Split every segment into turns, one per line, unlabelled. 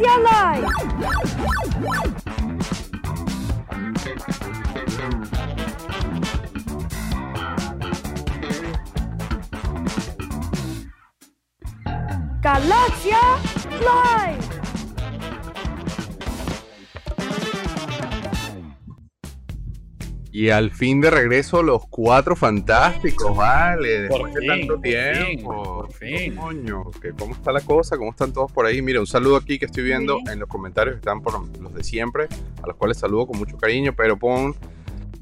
Galaxia Live!
Y al fin de regreso los cuatro fantásticos, vale, después
Por
de
fin,
tanto
por fin,
tiempo.
por fin.
Coño, que ¿cómo está la cosa? ¿Cómo están todos por ahí? Mira, un saludo aquí que estoy viendo
Bien.
en los comentarios, están por los de siempre, a los cuales saludo con mucho cariño, pero pon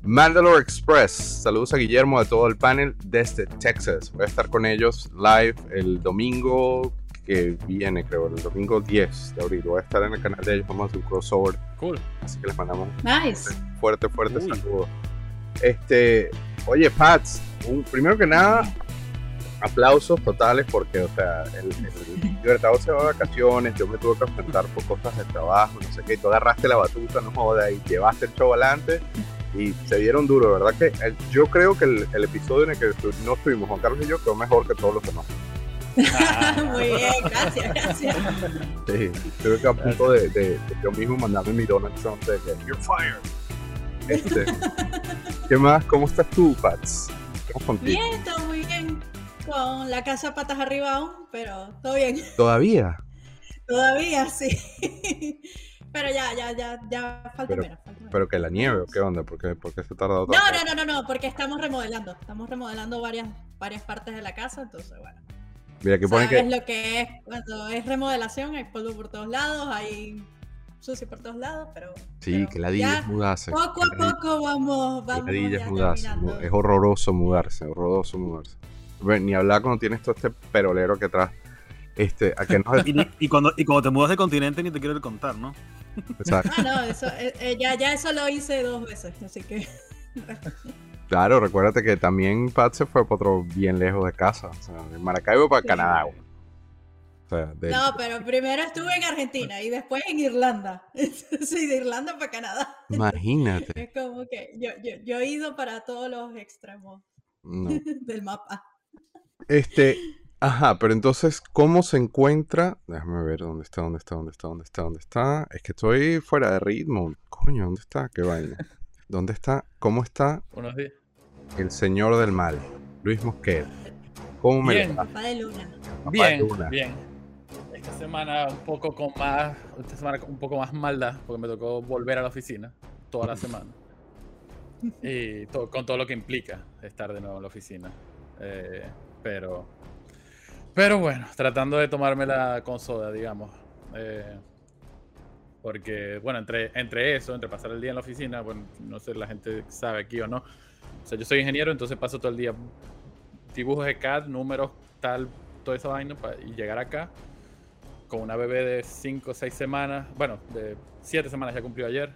Mandalore Express. Saludos a Guillermo de todo el panel desde Texas. Voy a estar con ellos live el domingo que viene, creo, el domingo 10 de abril. Voy a estar en el canal de ellos, vamos a hacer un crossover,
Cool.
así que les mandamos
Nice.
fuerte, fuerte
Uy.
saludo. Este, oye, Pats, un- primero que nada, aplausos totales porque, o sea, el, el Libertador se va de vacaciones, yo me tuve que enfrentar por cosas de trabajo, no sé qué, y tú agarraste la batuta, no jodas, y llevaste el show adelante y se dieron duro, ¿verdad? Que el- yo creo que el, el episodio en el que no estuvimos Juan Carlos y yo quedó mejor que todos los demás.
Muy bien, gracias, gracias.
Sí, estuve que a punto de, de- de yo mismo mandarme mi Donald Trump de que you're fired. Este, ¿Qué más? ¿Cómo estás tú, Pats?
Bien, todo muy bien. Con la casa patas arriba aún, pero todo bien.
¿Todavía?
Todavía sí. Pero ya, ya, ya, ya falta
Pero-
menos. falta menos.
¿Pero que la nieve o qué onda? ¿Por qué, por qué se tarda
No,
tanto?
no, no, no, no, porque estamos remodelando. Estamos remodelando varias, varias partes de la casa, entonces bueno.
Mira, aquí pone
Sabes
que...
lo que es cuando es remodelación, hay polvo por todos lados, hay sucio por todos lados, pero.
Sí,
pero
que ladilla es mudarse.
Poco a poco vamos, vamos
ladilla es mudarse.
terminando.
Es horroroso mudarse, horroroso mudarse. Bueno, ni hablar cuando tienes todo este perolero que atrás. Este, a que nos...
Y, y cuando, y cuando te mudas de continente ni te quiero contar, ¿no?
Exacto.
Ah, no, eso, eh, eh, ya, ya eso lo hice dos veces, así que.
Claro, recuérdate que también Pat se fue para otro bien lejos de casa. O sea, de Maracaibo para
Sí.
Canadá. güey. O sea, de-
No, pero primero estuve en Argentina y después en Irlanda. Sí, de Irlanda para Canadá.
imagínate.
Es como que yo, yo, yo he ido para todos los extremos
No.
del mapa.
Este, ajá, pero entonces, ¿cómo se encuentra? Déjame ver dónde está, dónde está, dónde está, dónde está, dónde está. Es que estoy fuera de ritmo. Coño, ¿dónde está? Qué vaina. ¿Dónde está? ¿Cómo está
Unos días.
el señor del mal? Luis Mosquera. ¿Cómo me
Bien.
Papá de Luna.
Papá de
Bien,
Luna?
bien. Semana un poco con más, esta semana un poco más maldad, porque me tocó volver a la oficina toda la semana. Y con todo lo que implica estar de nuevo en la oficina. Eh, pero, pero bueno, tratando de tomármela con soda, digamos. Eh, porque, bueno, entre, entre eso, entre pasar el día en la oficina, bueno, no sé, la gente sabe aquí o no. O sea, yo soy ingeniero, entonces paso todo el día dibujos de CAD, números, tal, toda esa vaina, y llegar acá con una bebé de 5 o 6 semanas, bueno, de 7 semanas ya cumplió ayer,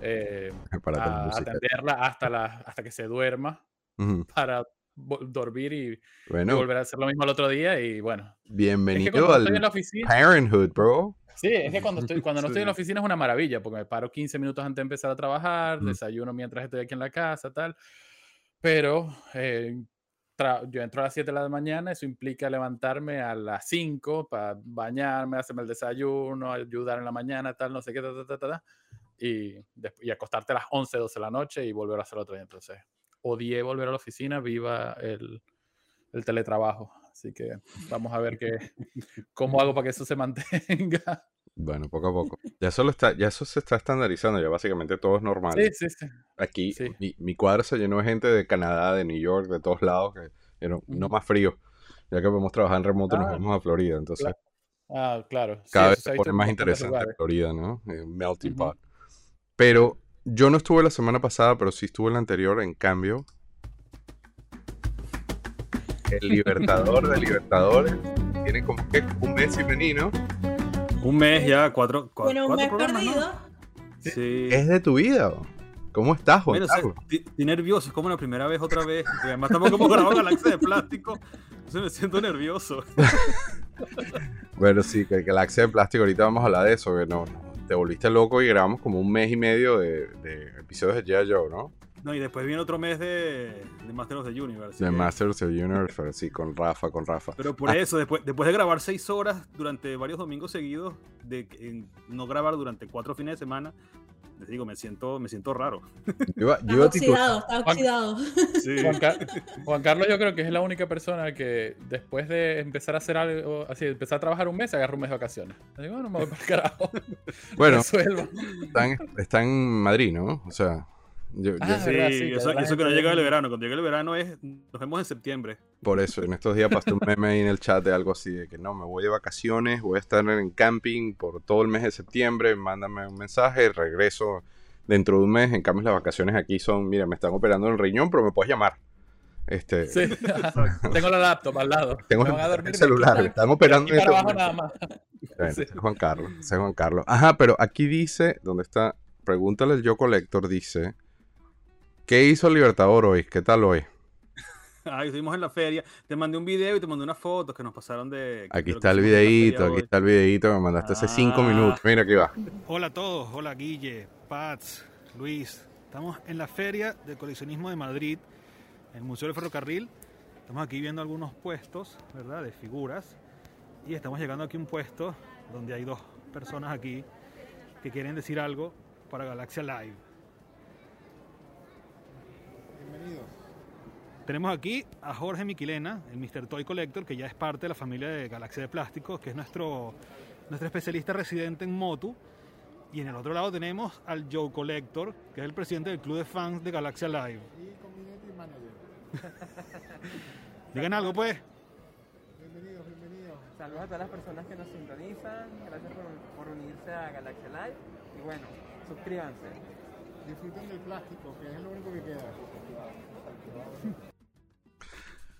eh,
Para
a atenderla hasta, la, hasta que se duerma
Ujú.
para vo- dormir y, y
Bueno,
volver a hacer lo mismo el otro día y bueno. Es que
bienvenido
estoy en
al
la oficina,
Parenthood, bro.
sí, es que cuando, estoy, cuando no estoy en la oficina es una maravilla, porque me paro 15 minutos antes de empezar a trabajar,
Mm.
desayuno mientras estoy aquí en la casa, tal. Pero eh, yo entro a las 7 de la mañana, eso implica levantarme a las 5 para bañarme, hacerme el desayuno, ayudar en la mañana, tal, no sé qué, ta, ta, ta, ta, y, y acostarte a las 11, 12 de la noche y volver a hacer otro día. Entonces, odié volver a la oficina, viva el, el teletrabajo. Así que vamos a ver qué, cómo hago para que eso se mantenga.
Bueno, poco a poco. Ya, solo está, ya eso se está estandarizando, ya básicamente todo es normal.
Sí, sí, sí.
Aquí
Sí.
mi, mi cuadro se llenó de gente de Canadá, de New York, de todos lados, que era no más frío. Ya que podemos trabajar en remoto, nos
Ah,
vamos a Florida. Entonces,
claro. Ah, claro.
Cada
eso
vez
se
pone más interesante. Florida, ¿no? Eh, melting pot. Pero yo no estuve la semana pasada, pero sí estuve la anterior. En cambio, el Libertador de Libertadores tiene como que un mes y menino.
Un mes ya, cuatro, cua-
Bueno, un
cuatro
mes
programas, ¿no?
perdido.
Sí.
Es de tu vida. ¿Cómo estás, Juan
Bueno, o sea,
Carlos?
estoy nervioso, es como la primera vez otra vez. Además, estamos como grabando Galaxia de plástico. Entonces me siento nervioso.
Bueno, sí, que Galaxia de Plástico, ahorita vamos a hablar de eso, que no, no, te volviste loco y grabamos como un mes y medio de, de episodios de G.I. Joe, ¿no?
No, y después viene otro mes de, de Master of the Universe.
De
que-
Masters of the Universe, sí, con Rafa, con Rafa.
Pero por
Ah.
eso, después, después de grabar seis horas durante varios domingos seguidos, de en- no grabar durante cuatro fines de semana, les digo, me siento, me siento raro.
Yo
Está oxidado, está oxidado.
Sí.
Juan, Car- Juan Carlos yo creo que es la única persona que después de empezar a hacer algo, así, empezar a trabajar un mes, agarra un mes de vacaciones. Así, bueno, me voy para el carajo.
Bueno,
Resuelvo.
está en, está en Madrid, ¿no? O sea, yo, yo-
Ah,
Sí,
verdad, sí,
eso, eso que no llega el verano. Cuando llega el verano es, nos vemos en septiembre.
por eso, en estos días pasé un meme ahí en el chat de algo así, de que no, me voy de vacaciones, voy a estar en camping por todo el mes de septiembre, mándame un mensaje, regreso dentro de un mes, en cambio las vacaciones aquí son, mira, me están operando el riñón, pero me puedes llamar. Este,
Sí. Tengo la laptop al lado.
Tengo
Me
el,
van a dormir
el celular, me están operando en
para
este
abajo nada más.
Bueno,
Sí.
Juan Carlos, Juan Carlos. Ajá, pero aquí dice, ¿dónde está? Pregúntale al Yo Collector, dice, ¿qué hizo el Libertador hoy? ¿Qué tal hoy?
Ahí estuvimos en la feria. Te mandé un video y te mandé unas fotos que nos pasaron de.
Aquí
de
está el videíto, aquí
hoy.
está el videíto que me mandaste hace cinco
Ah.
minutos. Mira aquí va.
Hola a todos, hola Guille, Pats, Luis. Estamos en la Feria del Coleccionismo de Madrid, en el Museo del Ferrocarril. Estamos aquí viendo algunos puestos, ¿verdad? De figuras. Y estamos llegando aquí a un puesto donde hay dos personas aquí que quieren decir algo para Galaxia Live. Tenemos aquí a Jorge Miquilena, el Mr. Toy Collector, que ya es parte de la familia de Galaxia de Plásticos, que es nuestro, nuestro especialista residente en Motu. Y en el otro lado tenemos al Joe Collector, que es el presidente del club de fans de Galaxia Live. Digan algo, pues.
Saludos a todas las personas que nos sintonizan. Gracias por, por unirse a Galaxia Live. Y bueno, suscríbanse.
Disfruten del plástico, que es lo único que queda.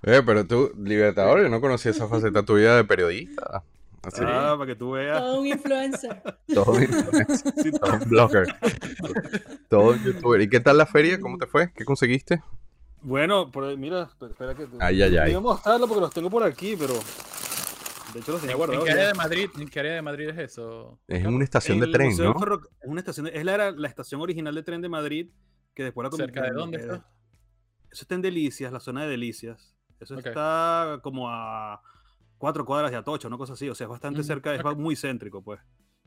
Eh, pero tú, Libertador, yo no conocía esa faceta tuya de periodista. Así,
Ah, para que tú veas.
Todo un influencer.
todo un influencer, todo un blogger, todo un youtuber. ¿Y qué tal la feria? ¿Cómo te fue? ¿Qué conseguiste?
Bueno, por ahí, mira, espera que.
Ay, ay, ay.
Iba a mostrarlo porque los tengo por aquí, pero. De hecho, los tenía
¿En
guardados.
qué área de Madrid, ¿En qué área de Madrid es eso?
Es en una estación de tren,
Museo
¿no?
Es una estación, de- es la, era la estación original de tren de Madrid que después la
¿Cerca de dónde está?
Eso está en Delicias, la zona de Delicias. Eso está como a cuatro cuadras de Atocha, una cosa así. O sea, es bastante
Ujú,
cerca, es muy céntrico, pues.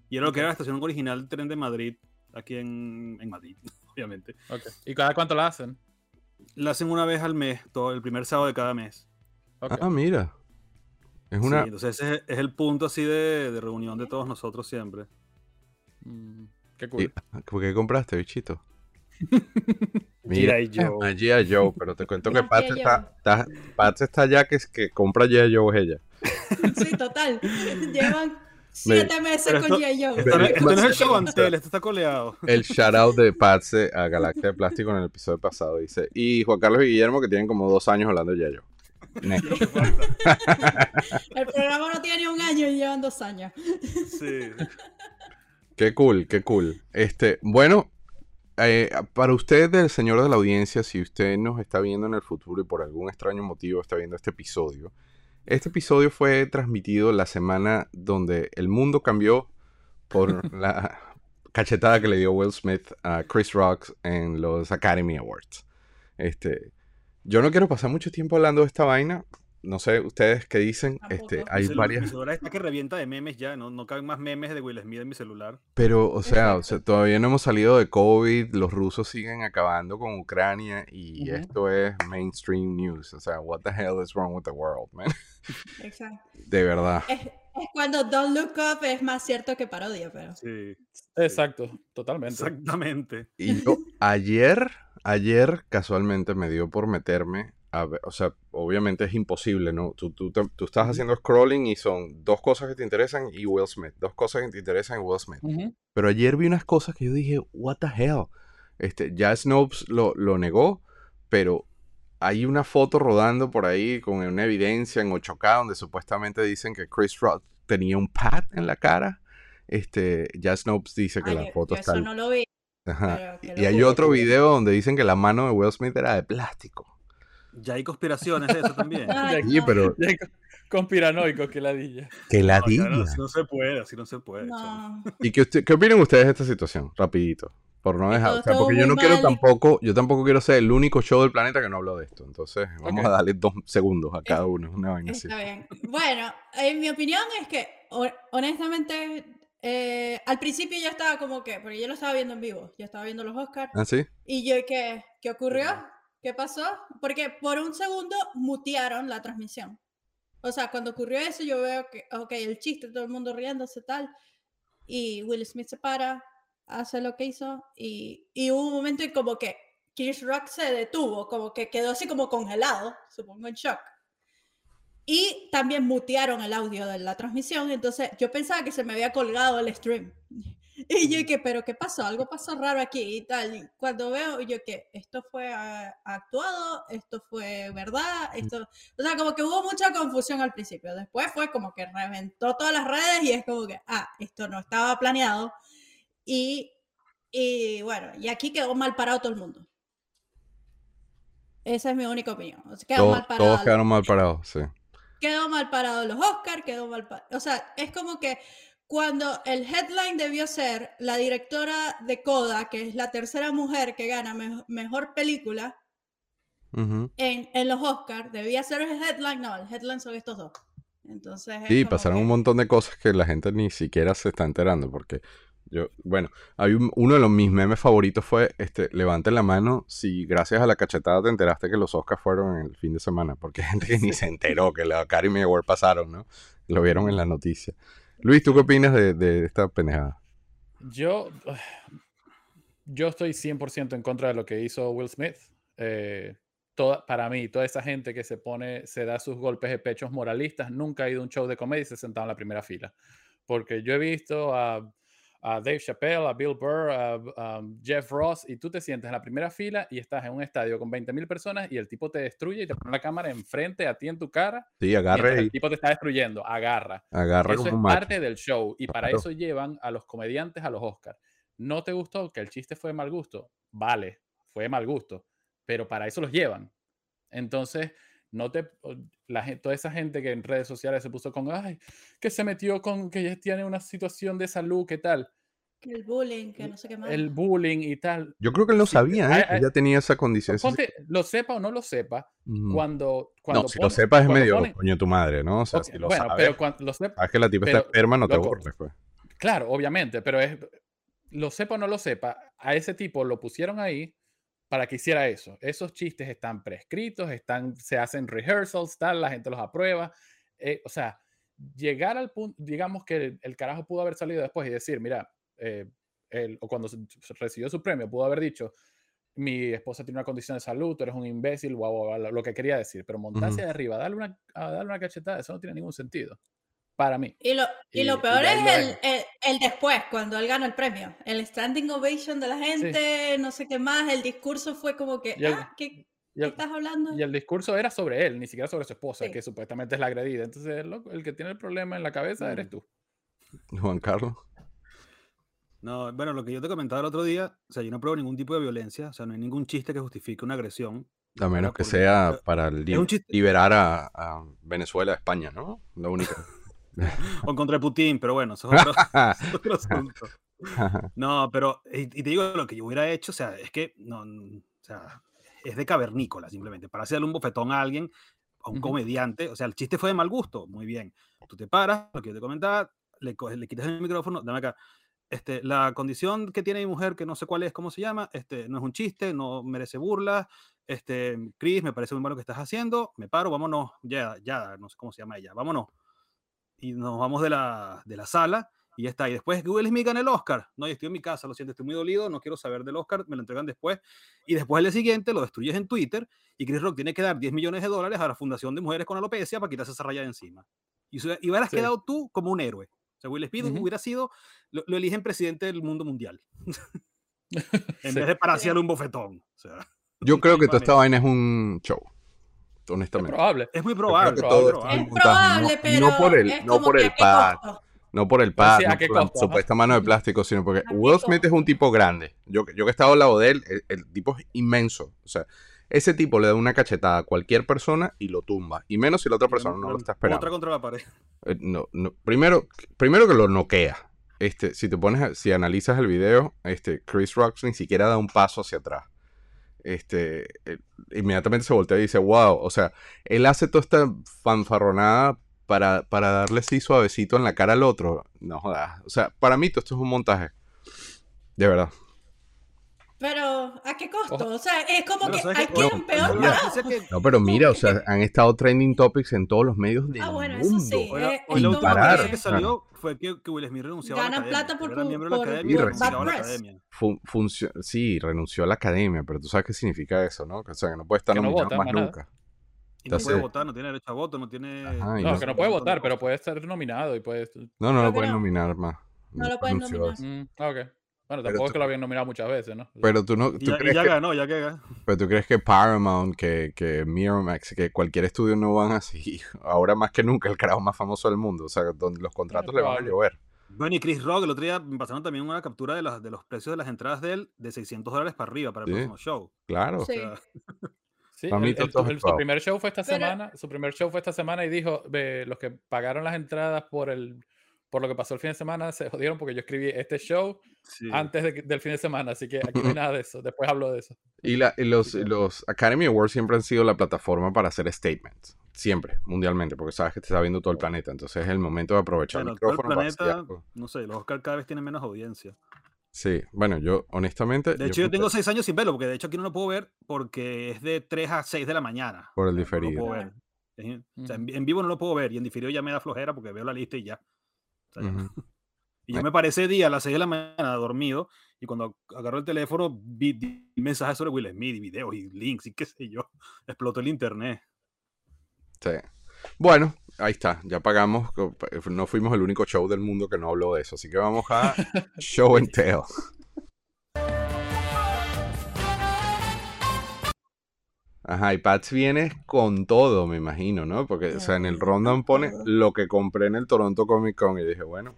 Y era lo que era la estación original del tren de Madrid, aquí en, en Madrid, obviamente.
¿Y cada cuánto la hacen?
La hacen una vez al mes, todo el primer sábado de cada mes.
Ah, mira. Es
Sí, entonces ese es, es el punto así de, de reunión de todos nosotros siempre.
Mm, qué
¿Y-
cool.
¿Por qué compraste, bichito?
G.I. Joe.
a G.I. Joe, pero te cuento que
G.I.
está, está, Pats está allá que, es que compra G.I. Joe es ella.
Sí, total. Llevan siete meses
pero
con G.I. Joe.
Esto no, esto no es el show Antel, esto está coleado.
El shout out de Pats eh, a Galaxia de Plástico en el episodio pasado dice. Y Juan Carlos y Guillermo que tienen como dos años hablando de G.I. Joe. Next.
Lo que falta.
El programa no tiene un año y llevan dos años.
Sí.
Qué cool, qué cool. Este, bueno, eh, para usted, el señor de la audiencia, si usted nos está viendo en el futuro y por algún extraño motivo está viendo este episodio, este episodio fue transmitido la semana donde el mundo cambió por la cachetada que le dio Will Smith a Chris Rock en los Academy Awards. Este, yo no quiero pasar mucho tiempo hablando de esta vaina. No sé ustedes qué dicen. Este,
Tampoco.
hay varias.
Mi celular está que revienta de memes ya, no, no caben más memes de Will Smith en mi celular.
Pero, o sea, o sea, todavía no hemos salido de COVID, los rusos siguen acabando con Ucrania y
Ujú.
esto es mainstream news. O sea, what the hell is wrong with the world, man?
Exacto.
De verdad.
Es, es cuando Don't Look Up es más cierto que parodia, pero.
Sí,
Exacto, totalmente.
exactamente.
Y yo ayer, ayer casualmente me dio por meterme a ver, o sea, obviamente es imposible, ¿no? Tú, tú, te- tú estás haciendo scrolling y son dos cosas que te interesan y Will Smith, dos cosas que te interesan y Will Smith. Pero ayer vi unas cosas que yo dije, what the hell. Este, ya Snopes lo, lo negó, pero hay una foto rodando por ahí con una evidencia en 8K donde supuestamente dicen que Chris Rock tenía un pad en la cara. Este, ya Snopes dice que
Ay,
la foto
yo
está...
eso no lo vi.
Ajá. Y hay otro video donde dicen que la mano de Will Smith era de plástico.
Ya hay conspiraciones de eso también.
Ay,
Sí,
no,
pero
Ya con- Conspiranoico, que ladilla.
que la
No, no, así no se puede, así no se puede.
¿Y qué, usted- qué opinan ustedes de esta situación? Rapidito. Por no dejar, o sea, porque yo no quiero
mal
tampoco, yo tampoco quiero ser el único show del planeta que no habló de esto. Entonces, vamos a darle dos segundos a cada uno, una vaina así.
Está bien. Bueno, en mi opinión es que, ho- honestamente, eh, al principio yo estaba como que, porque yo lo estaba viendo en vivo, yo estaba viendo los Oscars,
¿Ah, sí?
y yo, ¿qué, ¿qué ocurrió? ¿Qué pasó? Porque por un segundo mutearon la transmisión. O sea, cuando ocurrió eso, yo veo que, ok, el chiste, todo el mundo riéndose, tal, y Will Smith se para, hace lo que hizo, y, y hubo un momento en como que Chris Rock se detuvo, como que quedó así como congelado, supongo en shock. Y también mutearon el audio de la transmisión, entonces yo pensaba que se me había colgado el stream. Y yo que, pero ¿qué pasó? Algo pasó raro aquí y tal. Y cuando veo, yo que esto fue ah, actuado, esto fue verdad, esto... O sea, como que hubo mucha confusión al principio. Después fue como que reventó todas las redes y es como que, ah, esto no estaba planeado. Y, y bueno, y aquí quedó mal parado todo el mundo. Esa es mi única opinión. O sea, quedó
Todo-
mal parado.
todos quedaron mal parados, sí.
Quedó mal parado los Oscars, quedó mal parado. O sea, es como que cuando el headline debió ser la directora de Coda, que es la tercera mujer que gana me- mejor película en, en los Oscars, debía ser el headline. No, el headline son estos dos. Entonces. es
Sí, pasaron
que-
un montón de cosas que la gente ni siquiera se está enterando porque yo, bueno, hay un- uno de los mis memes favoritos fue, este, levante la mano si gracias a la cachetada te enteraste que los Oscars fueron el fin de semana, porque hay gente que ni se enteró que la Academy Award pasaron, ¿no? Lo vieron en la noticia. Luis, ¿tú qué opinas de, de esta pendejada?
Yo, yo estoy 100% en contra de lo que hizo Will Smith. Eh, toda, para mí, toda esa gente que se pone, se da sus golpes de pechos moralistas, nunca ha ido a un show de comedia y se ha sentado en la primera fila. Porque yo he visto a, a Dave Chappelle, a Bill Burr, a, a Jeff Ross, y tú te sientes en la primera fila y estás en un estadio con 20.000 personas y el tipo te destruye y te pone la cámara enfrente a ti en tu cara.
Sí, agarre y
el tipo te está destruyendo, agarra.
agarra
Eso
como
es
macho.
parte del show y para
Claro.
eso llevan a los comediantes a los Oscars. ¿No te gustó que el chiste fue de mal gusto? Vale, fue de mal gusto, pero para eso los llevan. Entonces, no te la toda esa gente que en redes sociales se puso con ay, que se metió con que ya tiene una situación de salud, ¿qué tal?
El bullying, que no sé qué más.
El bullying y tal.
Yo creo que él no
Sí,
sabía, ¿eh?
hay-
que
hay-
ya tenía esa condición. ese-
Ponte, lo sepa o no lo sepa, cuando, cuando
No, si lo sepas es medio
ponen-
coño tu madre, ¿no? O sea, si lo
bueno,
sabes,
pero cuando lo sepa,
sabes que la tipa está enferma, no te borres, pues.
Claro, obviamente, pero es, lo sepa o no lo sepa, a ese tipo lo pusieron ahí para que hiciera eso. Esos chistes están prescritos, están, se hacen rehearsals, tal, la gente los aprueba. Eh, o sea, llegar al punto, digamos que el, el carajo pudo haber salido después y decir, mira, eh, él- o cuando recibió su premio, pudo haber dicho, mi esposa tiene una condición de salud, tú eres un imbécil, guau, guau, guau, lo que quería decir, pero montarse de arriba, darle una, a darle una cachetada, eso no tiene ningún sentido. Para mí.
Y lo, y
Y-
lo
y
peor es
lo
el,
dejo.
el, el después, cuando él gana el premio. El standing ovation de la gente, no sé qué más, el discurso fue como que,
el-
ah, ¿qué, estás hablando?
y el discurso era sobre él, ni siquiera sobre su esposa,
Sí.
que supuestamente es la agredida. Entonces, el, loco- el que tiene el problema en la cabeza eres
Mm.
tú.
Juan Carlos.
No, bueno, lo que yo te comentaba el otro día, o sea, yo no pruebo ningún tipo de violencia, o sea, no hay ningún chiste que justifique una agresión.
A menos que sea para li-
un chiste.
liberar a, a Venezuela, a España, ¿no? La única.
O contra Putin, pero bueno, eso es otro, eso es otro asunto. No, pero, y, y te digo lo que yo hubiera hecho, o sea, es que, no, o sea, es de cavernícola simplemente, para hacerle un bofetón a alguien, a un comediante, o sea, el chiste fue de mal gusto, muy bien. Tú te paras, lo que yo te comentaba, le, coges- le quitas el micrófono, dame acá. Este, la condición que tiene mi mujer, que no sé cuál es, cómo se llama, este, no es un chiste, no merece burla. Este, Chris, me parece muy malo lo que estás haciendo, me paro, vámonos, ya, ya, no sé cómo se llama ella, vámonos. Y nos vamos de la, de la sala y ya está. Y después, Will Smith gana el Oscar. No, yo estoy en mi casa, lo siento, estoy muy dolido, no quiero saber del Oscar, me lo entregan después. Y después, el día siguiente, lo destruyes en Twitter y Chris Rock tiene que dar 10 millones de dólares a la Fundación de Mujeres con Alopecia para quitarse esa raya de encima. Y, y hubieras
Sí.
quedado tú como un héroe. O sea, Will Smith
Ujú.
hubiera sido, lo, lo eligen presidente del mundo mundial. en
Sí.
vez de para hacerle un bofetón. O sea,
Yo creo que toda esta vaina es un show.
Es
Honestamente.
probable.
Es muy probable.
que
muy
todo
probable.
esto
Es probable,
no-
pero
no por el-
es
no por el pad. No por el pad,
sí,
mano de plástico, sino porque
¿A qué
Will Smith es un tipo grande. Yo, yo que he estado al lado de él, el, el tipo es inmenso. O sea, ese tipo le da una cachetada a cualquier persona y lo tumba. Y menos si la otra persona no lo está
Otra
esperando.
contra la pared.
Eh, no, no, primero, primero que lo noquea. Este, si te pones, si analizas el video, este, Chris Rock ni siquiera da un paso hacia atrás. Este, eh, inmediatamente se voltea y dice, wow, o sea, él hace toda esta fanfarronada para, para darle así suavecito en la cara al otro. No jodas. O sea, para mí todo esto es un montaje. De verdad.
Pero, ¿a qué costo? O sea, es como que
¿sabes
hay que un peor
no, No, pero mira, o sea, han estado trending topics en todos los medios del
Ah, bueno,
mundo.
eso sí.
Hoy hoy la última
que-
que salió fue que, que Will Smith renunciaba a la
Ganan
academia.
plata por
era miembro de la
por-
academia y
por
renunciaba a la academia.
Fun- funcio- sí, renunció a la academia, pero tú sabes qué significa eso, ¿no? O sea, que no puede estar
Que no
nominado
vota,
más
nada.
nunca.
Y no
Entonces-
puede votar, no tiene derecho a voto, no tiene...
Ajá,
No,
no-
que no puede votar, pero puede ser nominado y puede...
No, no lo
que
pueden
no.
nominar más.
No lo pueden
Renunció.
nominar.
Mm, ok. Bueno,
Pero
tampoco es
tú-
que lo habían nominado muchas veces, ¿no?
Pero tú no, tú
ya,
crees
ya
que,
ganó, ya que ganó.
pero tú crees que Paramount, que, que Miramax, que cualquier estudio no van así. Ahora más que nunca el carajo más famoso del mundo. O sea, donde los contratos le van a llover.
Bueno, y Chris Rock, el otro día me pasaron también una captura de, las, de los precios de las entradas de él de 600 dólares para arriba para el
Sí.
próximo show.
Claro.
O
Sí.
sea,
Sí,
Para mí
el- el-
todo es
el- su primer show fue esta
Pero-
semana. Su primer show fue esta semana y dijo: "Ve, los que pagaron las entradas por el por lo que pasó el fin de semana se jodieron porque yo escribí este show
sí.
antes de del fin de semana, así que aquí no hay nada de eso. Después hablo de eso.
Y, la- y los, y los Academy Awards siempre han sido la plataforma para hacer statements. Siempre, mundialmente, porque sabes que te está viendo todo el planeta. Entonces es el momento de aprovechar
Bueno,
el
todo el
micrófono para decir
planeta,
algo.
no sé, los Oscar cada vez tienen menos audiencia.
Sí, bueno, yo honestamente.
De hecho, yo
puse
tengo seis años sin verlo, porque de hecho aquí no lo puedo ver porque es de 3 a 6 de la mañana.
Por el diferido.
No lo puedo ver. O sea, en vivo no lo puedo ver y en diferido ya me da flojera porque veo la lista y ya. Y yo me paré ese día a las 6 de la mañana dormido y cuando agarró el teléfono vi, mensajes sobre Will Smith y videos y links y qué sé yo. Explotó el internet.
Sí. Bueno, ahí está, ya pagamos. co- No fuimos el único show del mundo que no habló de eso. Así que vamos a Show and Tell. Ajá, y Pats viene con todo, me imagino, ¿no? Porque, o sea, en el rundown pone
todo.
lo que compré en el Toronto Comic Con y dije, bueno,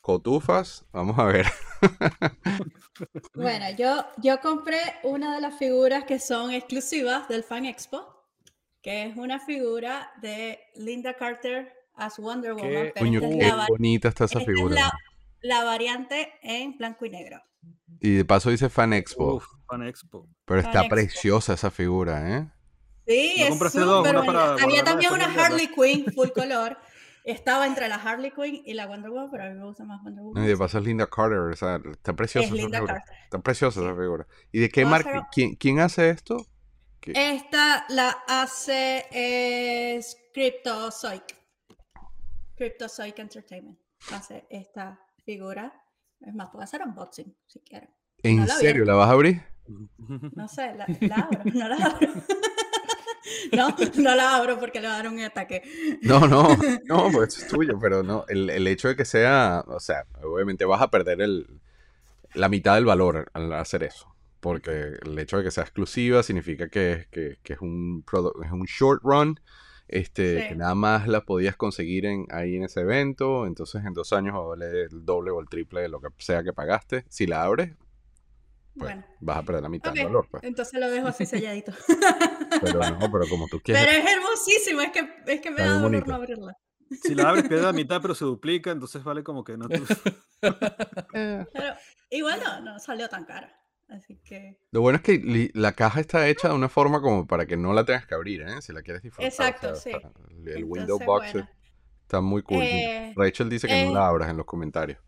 cotufas, vamos a ver.
Bueno, yo, yo compré una de las figuras que son exclusivas del Fan Expo, que es una figura de Linda Carter as Wonder Woman,
Qué-
pero
Coño,
esta es
qué
la, va-
bonita está esa
esta es
figura.
la- la variante en blanco y negro.
Y de paso dice Fan Expo,
Uf, Fan Expo.
pero
Fan
está
Expo.
preciosa esa figura, ¿eh?
Sí,
¿No
es
dos? Una para
Había también una Harley Quinn full color. Estaba entre la Harley Quinn y la Wonder Woman, pero a mí me gusta más Wonder
No,
Woman.
y de paso es Linda Carter, o sea, está preciosa
es
esa
Linda
figura.
Carter.
Está preciosa esa figura. ¿Y de qué marca? ¿Quién, quién hace esto? ¿Qué-
Esta la hace es Cryptozoic. Cryptozoic Entertainment. Hace esta figura. Es más, puedo hacer unboxing si quieren.
¿En
no
serio? ¿La vas a abrir?
No sé, la, la abro, no la abro. No, no la abro porque le va a dar un ataque.
No, no, no, pues es tuyo, pero no, el, el hecho de que sea, o sea, obviamente vas a perder el, la mitad del valor al hacer eso. porque el hecho de que sea exclusiva significa que, es- que, que es, un produ- es un short run, este,
Sí.
que nada más la podías conseguir en, ahí en ese evento, entonces en dos años va a valer el doble o el triple de lo que sea que pagaste. Si la abres, pues
Bueno,
vas a perder la mitad del valor. pues.
entonces lo dejo así selladito.
Pero no, pero como tú quieres.
Pero es hermosísimo, es que, es que me da dolor
bonito.
no abrirla.
Si la abres, pierde la mitad, pero se duplica, entonces vale como que no. tú-
Pero igual no, no salió tan cara. Así que.
Lo bueno es que la caja está hecha de una forma como para que no la tengas que abrir, ¿eh? Si la quieres disfrutar. o
Exacto,
sea,
sí.
está- el el
Entonces,
window box
bueno.
está muy cool.
Eh,
Rachel dice que
eh,
no la abras en los comentarios.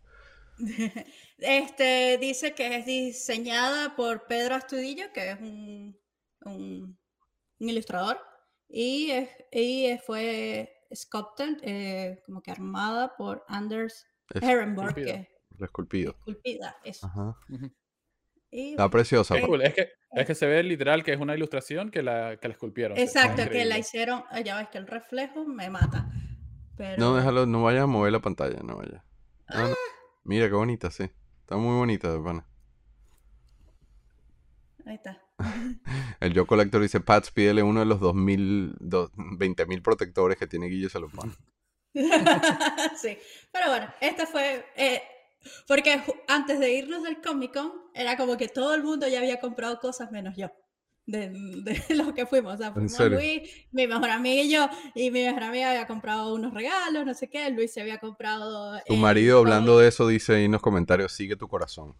Este dice que es diseñada por Pedro Astudillo, que es un, un, un ilustrador, y, y fue sculpted, eh, como que armada por Anders
lo esculpido.
es esculpida. Eso.
Ajá.
Ujú.
Y
Está preciosa. Pues.
cool, Es que, es que se ve literal que es una ilustración que la, que la esculpieron. está
Exacto, que la hicieron. ah, Ya ves que el reflejo me mata. Pero,
No, déjalo, no vayas a mover la pantalla, no vayas. No. Mira qué bonita, sí. Está muy bonita, de pana.
Ahí está.
El Yo Collector dice, Pats, pídele uno de los 2000, do- 20.000 protectores que tiene Guille y se lo pone.
sí, pero bueno, esta fue. eh, porque antes de irnos del Comic Con, era como que todo el mundo ya había comprado cosas menos yo. De, de los que fuimos. O sea, fuimos? Luis, mi mejor amiga y yo. Y mi mejor amiga había comprado unos regalos, no sé qué. Luis se había comprado.
Tu
el
marido, hablando de eso, dice ahí en los comentarios, sigue tu corazón.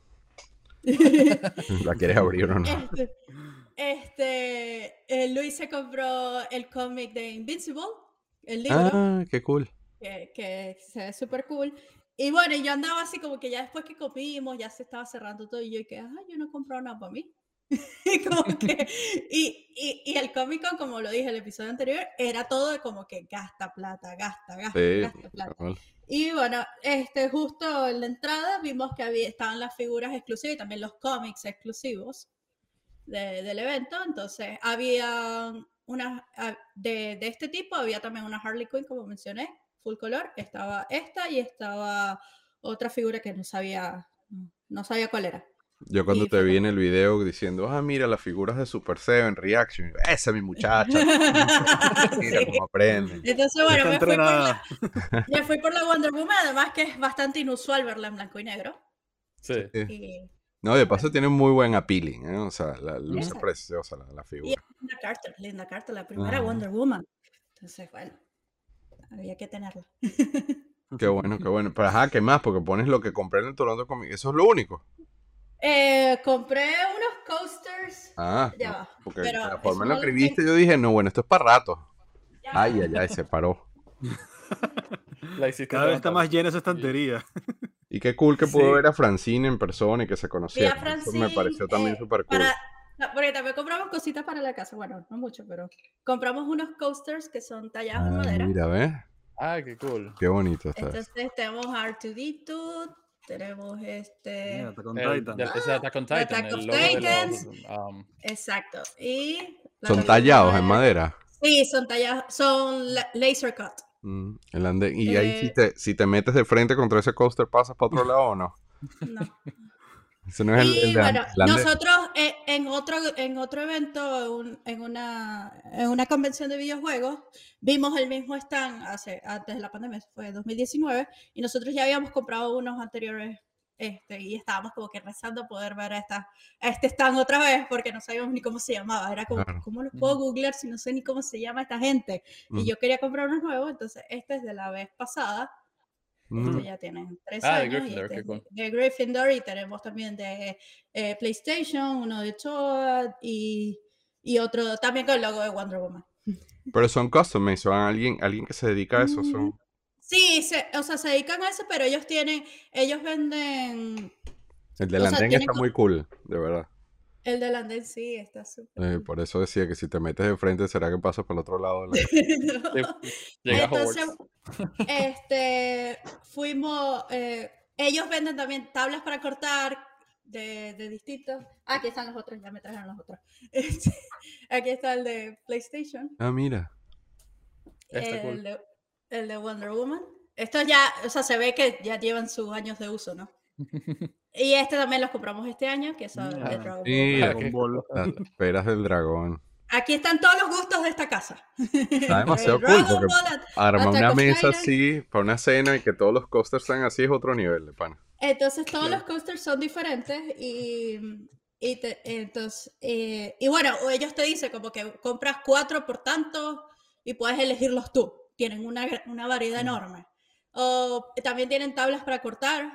¿La quieres abrir o no?
Este, este, eh, Luis se compró el cómic de Invincible, el libro.
Ah, qué cool.
que, que se ve súper cool. Y bueno, yo andaba así como que ya después que comimos, ya se estaba cerrando todo y yo que, ah, yo no he comprado nada para mí. Y, como que, y, y, y el Comic Con, como lo dije en el episodio anterior, era todo de como que gasta plata, gasta, gasta,
Sí,
gasta plata.
cabal.
Y bueno, este, justo en la entrada vimos que había, estaban las figuras exclusivas y también los cómics exclusivos de- del evento. Entonces, había unas ah, de, de este tipo, había también una Harley Quinn, como mencioné, full color. Estaba esta y estaba otra figura que no sabía, no sabía cuál era.
Yo cuando
Y
te vi en el video diciendo, ah, mira las figuras de Super Seven Reaction, esa es mi muchacha. Mira
Sí.
cómo aprende.
Entonces, bueno, me fui, por la, me fui por la Wonder Woman, además que es bastante inusual verla en blanco y negro.
Sí.
Sí.
Y
No, de paso tiene muy buen appealing, ¿eh? O sea, la luce
Exacto.
preciosa la, la
Y
figura.
es Linda Carter, Linda Carter, la primera
Ajá.
Wonder Woman. Entonces, bueno, había que tenerla.
Qué bueno, qué bueno. Pero ajá, ¿qué más? Porque pones lo que compré en el Toronto Comic. Eso es lo único.
Eh, compré unos coasters.
Ah,
Ya
no,
va,
porque
pero
la forma en la
lo
que escribiste yo dije, no, bueno, esto es para rato.
Ya
Ay, ay, ay, se paró.
La
Cada vez está más llena esa estantería.
Y qué cool que pudo
Sí.
ver a Francine en persona y que se
Vi a
conocieron. Eso me pareció también
eh,
súper cool.
para- porque también compramos cositas para la casa. Bueno, no mucho, pero compramos unos coasters que son tallados en
Ah,
madera.
mira, ¿ves?
Ah, qué cool.
Qué bonito está.
Entonces tenemos R2D2, tenemos este...
Titan.
Attack on.
Attack of Titans.
los, um,
Exacto. Y...
Son tallados en
madera. Sí, son tallados, son la- laser cut.
Mm, el ande- Y ahí si
Eh,
te, si te metes de frente contra ese coaster, ¿pasas para otro lado o no?
No.
Ese no es
Y
el de
bueno,
el ande-
nosotros eh, en otro, en otro evento, un- en, una, en una convención de videojuegos, vimos el mismo stand hace, antes de la pandemia, fue 2019, y nosotros ya habíamos comprado unos anteriores este, y estábamos como que rezando poder ver a, esta, a este stand otra vez porque no sabíamos ni cómo se llamaba. Era como,
Claro.
¿cómo lo puedo googlear si no sé ni cómo se llama esta gente?
Mm.
Y yo quería comprar unos nuevos, entonces este es de la vez pasada.
Mm.
Ya tienen tres
Ah, de
años. y
Gryffindor,
este
qué
es de,
cool.
de Gryffindor y tenemos también de eh, PlayStation, uno de Toad y, y otro también con el logo de Wonder Woman.
Pero son custom made, son alguien, alguien que se dedica a eso. Son...
Sí, se- o sea, se dedican a eso, pero ellos tienen, ellos venden
El
sea,
andén
tienen
está muy cool, de verdad.
El del andén, sí, está súper.
Eh, por eso decía que si te metes de frente, ¿será que pasas por el otro lado? De la...
No.
llega a
Entonces,
Hogwarts.
este, fuimos, eh, ellos venden también tablas para cortar de, de distintos. Ah, aquí están los otros, ya me trajeron los otros. Este, aquí está el de PlayStation,
Ah, mira.
Está
el,
cool.
de, el de Wonder Woman. Estos ya, o sea, se ve que ya llevan sus años de uso, ¿no? Y este también los compramos este año, que son de
Ah,
Dragon Ball.
Sí,
Dragon
ok.
Ball.
Las esperas del dragón.
Aquí están todos los gustos de esta casa.
Está demasiado cool
Dragon
porque
Ball,
arma una
of
mesa
Titan.
así para una cena y que todos los coasters sean así es otro nivel de pana.
Entonces todos los coasters son diferentes y, y te- entonces eh, y bueno o ellos te dicen como que compras cuatro por tanto y puedes elegirlos tú. Tienen una, una variedad enorme. O también tienen tablas para cortar,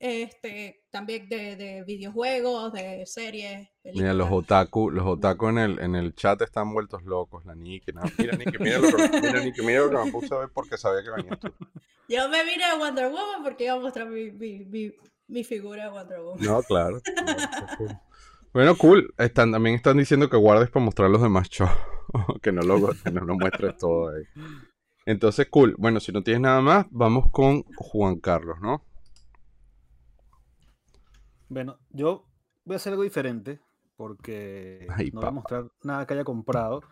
este, también de, de videojuegos, de series.
Mira, los
películas.
otaku, los otaku en el, en el chat están vueltos locos. La Niki, no, mira Niki, mira lo que, mira, Niki, mira lo que me puse a ver porque sabía que venías tú.
Yo me vine a Wonder Woman porque iba a mostrar mi, mi, mi, mi figura de Wonder Woman.
No, claro. cool. Bueno, cool. Están, también están diciendo que guardes para mostrar los demás shows. que no lo, que no lo muestres todo ahí. Entonces, cool. Bueno, si no tienes nada más, vamos con Juan Carlos, ¿no?
Bueno, yo voy a hacer algo diferente porque
Ay,
no voy a mostrar nada que haya comprado,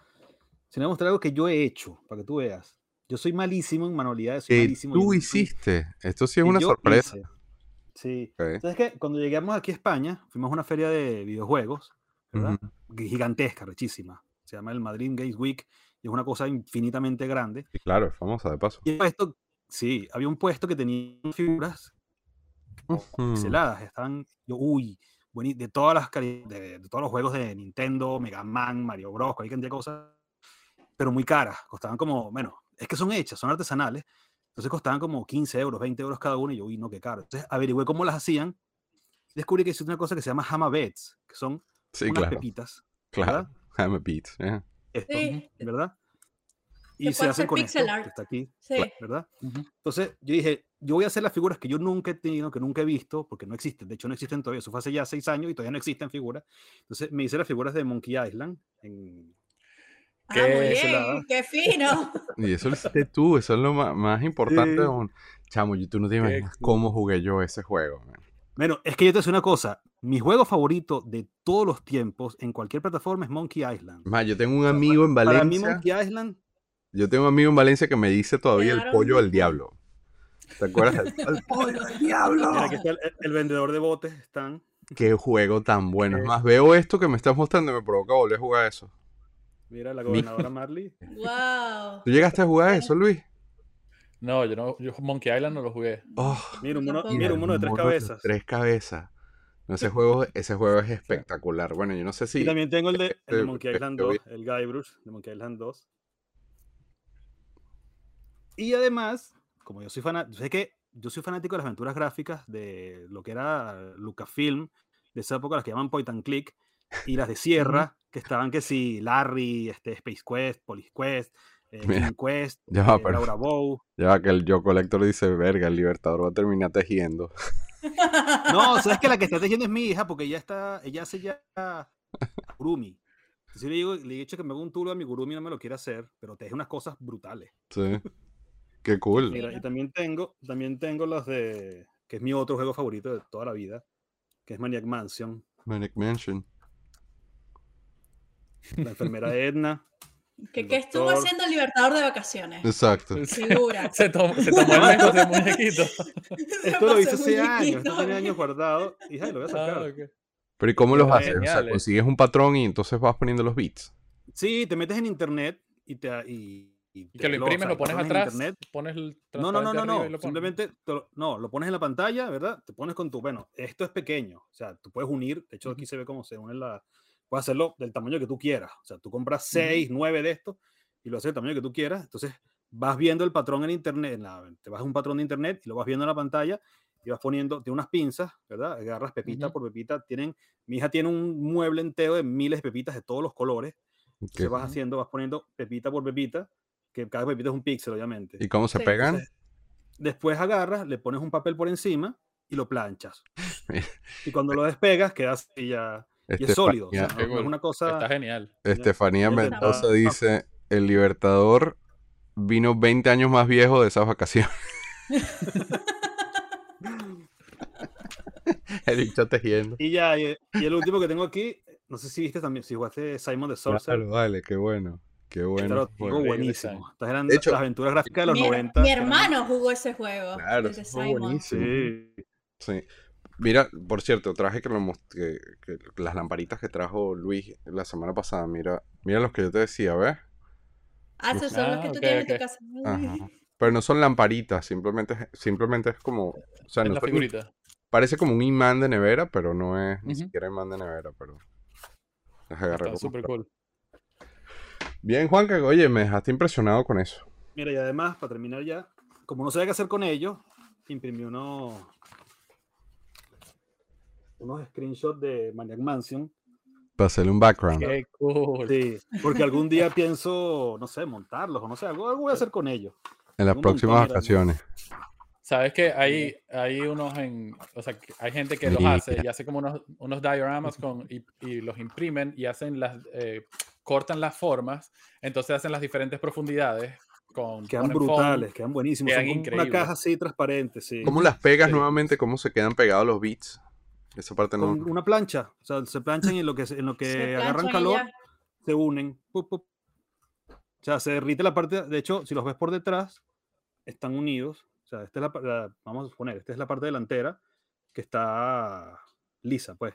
sino voy a mostrar algo que yo he hecho, para que tú veas. Yo soy malísimo en manualidades, soy malísimo.
tú hiciste. Esto sí es una sorpresa.
hice. Sí.
Ok.
Entonces que cuando llegamos aquí a España, fuimos a una feria de videojuegos, ¿verdad? Gigantesca, rechísima. Se llama el Madrid Games Week y es una cosa infinitamente grande.
Y claro, es famosa de paso.
Y esto, sí, había un puesto que tenía figuras
Ujú.
pixeladas. Estaban, yo, uy, de todas las de, de todos los juegos de Nintendo, Mega Man, Mario Bros, cualquier cantidad de cosas, pero muy caras. Costaban como, bueno, es que son hechas, son artesanales. Entonces costaban como 15 euros, 20 euros cada uno. Y yo, uy, no, qué caro. Entonces averigüé cómo las hacían. Y descubrí que existe una cosa que se llama Hama Beds, que son
Sí,
unas
claro.
pepitas,
Claro. Beat. yeah.
esto,
Sí.
¿verdad? Y se hacen con
pixel
esto,
art.
que está aquí,
Sí.
¿verdad? Entonces yo dije, yo voy a hacer las figuras que yo nunca he tenido, que nunca he visto, porque no existen. De hecho, no existen todavía. Eso fue hace ya seis años y todavía no existen figuras. Entonces me hice las figuras de Monkey Island. En...
Ah,
Qué
muy bien, qué fino.
Y eso lo hiciste tú, eso es lo ma- más, importante
Sí.
aún. Chamo, y tú no te imaginas
cool.
cómo jugué yo ese juego. man.
Bueno, es que yo te voy a decir una cosa. Mi juego favorito de todos los tiempos en cualquier plataforma es Monkey Island.
Más, yo tengo un amigo en
Para mí
Valencia.
Monkey Island,
Yo tengo un amigo en Valencia que me dice todavía el pollo del diablo. ¿Te acuerdas? El, el pollo del diablo.
mira, aquí está el, el vendedor de botes, están.
Qué juego tan bueno. Es
Eh.
más, veo esto que me estás mostrando y me provoca volver a jugar eso.
Mira, la gobernadora Marley.
Wow.
¿Tú llegaste a jugar eso, Luis?
No, yo no, yo Monkey Island no lo jugué.
Oh,
Mira, un mono, mira, un mono de tres
mono de
cabezas.
Tres cabezas. No, ese juego, ese juego es espectacular. Bueno, yo no sé si.
Y también tengo el de, el de
este,
Monkey Island
que vi.
2, el Guybrush de Monkey Island 2. Y además, como yo soy fanático, sé que yo soy fanático de las aventuras gráficas de lo que era Lucasfilm, de esa época las que llaman Point and Click, y las de Sierra, que estaban que si Larry, este, Space Quest, Police Quest, eh,
Mira,
Quest,
ya va,
eh,
pero-
Laura Bow.
Ya que el Yo Collector dice, verga, el Libertador va a terminar tejiendo.
No, sabes que la que está tejiendo es mi hija, porque ella está, ella hace ya Gurumi. Entonces le digo, le he dicho que me haga un tulo a mi Gurumi, no me lo quiere hacer, pero teje unas cosas brutales.
Sí. Qué cool.
Mira, y también tengo, también tengo las de, que es mi otro juego favorito de toda la vida, que es Maniac Mansion,
Manic Mansion.
la enfermera Edna.
¿Qué,
El
qué estuvo haciendo el libertador de vacaciones?
Exacto.
Figura.
Se, tomó, se tomó el mes de muñequito.
Esto lo hice hace años, esto tenía años guardado, y ay, lo voy a sacar.
Ah, ok.
Pero ¿y cómo los haces? O sea, consigues un patrón y entonces vas poniendo los beats.
Sí, te metes en internet y te... Y, y
Y que lo
o
imprimes,
sea,
lo pones atrás,
internet.
pones el
No, no, no, no, no.
lo.
Simplemente te lo- no, lo pones en la pantalla, ¿verdad? Te pones con tu, bueno, esto es pequeño, o sea, tú puedes unir, de hecho aquí se ve cómo se une la, puedes hacerlo del tamaño que tú quieras, o sea, tú compras 6, 9 de estos y lo haces del tamaño que tú quieras, entonces vas viendo el patrón en internet, en la- te vas a un patrón de internet y lo vas viendo en la pantalla y vas poniendo, tiene unas pinzas, ¿verdad? Agarras pepita
Ujú.
por pepita, tienen, mi hija tiene un mueble entero de miles de pepitas de todos los colores,
¿Qué-
entonces vas haciendo, vas poniendo pepita por pepita, que cada pepita es un píxel, obviamente.
¿Y cómo se
Sí,
pegan?
Entonces, después agarras, le pones un papel por encima y lo planchas. Y cuando lo despegas, queda así ya. Y es sólido. o sea,
Estefanía,
no,
Qué
no es una cosa.
Está genial.
Estefanía Mendoza dice, el Libertador vino 20 años más viejo de esas vacaciones. el bicho tejiendo.
Y ya, y, y el último que tengo aquí, no sé si viste también, si jugaste Simon the Sorcerer.
Claro, vale, qué bueno. Qué bueno. juego.
Buenísimo. Estas eran
De hecho,
las aventuras gráficas de los
mi, her-
90.
mi
eran-
hermano jugó ese juego.
Claro, fue buenísimo.
Sí.
Sí. Mira, por cierto, traje que, lo que- que las lamparitas que trajo Luis la semana pasada. Mira, mira los que yo te decía, ¿ves?
Ah, esos son los que
Ah,
tú tienes en tu casa.
Ajá. Pero no son lamparitas, simplemente, es- simplemente es como. O sea,
Es
no
la figurita.
parece como un imán de nevera, pero no es ni siquiera imán de nevera, pero. Las agarré
Está súper cool.
Bien, Juanca, oye, me dejaste impresionado con eso.
Mira, y además, para terminar ya, como no sabía qué hacer con ellos, imprimí unos, unos screenshots de Maniac Mansion.
Para hacerle un background.
Qué cool.
Sí, porque algún día pienso, no sé, montarlos o no sé, algo, algo voy a hacer con ellos.
En las
montón,
próximas
mira,
vacaciones.
Sabes que hay, hay unos en, o sea, hay gente que los hace y hace como unos, unos dioramas con, y, y los imprimen y hacen las, eh, cortan las formas, entonces hacen las diferentes profundidades con
Quedan
foam.
brutales, quedan buenísimos.
quedan
Son como una
increíbles.
caja así transparente, sí.
¿Cómo las pegas
Sí.
nuevamente? ¿Cómo se quedan pegados los beats? Esa parte no.
Con una plancha, o sea, se planchan y en lo que, se- en lo que agarran calor, se unen. pup, pup. O sea, se derrite la parte, de hecho, si los ves por detrás, están unidos. O sea, esta es la- vamos a poner, esta es la parte delantera que está lisa, pues.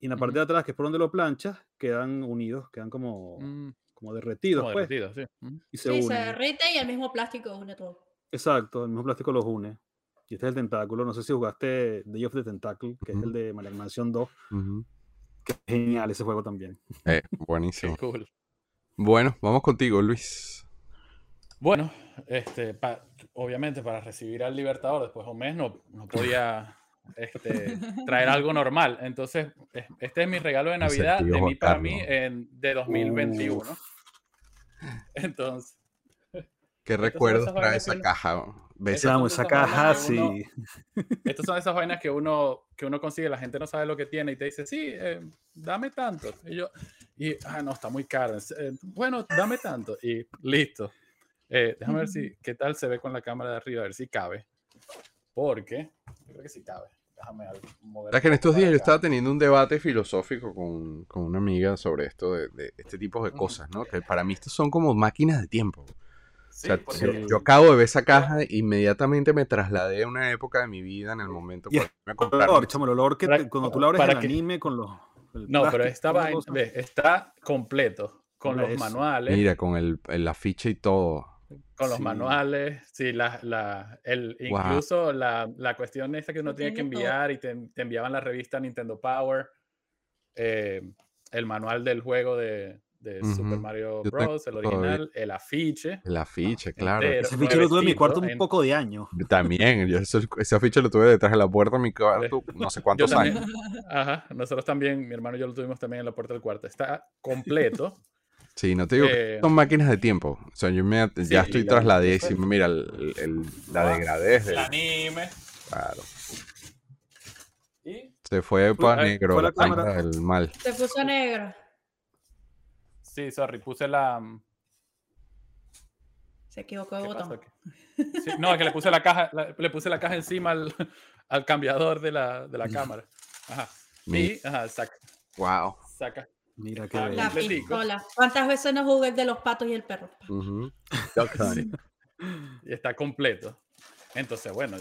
Y en la parte de atrás, que es por donde lo planchas, quedan unidos, quedan como,
Mm,
como derretidos,
como
pues.
derretidos, sí.
Y se
Sí, se derrite y el mismo plástico une todo.
Exacto, el mismo plástico los une. Y este es el tentáculo. No sé si jugaste Day of the Tentacle, que es el de Maniac Mansion 2,
Ujú.
que es genial ese juego también.
Eh,
Qué
buenísimo.
cool.
Bueno, vamos contigo, Luis.
Bueno, este, pa- obviamente para recibir al Libertador después de un mes no, no podía este, traer algo normal. Entonces, es- este es mi regalo de Navidad de mí para mí en, de 2021. Entonces,
¿Qué recuerdos trae esa caja?
Son
esa caja, sí.
estas son esas vainas que uno, que uno consigue, la gente no sabe lo que tiene y te dice, sí, eh, dame tanto. Y yo, y, ah, no, está muy caro. eh, bueno, dame tanto. Y listo. Eh, déjame ver si, qué tal se ve con la cámara de arriba, a ver si cabe. Porque, yo creo que sí cabe. Déjame mover.
Es que en estos días yo estaba teniendo un debate filosófico con, con una amiga sobre esto de, de este tipo de cosas, ¿no? Que para mí estos son como máquinas de tiempo.
Sí,
o sea,
porque-
yo, yo acabo de ver esa caja e inmediatamente me trasladé a una época de mi vida en el momento
Y
me
El olor, chamo, el olor que
Para-
te- cuando tú lo abres
para
el
que-
anime con los.
No, pero esta
la
vaina, está completo. Con
Mira
los
eso.
manuales.
Mira, con el, el afiche y todo.
Con los
Sí.
manuales, sí, la, la, el,
Wow.
incluso la, la cuestión esta que uno tiene que enviar y te, te enviaban la revista Nintendo Power, eh, el manual del juego de, de Super. Mario Bros, el original, el afiche.
El afiche, claro.
Entero.
Ese bicho lo tuve en mi cuarto un poco de años.
También, yo ese, ese afiche lo tuve detrás de la puerta de mi cuarto no sé cuántos
también,
años.
ajá, nosotros también, mi hermano y yo lo tuvimos también en la puerta del cuarto. Está completo.
Sí, no te digo que
Eh,
son máquinas de tiempo. O sea, yo me,
Sí,
ya estoy
la-
trasladísimo. Mira, el, el- la degradez.
el anime.
claro.
Y
Se fue para
Ay,
negro
fue
la
cámara.
del mal.
Se puso negro.
sí, sorry, puse la.
Se equivocó de
¿Qué
botón.
Sí, no, es que le puse la caja, la- le puse la caja encima al, al cambiador de la, de la cámara. Ajá.
Mi-
Y, ajá, saca,
Wow.
saca.
Mira qué
Ah,
bello.
La pistola. ¿Cuántas veces no jugué el de los patos y el perro?
Hunt.
Sí. Y está completo. Entonces, bueno,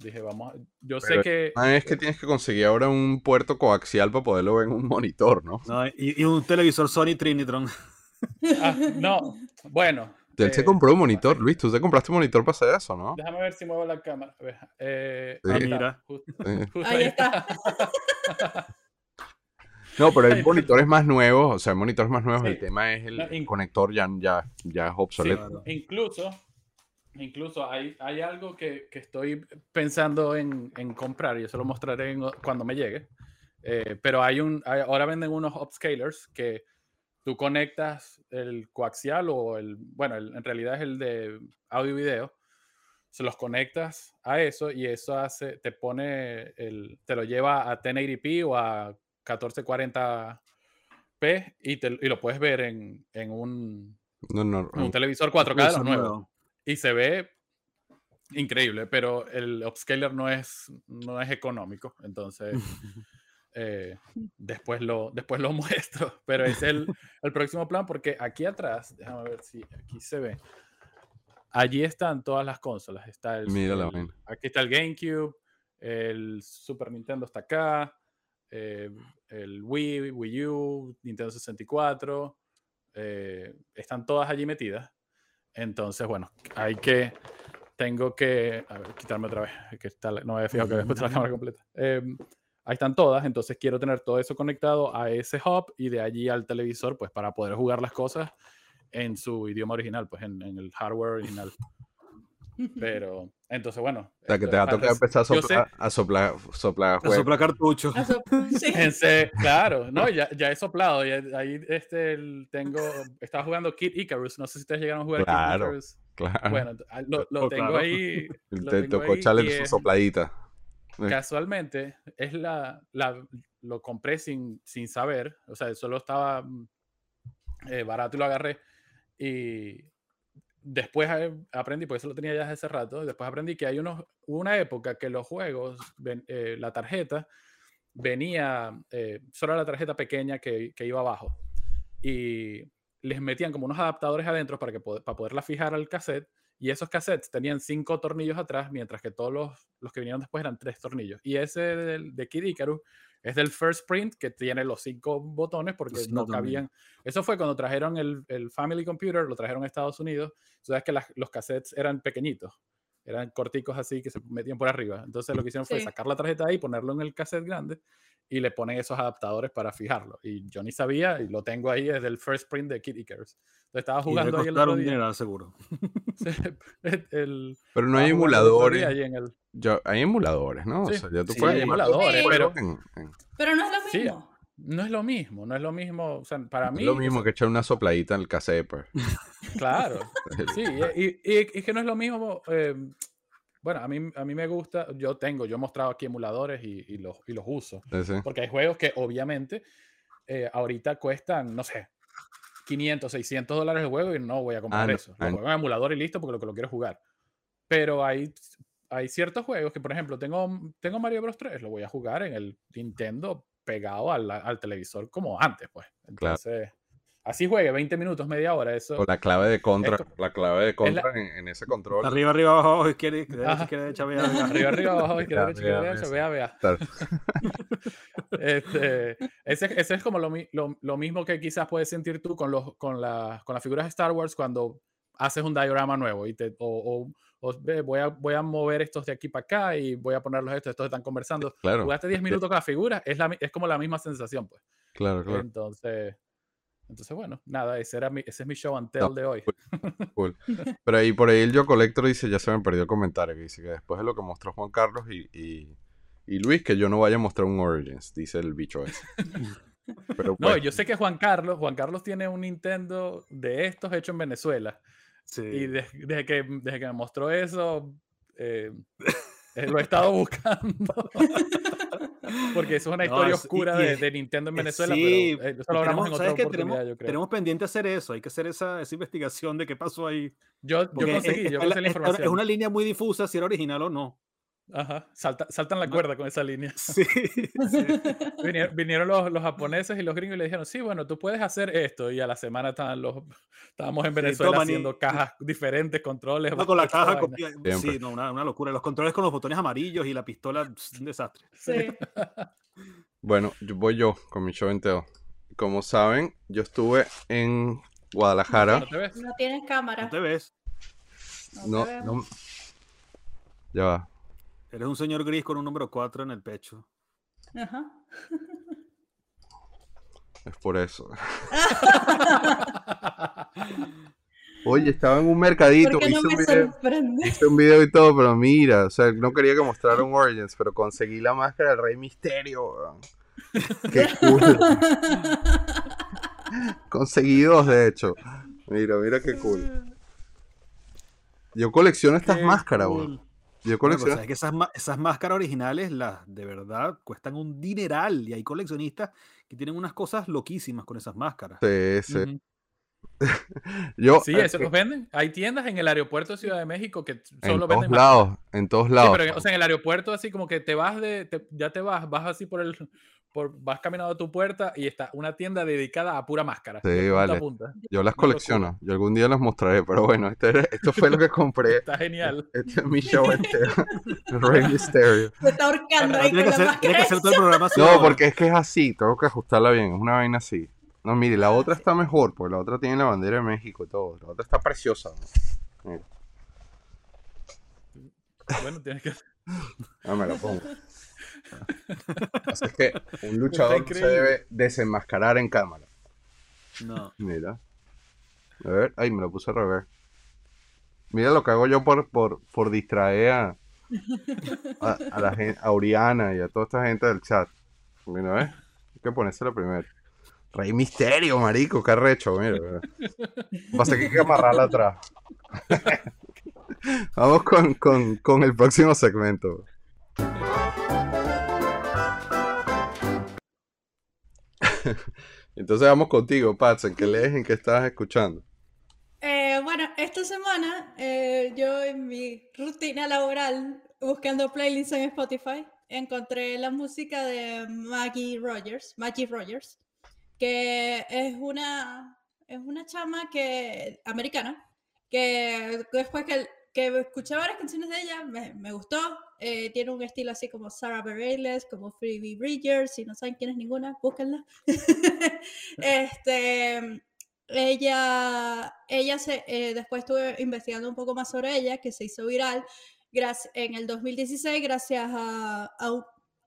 dije, vamos, a- yo
Pero
sé que...
Ah, es que tienes que conseguir ahora un puerto coaxial para poderlo ver en un monitor, ¿no?
No, y, y un televisor Sony Trinitron.
ah, no, bueno.
Él se
eh,
compró un monitor, Luis. Tú te compraste un monitor para hacer eso, ¿no?
Déjame ver si muevo la cámara. Eh,
Sí.
ahí está,
Mira.
justo- justo
Ahí está.
No, pero hay monitores más nuevos, o sea, hay monitores más nuevos.
Sí.
El tema es el, el conector ya, ya, ya es
Sí,
obsoleto.
Claro.
incluso, incluso hay, hay algo que, que estoy pensando en, en comprar y eso lo mostraré en- cuando me llegue. Eh, pero hay un, hay- ahora venden unos upscalers que tú conectas el coaxial o el, bueno, el- en realidad es el de audio y video. Se los conectas a eso y eso hace, te pone, el, te lo lleva a 1080p o a 1440p y, te, y lo puedes ver en, en un,
No, no,
en un televisor 4K de los nuevos. Y se ve increíble, pero el upscaler no es, no es económico. Entonces, eh, después, lo, después lo muestro. Pero es el, el próximo plan porque aquí atrás, déjame ver si aquí se ve. Allí están todas las consolas. Está el,
Mira
aquí está el GameCube, el Super Nintendo está acá, eh, el Wii, Wii U, Nintendo 64, eh, están todas allí metidas. Entonces, bueno, hay que, tengo que, a ver, quitarme otra vez, que está, no me había fijado que había puesto la cámara completa. Em, ahí están todas, entonces quiero tener todo eso conectado a ese hub y de allí al televisor, pues para poder jugar las cosas en su idioma original, pues en, en el hardware original. Pero, entonces, bueno.
O sea, que te va a tocar empezar a soplar, a soplar, soplar
Te
juegos.
sopla cartucho.
So- sí.
en se- claro, no, ya, ya he soplado. ya- ahí este, el- tengo, estaba jugando Kid Icarus. No sé si ustedes llegaron a jugar
Claro.
Kid Icarus.
Claro.
Bueno, ah, lo, lo tengo
claro.
ahí. lo
te
tengo
tocó
ahí
echarle su
es-
sopladita.
Casualmente, es la, la- lo compré sin, sin saber. O sea, solo estaba mm, eh, barato y lo agarré. Y después aprendí, porque eso lo tenía ya desde hace rato. Después aprendí que hay unos, una época que los juegos, ven- eh, la tarjeta venía, eh, solo la tarjeta pequeña que, que iba abajo. Y les metían como unos adaptadores adentro para, que, para poderla fijar al cassette. Y esos cassettes tenían cinco tornillos atrás, mientras que todos los, los que vinieron después eran tres tornillos. Y ese del- de Kid Icarus es del First Print, que tiene los cinco botones porque no cabían. Eso fue cuando trajeron el, el Family Computer, lo trajeron a Estados Unidos. Sabes que las- los cassettes eran pequeñitos, eran corticos así que se metían por arriba. Entonces lo que hicieron fue sacar la tarjeta ahí, ponerlo en el cassette grande y le ponen esos adaptadores para fijarlo. Y yo ni sabía, y lo tengo ahí desde el First Print de Kid Icarus. Entonces estaba
Y
jugando ahí el otro
un
día.
dineral seguro.
el-
Pero no hay emuladores.
ahí en el-
Ya- hay emuladores, ¿no?
Sí.
O sea, ya tú
Sí,
puedes
hay
emuladores,
pero-
en- en-
Pero no es lo
Sí,
mismo.
no es lo mismo, no es lo mismo. O sea, para
es
mí.
lo
o
mismo
sea,
que echar una sopladita en el cassette. pues.
Claro. Sí, y, y- y es que no es lo mismo. eh, bueno, a mí, a mí me gusta. Yo tengo, yo he mostrado aquí emuladores y, y los, y los uso.
Sí, sí.
Porque hay juegos que obviamente eh, ahorita cuestan, no sé, 500, 600 dólares el juego y no voy a comprar
no,
eso. Lo
ah,
juego en emulador y listo porque lo que lo quiero jugar. Pero hay, hay ciertos juegos que, por ejemplo, tengo, tengo Mario Bros 3, lo voy a jugar en el Nintendo pegado al, al televisor como antes, pues.
Claro.
Así juegue 20 minutos, media hora, eso.
O la clave de contra,
Esto-
la clave de contra
la-
en, en ese control.
Arriba, arriba, abajo, abajo, izquierda, derecha,
Ajá.
izquierda, derecha, vea, vea.
Arriba, arriba, abajo, izquierda, derecha, izquierda,
vea,
derecha,
vea,
vea. Este, ese, ese es como lo, mi- lo- lo mismo que quizás puedes sentir tú con, los, con, la- con las figuras de Star Wars cuando haces un diagrama nuevo y te, o, o- o, ve, voy, a, voy a mover estos de aquí para acá y voy a ponerlos estos, estos están conversando.
Claro,
Jugaste 10 minutos con la figura, es, la, es como la misma sensación, pues.
claro, claro.
Entonces, entonces, bueno, nada, ese, era mi, ese es mi show and tell
No,
de hoy.
Cool. Pero ahí por ahí el Yo Collector dice, ya se me perdió el comentario, que dice que después de lo que mostró Juan Carlos y, y, y Luis, que yo no vaya a mostrar un Origins, dice el bicho ese. Pero
No,
pues,
yo sé que Juan Carlos, Juan Carlos tiene un Nintendo de estos hecho en Venezuela.
Sí.
Y de- desde, que, desde que me mostró eso, eh, eh, lo he estado buscando. Porque eso es una
No,
historia
es- y-
oscura
y
de,
es-
de Nintendo en
Eh,
Venezuela,
sí,
pero eh, eso lo hablamos
tenemos-
en otra oportunidad,
tenemos,
yo creo.
tenemos pendiente hacer eso, hay que hacer esa, esa investigación de qué pasó ahí.
Yo, yo
Porque es-
conseguí, yo
la-
conseguí la
está-
información.
es una línea muy difusa si era original o no.
Ajá, salta- saltan la cuerda con esa línea.
Sí, sí.
Vinieron, vinieron los, los japoneses y los gringos y le dijeron, sí, bueno, tú puedes hacer esto. Y a la semana estaban los, estábamos en Venezuela
y-
haciendo cajas diferentes, controles.
No, con la caja
Siempre.
Sí, no, una, una locura. Los controles con los botones amarillos y la pistola, un desastre.
Sí.
bueno, yo voy yo con mi show entero. Como saben, yo estuve en Guadalajara.
¿No te ves?
No tienes cámara.
¿No te ves?
No
No,
te veo.
no. Ya va.
Eres un señor gris con un número 4 en el pecho.
Ajá.
Es por eso. Oye, estaba en un mercadito,
¿Por qué no
hice, un
me
video, hice un video y todo, pero mira, o sea, no quería que mostrara un Origins, pero conseguí la máscara del Rey Misterio. weón. Qué cool. Conseguí dos, de hecho. Mira, mira qué cool. Yo colecciono estas
Qué
máscaras,
cool.
Yo colecciono.
sabes que esas, máscaras originales, las de verdad, cuestan un dineral. Y hay coleccionistas que tienen unas cosas loquísimas con esas máscaras.
Sí, sí. Yo,
Sí,
eh,
eso los venden. Hay tiendas en el aeropuerto de Ciudad de México que
en
solo
todos
venden máscaras.
lados, en todos
Sí,
lados.
pero, o sea, en el aeropuerto así como que te vas de, te- ya te vas, vas así por el, por, vas caminando a tu puerta y está una tienda dedicada a pura máscara.
Sí,
de
vale.
punta.
Yo las colecciono. Yo algún día las mostraré, pero bueno, este era- esto fue lo que compré.
Está genial.
Este es mi show entero. Rey Misterio.
Se está ahorcando ahí
tiene,
con
que
la
hacer, que todo el programa
No,
ahora.
porque es que es así, tengo que ajustarla bien, es una vaina así. No, mire, la otra está mejor, porque la otra tiene la bandera de México y todo. La otra está preciosa. Mira,
Bueno, tienes que.
no me la pongo. Así es que un luchador se debe desenmascarar en cámara.
No.
Mira. A ver, ay, me lo puse al revés. Mira lo que hago yo por, por, por distraer a, a, a la gente, a Oriana y a toda esta gente del chat. Mira, ¿ves? Hay que ponérsela primero. Rey Misterio, marico, qué arrecho, mira. mira. Pasa que hay que amarrarla atrás. Vamos con, con, con el próximo segmento. Entonces vamos contigo, Pats, ¿en qué lees? ¿En qué estás escuchando?
Eh, bueno, esta semana eh, yo en mi rutina laboral, buscando playlists en Spotify, encontré la música de Maggie Rogers, Maggie Rogers, que es una, es una chama que, americana, que después que, que escuché varias canciones de ella, me, me gustó. Eh, tiene un estilo así como Sarah Bareilles, como Phoebe Bridgers, si no saben quién es ninguna, búsquenla. este, ella, ella se, eh, después estuve investigando un poco más sobre ella, que se hizo viral en el 2016 gracias a, a un,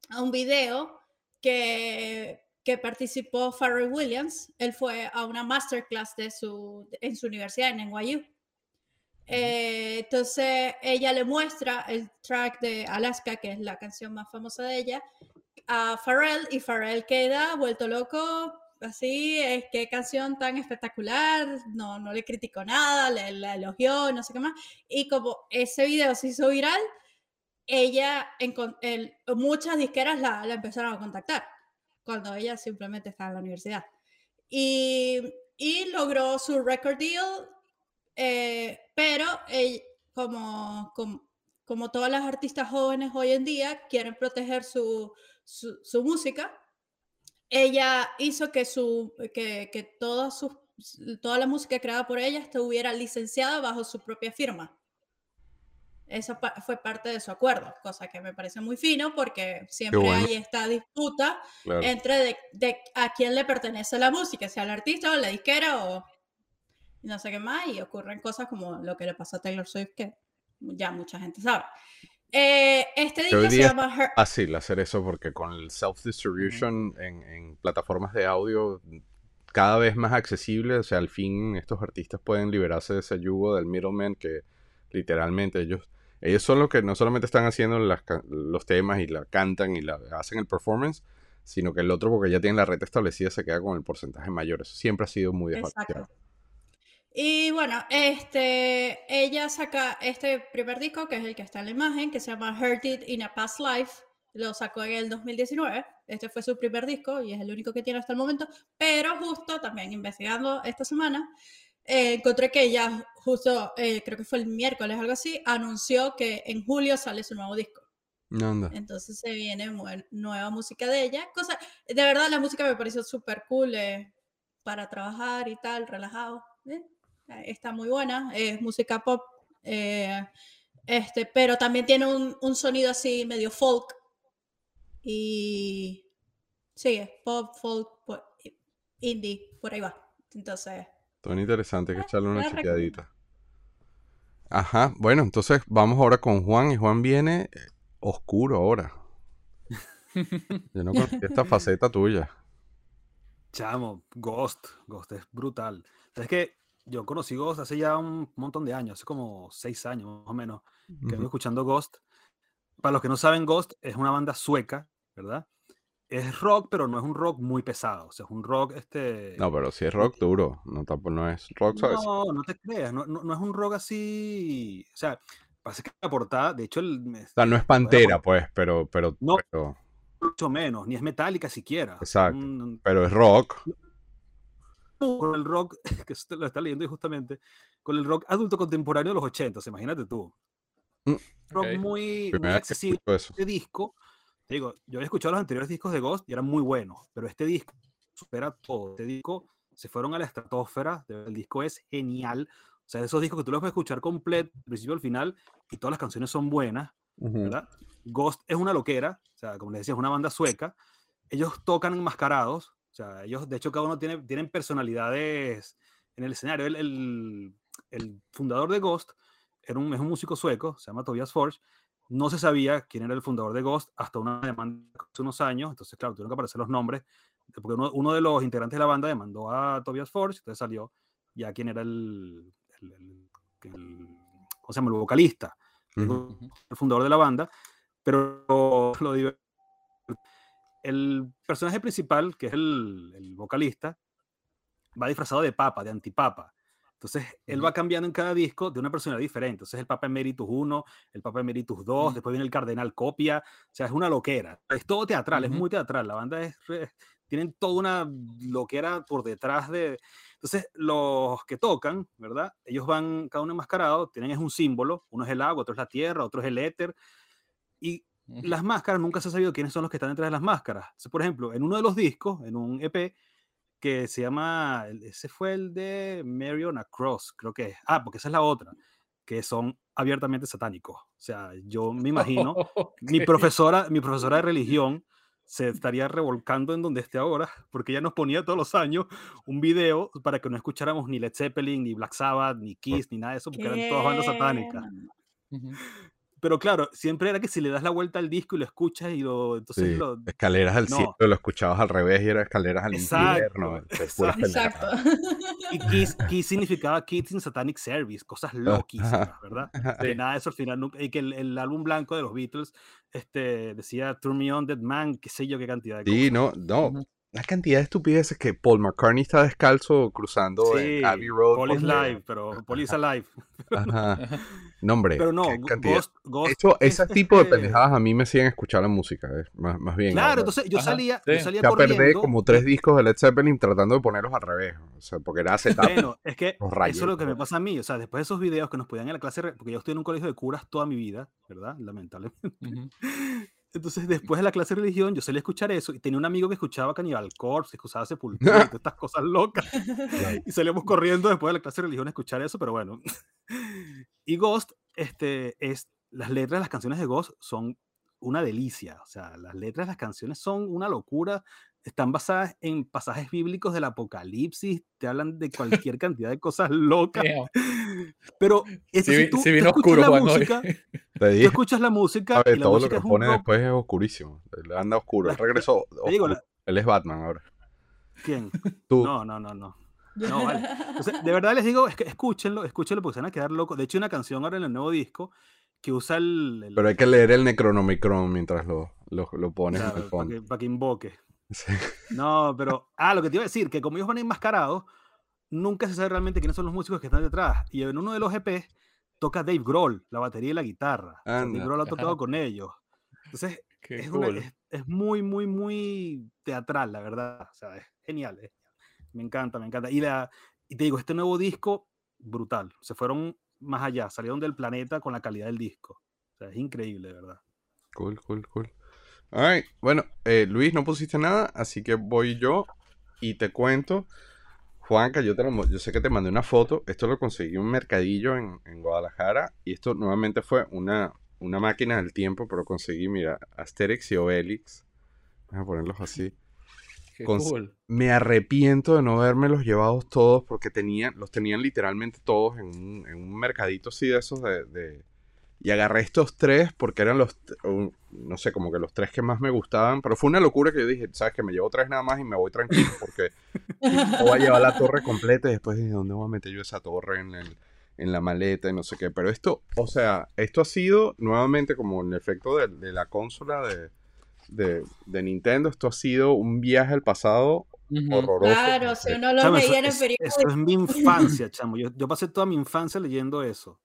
a un video que, que participó Pharrell Williams. Él fue a una masterclass de su, en su universidad en NYU. Eh, entonces ella le muestra el track de Alaska, que es la canción más famosa de ella, a Pharrell y Pharrell queda vuelto loco, así, es qué canción tan espectacular, no, no le criticó nada, le, elogió, no sé qué más. Y como ese video se hizo viral, ella, encon- el- muchas disqueras la, la empezaron a contactar, cuando ella simplemente estaba en la universidad. Y, y logró su record deal, eh, pero ell- como, como, como todas las artistas jóvenes hoy en día quieren proteger su, su, su música, ella hizo que, su, que, que toda, su, toda la música creada por ella estuviera licenciada bajo su propia firma. Eso pa- fue parte de su acuerdo, cosa que me parece muy fino porque siempre
bueno.
hay esta disputa
Claro.
entre de, de a quién le pertenece la música, sea el artista o la disquera o no sé qué más, y ocurren cosas como lo que le pasó a Taylor Swift, que ya mucha gente sabe. Eh, este disco se llama Her-
fácil hacer eso porque con el self-distribution en, en plataformas de audio cada vez más accesible, o sea, al fin estos artistas pueden liberarse de ese yugo del middleman que literalmente ellos ellos son los que no solamente están haciendo las los temas y la cantan y la hacen el performance, sino que el otro porque ya tienen la red establecida se queda con el porcentaje mayor. Eso siempre ha sido muy desbalanceado.
Y bueno, este, ella saca este primer disco, que es el que está en la imagen, que se llama Hurt It in a Past Life. Lo sacó en el 2019. Este fue su primer disco y es el único que tiene hasta el momento. Pero justo también investigando esta semana, eh, encontré que ella justo, eh, creo que fue el miércoles, algo así, anunció que en julio sale su nuevo disco.
Anda.
Entonces se viene nueva música de ella. Cosa, de verdad la música me pareció súper cool eh, para trabajar y tal, relajado. Está muy buena, es música pop, eh, este, pero también tiene un, un sonido así medio folk. Y sí, es pop, folk, po- indie, por ahí va. Entonces,
Todo interesante, hay que echarle una chequeadita. Ajá, bueno, entonces vamos ahora con Juan y Juan viene eh, oscuro ahora. Yo no conocía esta faceta tuya.
Chamo, Ghost. Ghost es brutal. Es que yo conocí Ghost hace ya un montón de años, hace como seis años más o menos, que vengo escuchando Ghost. Para los que no saben, Ghost es una banda sueca, ¿verdad? Es rock, pero no es un rock muy pesado. O sea, es un rock este.
No, pero si es rock duro, no, tampoco, no es rock, ¿sabes?
No, no te creas, no, no- no es un rock así. O sea, pasa que la portada, de hecho, el,
O sea, no es pantera, pues, pero, pero,
No.
pero,
mucho menos, ni es metálica siquiera.
Exacto.
Un-
pero es rock.
Con el rock, que lo está leyendo justamente, con el rock adulto contemporáneo de los 80, imagínate tú.
Mm.
Rock muy, muy accesible este disco, te digo, yo había escuchado los anteriores discos de Ghost y eran muy buenos, pero este disco supera todo. Este disco se fueron a la estratosfera, el disco es genial. O sea, esos discos que tú los puedes escuchar completo, del principio al final, y todas las canciones son buenas. ¿verdad? Ghost es una loquera, o sea, como les decía, es una banda sueca. Ellos tocan enmascarados, sea, ellos, de hecho, cada uno tiene, tienen personalidades en el escenario. El, el- el fundador de Ghost era un, es un músico sueco, se llama Tobias Forge. No se sabía quién era el fundador de Ghost hasta una demanda hace unos años. Entonces, claro, tuvieron que aparecer los nombres, porque uno, uno de los integrantes de la banda demandó a Tobias Forge, entonces salió ya quién era el, el, el- el- ¿cómo se llama? El vocalista
Ujú.
el fundador de la banda, pero lo, lo diver- el personaje principal, que es el, el vocalista, va disfrazado de papa, de antipapa. Entonces, él va cambiando en cada disco de una personalidad diferente. Entonces, el Papa Emeritus 1, el Papa Emeritus 2,
Mm.
después viene el Cardenal Copia. O sea, es una loquera. Es todo teatral, es muy teatral. La banda es. re- Tienen toda una loquera por detrás de. Entonces, los que tocan, ¿verdad? Ellos van cada uno enmascarado, tienen es un símbolo. Uno es el agua, otro es la tierra, otro es el éter. Y. las máscaras, nunca se ha sabido quiénes son los que están detrás de las máscaras. Por ejemplo, en uno de los discos, en un EP, que se llama, ese fue el de Marion Across, creo que es. Ah, porque esa es la otra, que son abiertamente satánicos. O sea, yo me imagino, mi
Ok.
profesora, mi profesora de religión se estaría revolcando en donde esté ahora, porque ella nos ponía todos los años un video para que no escucháramos ni Led Zeppelin, ni Black Sabbath, ni Kiss, ni nada de eso, porque eran todas bandas satánicas.
Ujú.
Pero claro, siempre era que si le das la vuelta al disco y lo escuchas y lo. Entonces
Sí,
lo.
Escaleras al
No.
cielo, lo escuchabas al revés y era escaleras al infierno.
exacto.
Exacto.
Y Kiss, Kiss significaba Kids in Satanic Service, cosas loquísimas, ¿verdad? Que
Sí.
nada de eso al final. nunca- y que el, el álbum blanco de los Beatles este, decía Turn Me On Dead Man, qué sé yo qué cantidad de
Sí,
cosas.
no, no. La cantidad de estupideces que Paul McCartney está descalzo cruzando
Sí,
en Abbey Road.
Paul is live, pero Paul is alive.
Ajá. No, hombre.
Pero no. Ghost, Ghost
Eso,
es,
ese tipo de pendejadas a mí me siguen escuchar la música, eh, más, más bien.
Claro,
ahora.
entonces yo
Ajá,
salía, yo salía
Ya perdí
corriendo.
como tres discos de Led Zeppelin tratando de ponerlos al revés. O sea, porque era acetato.
Bueno, es que eso es lo que me pasa a mí. O sea, después de esos videos que nos ponían en la clase, porque yo estoy en un colegio de curas toda mi vida, ¿verdad? Lamentablemente.
Ujú.
Entonces, después de la clase de religión, yo salía a escuchar eso y tenía un amigo que escuchaba Cannibal Corpse, que escuchaba Sepultura y todas estas cosas locas. y salíamos corriendo después de la clase de religión a escuchar eso, pero bueno. y Ghost, este, es, las letras de las canciones de Ghost son una delicia. O sea, las letras de las canciones son una locura. Están basadas en pasajes bíblicos del Apocalipsis, te hablan de cualquier cantidad de cosas locas. Pero eso
Sí, vi-
tú,
sí
tú
vino
escuchas
oscuro,
la música,
Te
tú escuchas la música
¿sabes?
y la
Todo lo
música
que
es un
pone
rock.
después es oscurísimo. Él anda oscuro. Él regresó. oscuro.
la-
Él es Batman ahora.
¿Quién?
Tú.
No, no, no, no. No, vale. Entonces, de verdad les digo, es que escúchenlo, escúchenlo porque se van a quedar locos. De hecho, hay una canción ahora en el nuevo disco que usa el. el-
Pero hay que leer el Necronomicron mientras lo, lo, lo pones en
claro,
el
para,
fondo.
que, para que invoque.
Sí.
No, pero. Ah, lo que te iba a decir, que como ellos van enmascarados, nunca se sabe realmente quiénes son los músicos que están detrás. Y en uno de los EPs toca Dave Grohl, la batería y la guitarra. Dave. Grohl ha tocado con ellos. Entonces, es, una-
cool.
es, es muy, muy, muy teatral, la verdad. O sea, es genial. es. Me encanta, me encanta. Y, la, y te digo, este nuevo disco, brutal. Se fueron más allá, salieron del planeta con la calidad del disco. O sea, es increíble, de verdad.
Cool, cool, cool. Alright, Bueno, eh, Luis, no pusiste nada, así que voy yo y te cuento. Juanca, yo, te lo yo sé que te mandé una foto. Esto lo conseguí en un mercadillo en, en Guadalajara. Y esto nuevamente fue una, una máquina del tiempo, pero conseguí, mira, Asterix y Obelix. Voy a ponerlos así.
Qué
con-
cool.
Me arrepiento de no haberme los llevados todos porque tenían, los tenían literalmente todos en un, en un mercadito así de esos de, de- Y agarré estos tres porque eran los, no sé, como que los tres que más me gustaban. Pero fue una locura que yo dije, sabes que me llevo tres nada más y me voy tranquilo porque no voy a llevar la torre completa y después dije, ¿dónde voy a meter yo esa torre en, el- en la maleta y no sé qué? Pero esto, o sea, esto ha sido nuevamente como el efecto de, de la consola de, de, de Nintendo. Esto ha sido un viaje al pasado horroroso.
Claro, si uno lo
Chamo, eso,
en el periódico.
eso es mi infancia, chamo. Yo, yo pasé toda mi infancia leyendo eso.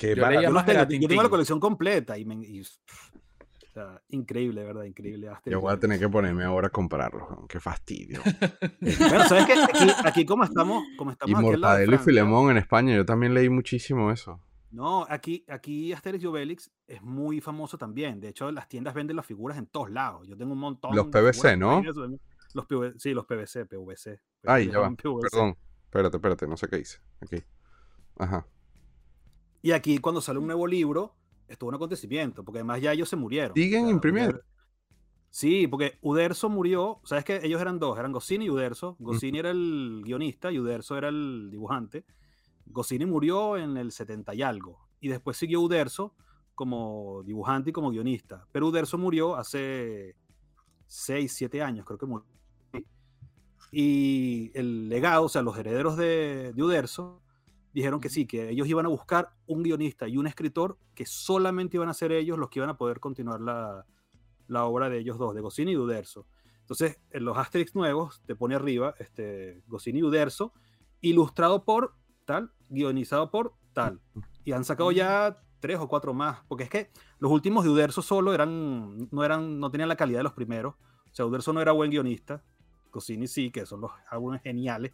Qué
Yo
Yo, tengo, yo tengo la colección completa y, me- y O sea, increíble, ¿verdad? Increíble. Asterix
Yo voy a tener que ponerme ahora a comprarlo. Qué fastidio.
Bueno, ¿sabes qué? Aquí, aquí como estamos, como estamos
Y Mortadelo y Filemón en España, yo también leí muchísimo eso.
No, aquí, aquí Asterix y Obelix es muy famoso también. De hecho, las tiendas venden las figuras en todos lados. Yo tengo un montón.
Los
de
PVC, ¿no?
Los PV sí, los PVC, PVC.
Ay, ya va.
PVC.
Perdón. Espérate, espérate, no sé qué hice. Aquí. Ajá.
Y aquí cuando sale un nuevo libro, es todo un acontecimiento, porque además ya ellos se murieron.
¿Siguen
O sea,
imprimiendo?
Sí, porque Uderzo murió, sabes que ellos eran dos, eran Goscinny y Uderzo. Goscinny era el guionista y Uderzo era el dibujante. Goscinny murió en el 70 y algo, y después siguió Uderzo como dibujante y como guionista. Pero Uderzo murió hace 6, 7 años, creo que murió. Y el legado, o sea, los herederos de, de Uderzo, dijeron que sí, que ellos iban a buscar un guionista y un escritor que solamente iban a ser ellos los que iban a poder continuar la, la obra de ellos dos, de Goscinny y de Uderzo. Entonces, en los Asterix nuevos te pone arriba este, Goscinny y Uderzo, ilustrado por tal, guionizado por tal. Y han sacado ya tres o cuatro más, porque es que los últimos de Uderzo solo eran, no, eran, no tenían la calidad de los primeros. O sea, Uderzo no era buen guionista, Goscinny sí, que son los álbumes geniales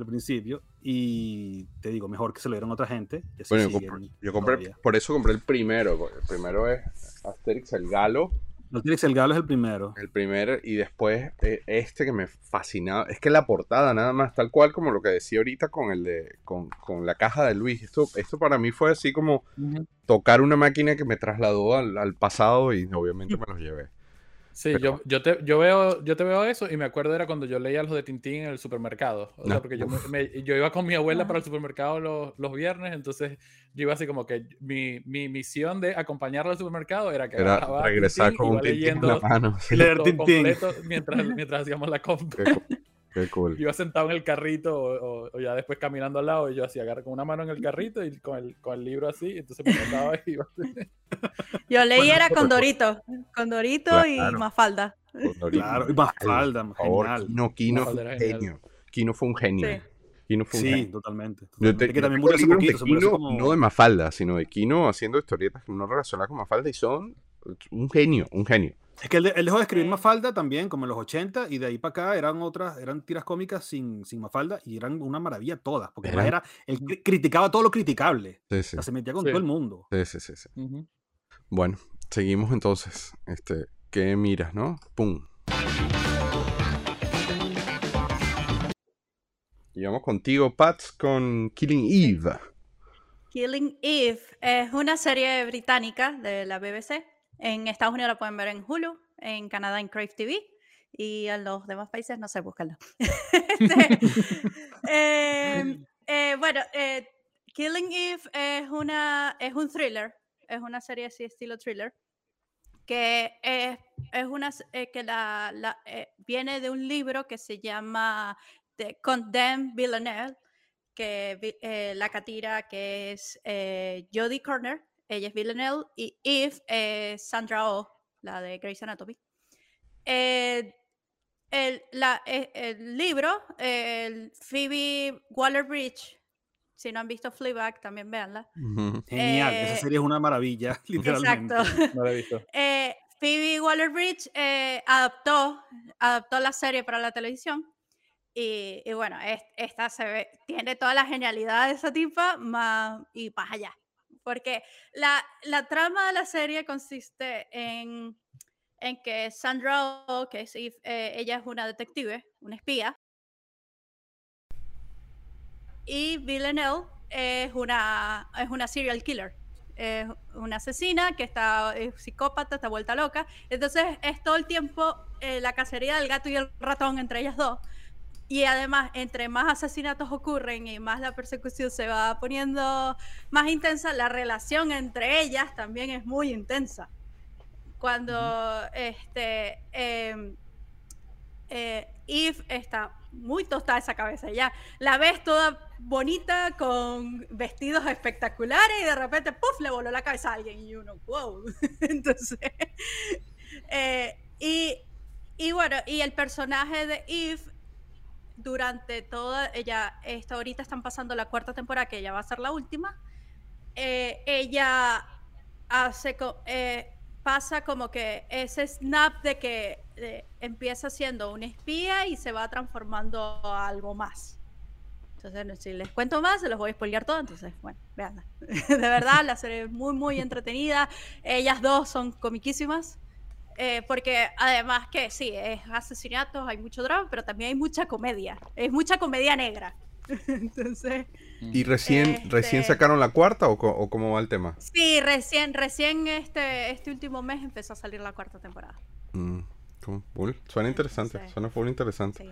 del principio. Y te digo, mejor que se lo dieron a otra gente.
Bueno, yo compré, yo compré- por eso compré el primero. El primero es Asterix el Galo.
Asterix el Galo es el primero.
El primero y después eh, este que me fascinaba. Es que la portada nada más, tal cual como lo que decía ahorita con el de con, con la caja de Luis. Esto, esto para mí fue así como tocar una máquina que me trasladó al, al pasado y obviamente me los llevé.
Sí,
Pero-
yo, yo, te, yo, veo, yo te veo eso y me acuerdo era cuando yo leía los de Tintín en el supermercado. O sea, porque yo, me- yo iba con mi abuela para el supermercado los, los viernes, entonces yo iba así como que mi, mi misión de acompañarla al supermercado era que
Era regresar
Tintín,
con un tintín en
leyendo
la mano. sí.
Leer Tintín.
completo mientras, mientras hacíamos la compra.
Qué cool.
Yo iba sentado en el carrito o, o- o ya después caminando al lado y yo así agarro con una mano en el carrito y con el, con el libro así, entonces me iba
Yo leí
Bueno,
era con Dorito, con Dorito
Claro.
y Mafalda.
Claro, y Mafalda,
Por favor,
genial.
Kino, Kino fue un genio. Kino fue un genio.
Sí.
Kino fue un
Sí,
genio.
totalmente.
Yo
totalmente,
te-
que también murió hace poquito, como...
Kino, no de Mafalda, sino de Kino haciendo historietas no relacionadas con Mafalda y son un genio, un genio.
Es que él, él dejó de escribir. Mafalda también, como en los 80, y de ahí para acá eran otras, eran tiras cómicas sin, sin Mafalda y eran una maravilla todas, porque
Eran-
era, él cri- criticaba todo lo criticable,
Sí,
o
sí.
sea, se metía con
Sí.
todo el mundo.
Sí, sí, sí, sí. Bueno, seguimos entonces. Este, ¿qué miras, no? Pum. Y vamos contigo, Pats, con Killing Eve.
Killing Eve es una serie británica de la BBC. En Estados Unidos la pueden ver en Hulu, en Canadá en Crave TV y en los demás países no sé, búscalo. Este, eh, eh, bueno, eh, Killing Eve es, una, es un thriller, es una serie así estilo thriller que es, es una eh, que la, la, eh, viene de un libro que se llama The Condemned Villanelle que eh, la catira que es Jodie Corner, ella es Villanelle, y Eve es Sandra Oh, la de Grey's Anatomy. Eh, el, la- eh, el libro, el Phoebe Waller-Bridge, si no han visto Fleabag, también véanla.
Genial,
Eh,
esa serie es una maravilla, literalmente.
Exacto.
No lo he visto.
Eh, Phoebe Waller-Bridge eh, adaptó, adaptó la serie para la televisión. Y, y bueno, es- esta se ve, tiene toda la genialidad de esa tipa más, y más allá. Porque la, trama de la serie consiste en, que Sandra que es eh, ella es una detective, una espía. Y Villanelle es una, es una serial killer. Es una asesina que está es psicópata, está vuelta loca. Entonces es todo el tiempo eh, la cacería del gato y el ratón entre ellas dos. Y además, entre más asesinatos ocurren y más la persecución se va poniendo más intensa, la relación entre ellas también es muy intensa. Cuando este, em, eh, Eve está muy tostada esa cabeza, ya la ves toda bonita con vestidos espectaculares y de repente, ¡puf!, le voló la cabeza a alguien y uno, wow. Entonces, eh, y, y bueno, y el personaje de Eve durante toda, ella, esta, ahorita están pasando la cuarta temporada, que ya va a ser la última, eh, ella hace, eh, pasa como que ese snap de que eh, empieza siendo un espía y se va transformando a algo más. Entonces, si les cuento más, se los voy a spoilear todo. Entonces, bueno, vean. De verdad, la serie es muy, muy entretenida. Ellas dos son comiquísimas. Eh, porque además que sí, es asesinatos, hay mucho drama, pero también hay mucha comedia. Es mucha comedia negra. Entonces,
¿Y recién, recién
Este-
sacaron la cuarta o, o cómo va el tema?
sí, recién, recién este, este último mes empezó a salir la cuarta temporada.
Mm. Suena interesante,
Sí.
suena full interesante.
Sí.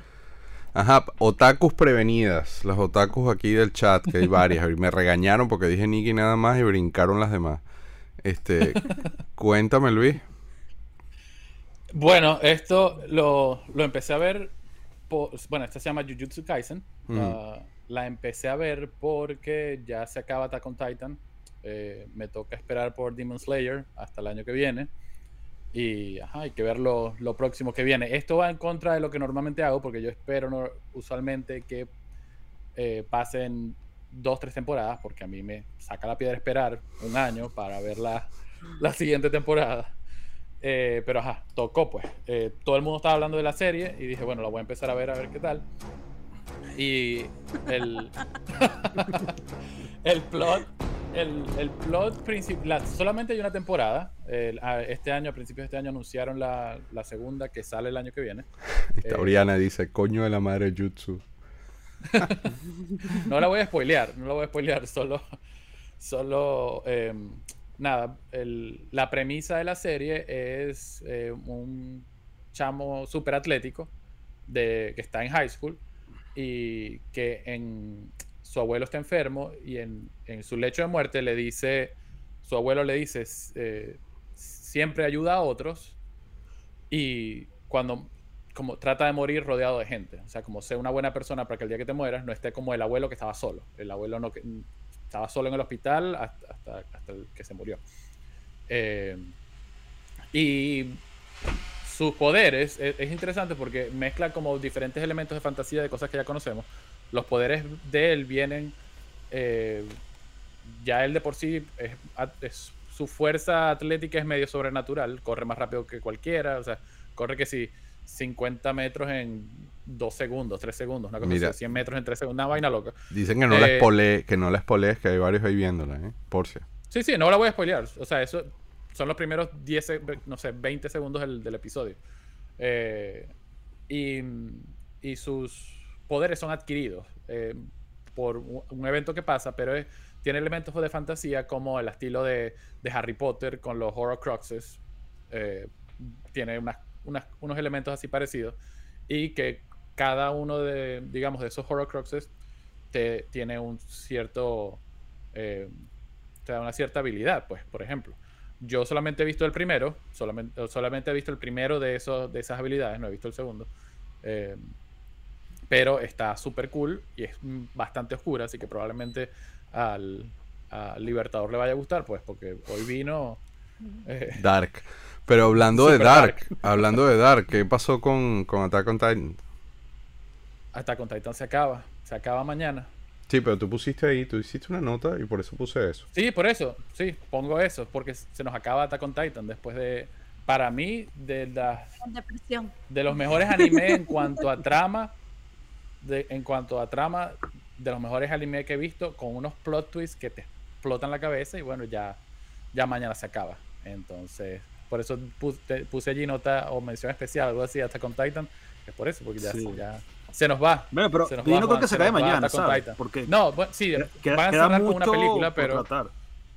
Ajá, otakus prevenidas. Los otakus aquí del chat, que hay varias. y me regañaron porque dije Nikki nada más y brincaron las demás. Este, cuéntame Luis.
Bueno, esto lo, lo empecé a ver. por- bueno, esta se llama Jujutsu Kaisen.
Mm.
Ah, la empecé a ver porque ya se acaba Attack on Titan. Eh, me toca esperar por Demon Slayer hasta el año que viene. Y ajá, hay que ver lo, lo próximo que viene. Esto va en contra de lo que normalmente hago porque yo espero no- usualmente que eh, pasen dos, tres temporadas porque a mí me saca la piedra esperar un año para ver la, la siguiente temporada. Eh, pero ajá, tocó pues. Eh, todo el mundo estaba hablando de la serie y dije, bueno, la voy a empezar a ver a ver qué tal. Y el, el plot, el, el plot principal, solamente hay una temporada. El- a- este año, a principios de este año, anunciaron la, la segunda que sale el año que viene.
Esta
Eh,
Oriana dice, coño de la madre Jutsu.
No la voy a spoilear, no la voy a spoilear, solo, solo, eh, nada, la premisa de la serie es eh, un chamo súper atlético que está en high school y que en, su abuelo está enfermo y en, su lecho de muerte le dice, su abuelo le dice, eh, siempre ayuda a otros y cuando como trata de morir rodeado de gente. O sea, como sea una buena persona para que el día que te mueras no esté como el abuelo que estaba solo. El abuelo no estaba solo en el hospital hasta, hasta, hasta el que se murió. Eh, y sus poderes es, es interesante porque mezcla como diferentes elementos de fantasía de cosas que ya conocemos. Los poderes de él vienen. eh, ya él de por sí es- su fuerza atlética es medio sobrenatural, corre más rápido que cualquiera, o sea, corre que si 50 metros en 2 segundos, 3 segundos, una cosa
Mira.
así, 100 metros en 3 segundos, una vaina loca.
Dicen que no la
Eh,
spoilees, que no la spoilees, que hay varios ahí viéndola, ¿eh? Por si.
Sí, sí, no la voy a spoilear. O sea, eso son los primeros 10, se- no sé, 20 segundos del, del episodio. Eh, y, y sus poderes son adquiridos eh, por un, un evento que pasa, pero es- tiene elementos de fantasía como el estilo de, de Harry Potter con los Horrocruxes. Eh, tiene unas- unas- unos elementos así parecidos. Y que cada uno de, digamos, de esos Horrocruxes te, tiene un cierto... eh, te da una cierta habilidad, pues, por ejemplo. Yo solamente he visto el primero, solamente, solamente he visto el primero de, esos, de esas habilidades, no he visto el segundo. Eh, pero está súper cool y es bastante oscura, así que probablemente al, al Libertador le vaya a gustar, pues, porque hoy vino... eh,
Dark. Pero hablando de Dark,
dark.
hablando de Dark, ¿qué pasó con, con Attack on Titan?
Hasta con Titan se acaba, se acaba mañana.
Sí, pero tú pusiste ahí, tú hiciste una nota y por eso puse eso.
Sí, por eso, sí, pongo eso, porque se nos acaba Attack on Titan después de, para mí, de las
Con depresión.
de los mejores animes en cuanto a trama, de, en cuanto a trama, de los mejores animes que he visto, con unos plot twists que te explotan la cabeza y bueno, ya, ya mañana se acaba. Entonces, por eso pu- te- puse allí nota o mención especial, algo así, hasta con Titan, es por eso, porque ya,
Sí.
ya se nos va.
Bueno, pero
Se nos
yo
va,
no creo
Juan,
que se
se
mañana,
No, bueno, sí,
queda,
van a cerrar con una película, pero...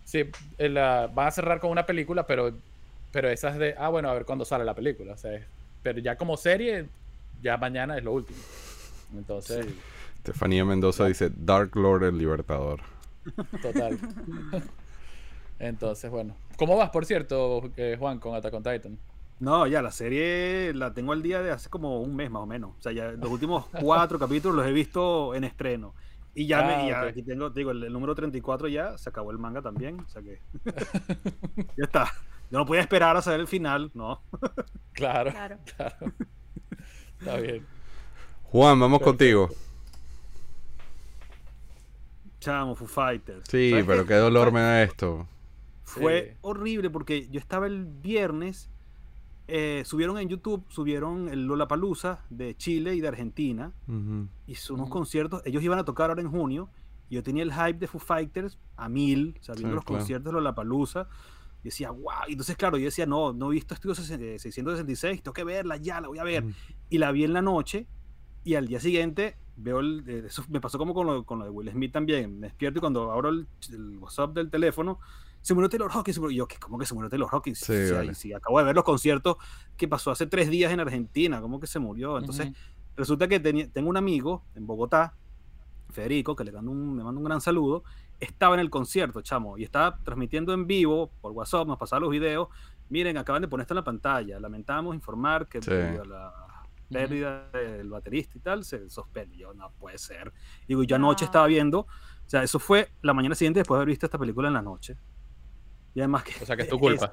Sí, la- van a cerrar con una película, pero, pero esa es de, ah, bueno, a ver cuándo sale la película. O sea, es- pero ya como serie, ya mañana es lo último. Entonces,
Estefanía Mendoza dice Dark Lord el Libertador.
total. Entonces, bueno. ¿Cómo vas, por cierto, eh, Juan, con Attack on Titan?
No, ya la serie la tengo al día de hace como un mes más o menos. O sea, ya los últimos cuatro capítulos los he visto en estreno. Y ya, me,
Ah,
ya aquí tengo, te digo, el, el número 34 ya se acabó el manga también. O sea que ya está. Yo no podía esperar a saber el final, no.
Claro,
Claro.
claro. Está bien.
Juan, vamos
Perfecto.
contigo.
Chamo, Foo Fighters.
Sí,
¿Sabes
pero
qué?
qué dolor me da esto.
Fue
Sí.
horrible porque yo estaba el viernes, eh, subieron en YouTube, subieron el Lollapalooza de Chile y de Argentina,
Ujú.
y son unos conciertos, ellos iban a tocar ahora en junio, yo tenía el hype de Foo Fighters a mil, o sea, viendo
Sí,
los
claro.
conciertos de Lollapalooza, y decía, wow, y entonces claro, yo decía, no, no he visto Estudio 666, tengo que verla ya, la voy a ver,
Mm.
y la vi en la noche, y al día siguiente veo el, eh, eso me pasó como con lo, con lo de Will Smith también, me despierto y cuando abro el, el WhatsApp del teléfono, se murió Taylor Hawkins, se murió- y yo, ¿qué? ¿cómo que se murió Taylor Hawkins?
Sí,
sea,
vale.
si acabo de ver los conciertos que pasó hace tres días en Argentina, ¿cómo que se murió? Entonces,
Ujú.
resulta que tenía- tengo un amigo en Bogotá, Federico, que le mando un, me manda un gran saludo, estaba en el concierto, chamo, y estaba transmitiendo en vivo por WhatsApp, nos pasaba los videos. Miren, acaban de poner esto en la pantalla. Lamentamos informar que
Sí.
debido a la pérdida del baterista y tal, se suspendió. No puede ser. Digo, yo anoche
No.
estaba viendo, o sea, eso fue la mañana siguiente después de haber visto esta película en la noche. Y además que.
O sea que es tu culpa.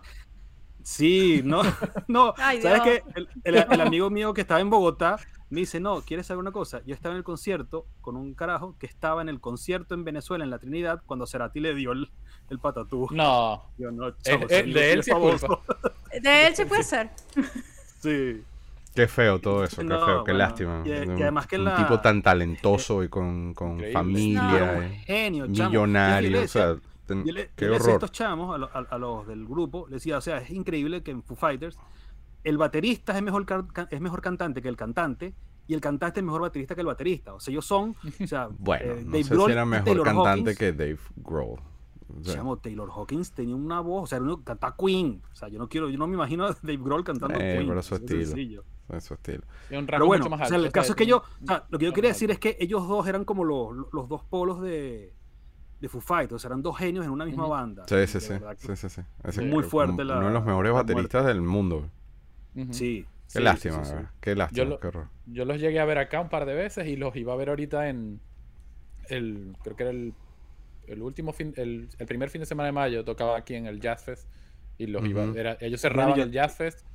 Sí, no, no.
Ay,
¿Sabes qué? El, el- el amigo mío que estaba en Bogotá me dice, no, ¿quieres saber una cosa? Yo estaba en el concierto con un carajo que estaba en el concierto en Venezuela, en la Trinidad, cuando Cerati le dio el, el patatú.
No.
Yo, no, ese amigo
de él
sí
sí es
famoso".
culpa.
De él sí puede ser.
Sí.
Qué feo todo eso, qué
No,
feo, qué
bueno,
lástima.
y- además que
un
la-
tipo tan talentoso y con, con.
No,
familia,
un
eh,
genio, chamo. Yo
millonario, o sea, ten-
Yo le,
qué
yo a
horror.
estos chamos, a, lo- a- a los del grupo, le decía, o sea, es increíble que en Foo Fighters el baterista es mejor, es mejor cantante que el cantante y el cantante es mejor baterista que el baterista. O sea, ellos son, o sea,
Bueno,
eh,
no
Dave
sé
Grohl
si era mejor
Taylor
cantante
Hawkins.
que Dave Grohl. O sea,
Chamo, Taylor Hawkins tenía una voz, o sea, uno canta Queen. O sea, yo no quiero, yo no me imagino a Dave Grohl cantando
Eh,
Queen.
pero su estilo.
sencillo.
es su estilo.
Es un rango
Pero bueno,
mucho más
o sea,
alto,
el caso es que yo, o sea, lo que yo quería
alto.
decir es que ellos dos eran como los, los dos polos de, de Foo Fighters, o sea, eran dos genios en una misma banda.
Sí, sí, sí, sí, sí, sí. Ese
Muy fuerte la-
Uno de los mejores bateristas del mundo.
Sí.
Qué
sí,
lástima,
sí, sí, sí.
¿verdad? qué lástima,
lo-
qué horror.
Yo los llegué a ver acá un par de veces y los iba a ver ahorita en el creo que era el, el último fin el, el primer fin de semana de mayo tocaba aquí en el Jazz Fest y los iba era- ellos cerraban
yo-
el Jazz Fest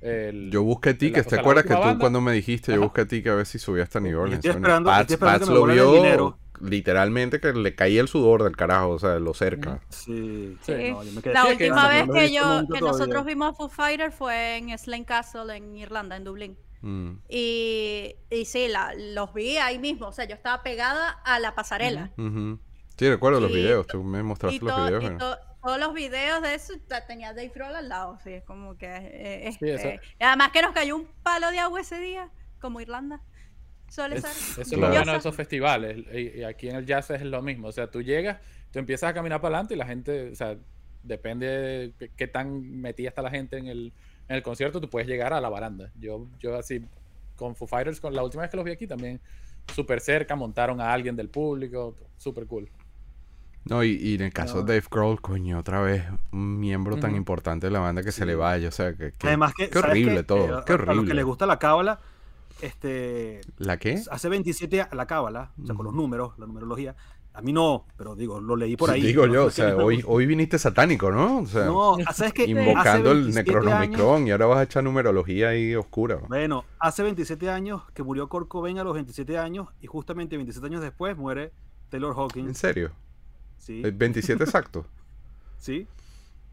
el-
Yo busqué
la-
tickets,
o
¿te acuerdas que tú
banda-
cuando me dijiste, yo busqué tickets a ver si subía hasta Orleans?
estoy
Bueno,
esperando-
Pats,
estoy esperando
Pats
que me
lo vio
dinero.
literalmente que le caía el sudor del carajo, o sea, lo cerca.
Sí,
Sí.
no, yo me quedé-
La última vez que, yo,
nunca
que nosotros vimos a Foo Fighters fue en Slane Castle en Irlanda, en Dublín.
Mm.
Y, y sí, la- los vi ahí mismo. O sea, yo estaba pegada a la pasarela.
Sí, recuerdo los videos, tú me
Y,
mostraste los videos.
y
eh.
to- todos los videos de eso tenía Dave Grohl al lado. Sí, es como que. eh,
Sí, eso-
este, y además que nos cayó un palo de agua ese día, como Irlanda. Suele
Es-
ser.
eso es lo bueno de esos festivales. Y, y aquí en el jazz es lo mismo. O sea, tú llegas, tú empiezas a caminar para adelante y la gente, o sea, depende de qué, qué tan metida está la gente en el, en el concierto, tú puedes llegar a la baranda. Yo, yo así, con Foo Fighters, con la última vez que los vi aquí también, súper cerca, montaron a alguien del público, súper cool.
No, y, y en el caso de Dave Grohl, coño, otra vez un miembro tan importante de la banda que se le vaya, o sea, que, que-
Además que,
qué
¿sabes
horrible todo,
Eh,
qué
a- A los que
horrible.
les gusta la cábala, este,
¿La qué?
hace 27 a- la cábala, o sea, con los números, la numerología. A mí no, pero digo, lo leí por ahí.
Digo
no
yo, o
que
sea, hoy, hoy viniste satánico, ¿no? O sea,
No, ¿sabes qué?
invocando el
27
Necronomicron y ahora vas a echar numerología ahí oscura.
Bueno, hace 27 años que murió Kurt Cobain a los 27 años y justamente 27 años después muere Taylor
¿En
Hawkins.
serio?
Sí,
¿El 27 exacto?
sí.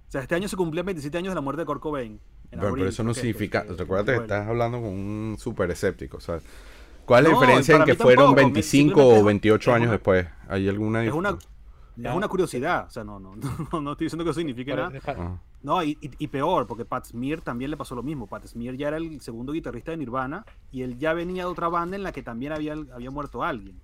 O sea, este año se cumplían 27 años de la muerte de Kurt Cobain. en
Bueno, pero eso no significa, recuerda que estás hablando con un súper escéptico, o sea, ¿cuál es la diferencia en que fueron
tampoco, me-
25
simplemente
o
es-
28
es
años
una-
después? ¿Hay alguna
Es una,
diferencia?
es una curiosidad, o sea, no, no, no, no estoy diciendo que eso signifique nada. No, y, y- y peor, porque Pat Smear también le pasó lo mismo. Pat Smear ya era el segundo guitarrista de Nirvana y él ya venía de otra banda en la que también había, había muerto alguien.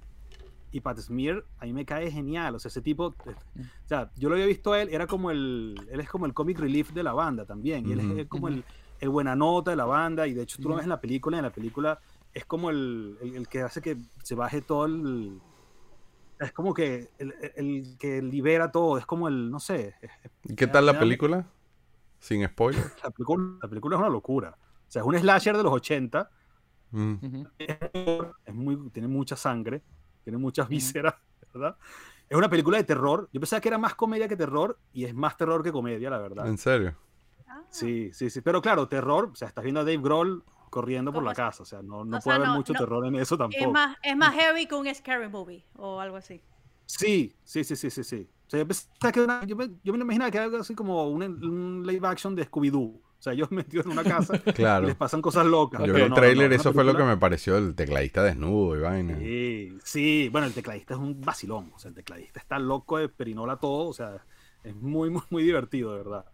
Y Pat Smear a mí me cae genial, o sea, ese tipo, eh, o sea, yo lo había visto a él, era como el, él es como el comic relief de la banda también, y él
Ujú.
es como el, el buena nota de la banda, y de hecho tú lo ves en la película, en la película es como el, el- el que hace que se baje todo el... Es como que el, que libera todo, es como el, no sé, es- es-
¿Y qué tal la película? Sin spoiler.
la película, la película es una locura. O sea, es un slasher de los 80.
Mm.
Ujú.
Es muy, tiene mucha sangre, tiene muchas vísceras, ¿verdad? Es una película de terror. Yo pensaba que era más comedia que terror y es más terror que comedia, la verdad.
¿En serio?
Ah,
Sí, sí, sí. Pero claro, terror, o sea, estás viendo a Dave Grohl corriendo por
¿Cómo
la casa. O sea, no, no
O
puede
sea,
haber
no-
mucho
no-
terror en eso tampoco.
Es más, es más heavy que un scary movie o algo así.
Sí, sí, sí, sí, sí, sí. sea, yo pensaba que era una- yo, me, yo me imaginaba que era algo así como un, un live action de Scooby-Doo. O sea, ellos metidos en una casa
Claro.
y les pasan cosas locas.
Yo vi el
no,
trailer,
no,
eso fue lo que me pareció el tecladista desnudo y vaina.
Sí, sí, bueno, el tecladista es un vacilón, o sea, el tecladista está loco de perinola todo, o sea, es muy, muy, muy divertido, de verdad.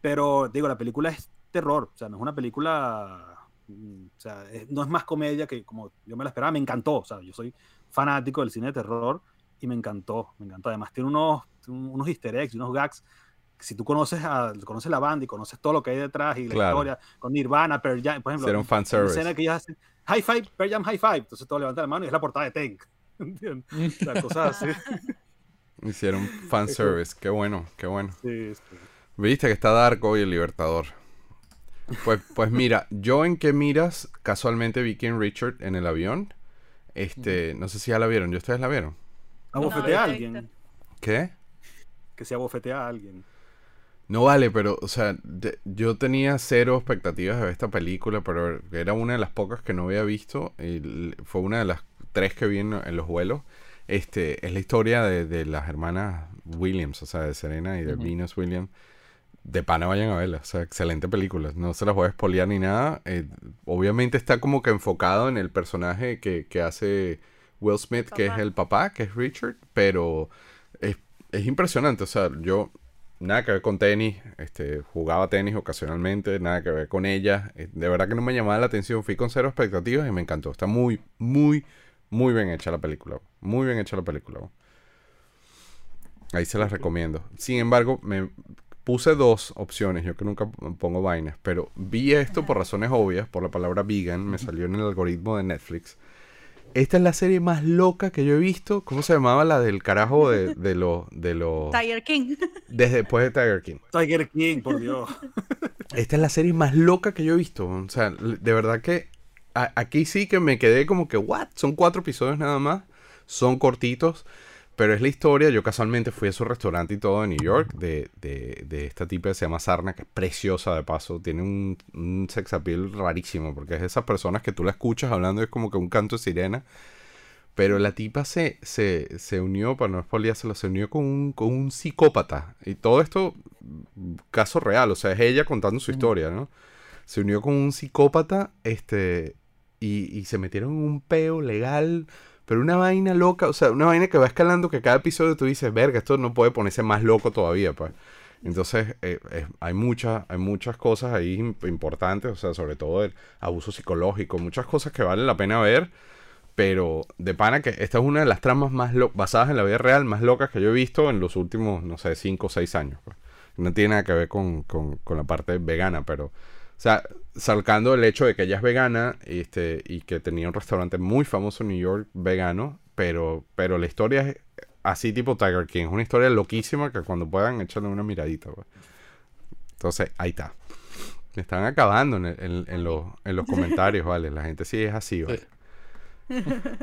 Pero, digo, la película es terror, o sea, no es una película, mm, o sea, es- no es más comedia que como yo me la esperaba, me encantó, o sea, yo soy fanático del cine de terror y me encantó, me encantó. Además, tiene unos, unos easter eggs y unos gags. Si tú conoces, a, conoces la banda y conoces todo lo que hay detrás y la
Claro.
historia con Nirvana, Pearl Jam, por ejemplo,
Hicieron
en-
fan service.
escena que ellos hacen High Five, Pearl Jam High Five, entonces todos levantan la mano y es la portada de Tank. ¿Entiendes? O sea, cosas así.
Hicieron fan service. Qué bueno, qué bueno.
Sí, sí.
Viste que está Dark hoy el Libertador. Pues, pues mira, yo en qué miras, casualmente vi King Richard en el avión. Este, no sé si ya la vieron. ¿Y ustedes la vieron?
Abofetea a
No,
alguien.
¿Qué?
Que se abofetea a alguien.
No vale, pero, o sea, de- yo tenía cero expectativas de ver esta película, pero era una de las pocas que no había visto. y fue una de las tres que vi en, en los vuelos. Este, es la historia de, de las hermanas Williams, o sea, de Serena y de. Venus Williams. De pana vayan a verla, o sea, excelente película. No se las voy a espolear ni nada. eh, obviamente está como que enfocado en el personaje que, que hace Will Smith, que es el papá, que es Richard, pero es, es impresionante. O sea, yo nada que ver con tenis, este, jugaba tenis ocasionalmente, nada que ver con ella. eh, De verdad que no me llamaba la atención, fui con cero expectativas y me encantó. Está muy, muy, muy bien hecha la película. Muy bien hecha la película. Ahí se las recomiendo. Sin embargo, me puse dos opciones, yo que nunca pongo vainas, pero vi esto por razones obvias, por la palabra vegan, me salió en el algoritmo de Netflix. Esta es la serie más loca que yo he visto. ¿Cómo se llamaba la del carajo de, de los... De los
Tiger King.
desde después de Tiger King.
Tiger King, por Dios.
Esta es la serie más loca que yo he visto. O sea, de verdad que a- aquí sí que me quedé como que, ¿what? Son cuatro episodios nada más. Son cortitos. Pero es la historia. Yo casualmente fui a su restaurante y todo en New York. De, de, de esta tipa que se llama Sarna, que es preciosa de paso. Tiene un, un sex appeal rarísimo. Porque es de esas personas que tú la escuchas hablando es como que un canto de sirena. Pero la tipa se, se, se unió, para no expoliárselo, se unió con un, con un psicópata. Y todo esto, caso real, o sea, es ella contando su historia, ¿no? Se unió con un psicópata, este, y, y se metieron en un peo legal, pero una vaina loca, o sea, una vaina que va escalando que cada episodio tú dices, verga, esto no puede ponerse más loco todavía, pues. Entonces, eh, hay, muchas, hay muchas cosas ahí imp- importantes, o sea, sobre todo el abuso psicológico, muchas cosas que valen la pena ver. Pero de pana que esta es una de las tramas más basadas en la vida real más locas que yo he visto en los últimos, no sé, 5 o 6 años. pues. No tiene nada que ver con, con- con la parte vegana, pero... O sea, salcando el hecho de que ella es vegana este, y que tenía un restaurante muy famoso en New York vegano, pero, pero la historia es así tipo Tiger King. Es una historia loquísima que cuando puedan echarle una miradita. pues. Entonces, ahí está. Me están acabando en, el- en- en los, en los comentarios, ¿vale? La gente sí es así, ¿vale?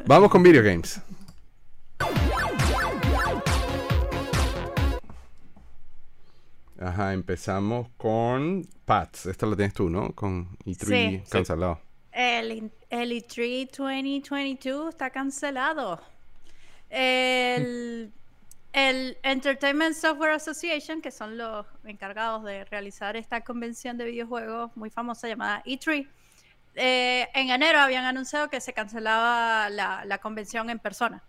Vamos con video games. Ajá, empezamos con Pats. Esta la tienes tú, ¿no? Con E3
Sí.
cancelado.
El, el E E3 2022 está cancelado. El, el Entertainment Software Association, que son los encargados de realizar esta convención de videojuegos muy famosa llamada E3, eh, en enero habían anunciado que se cancelaba la, la convención en persona.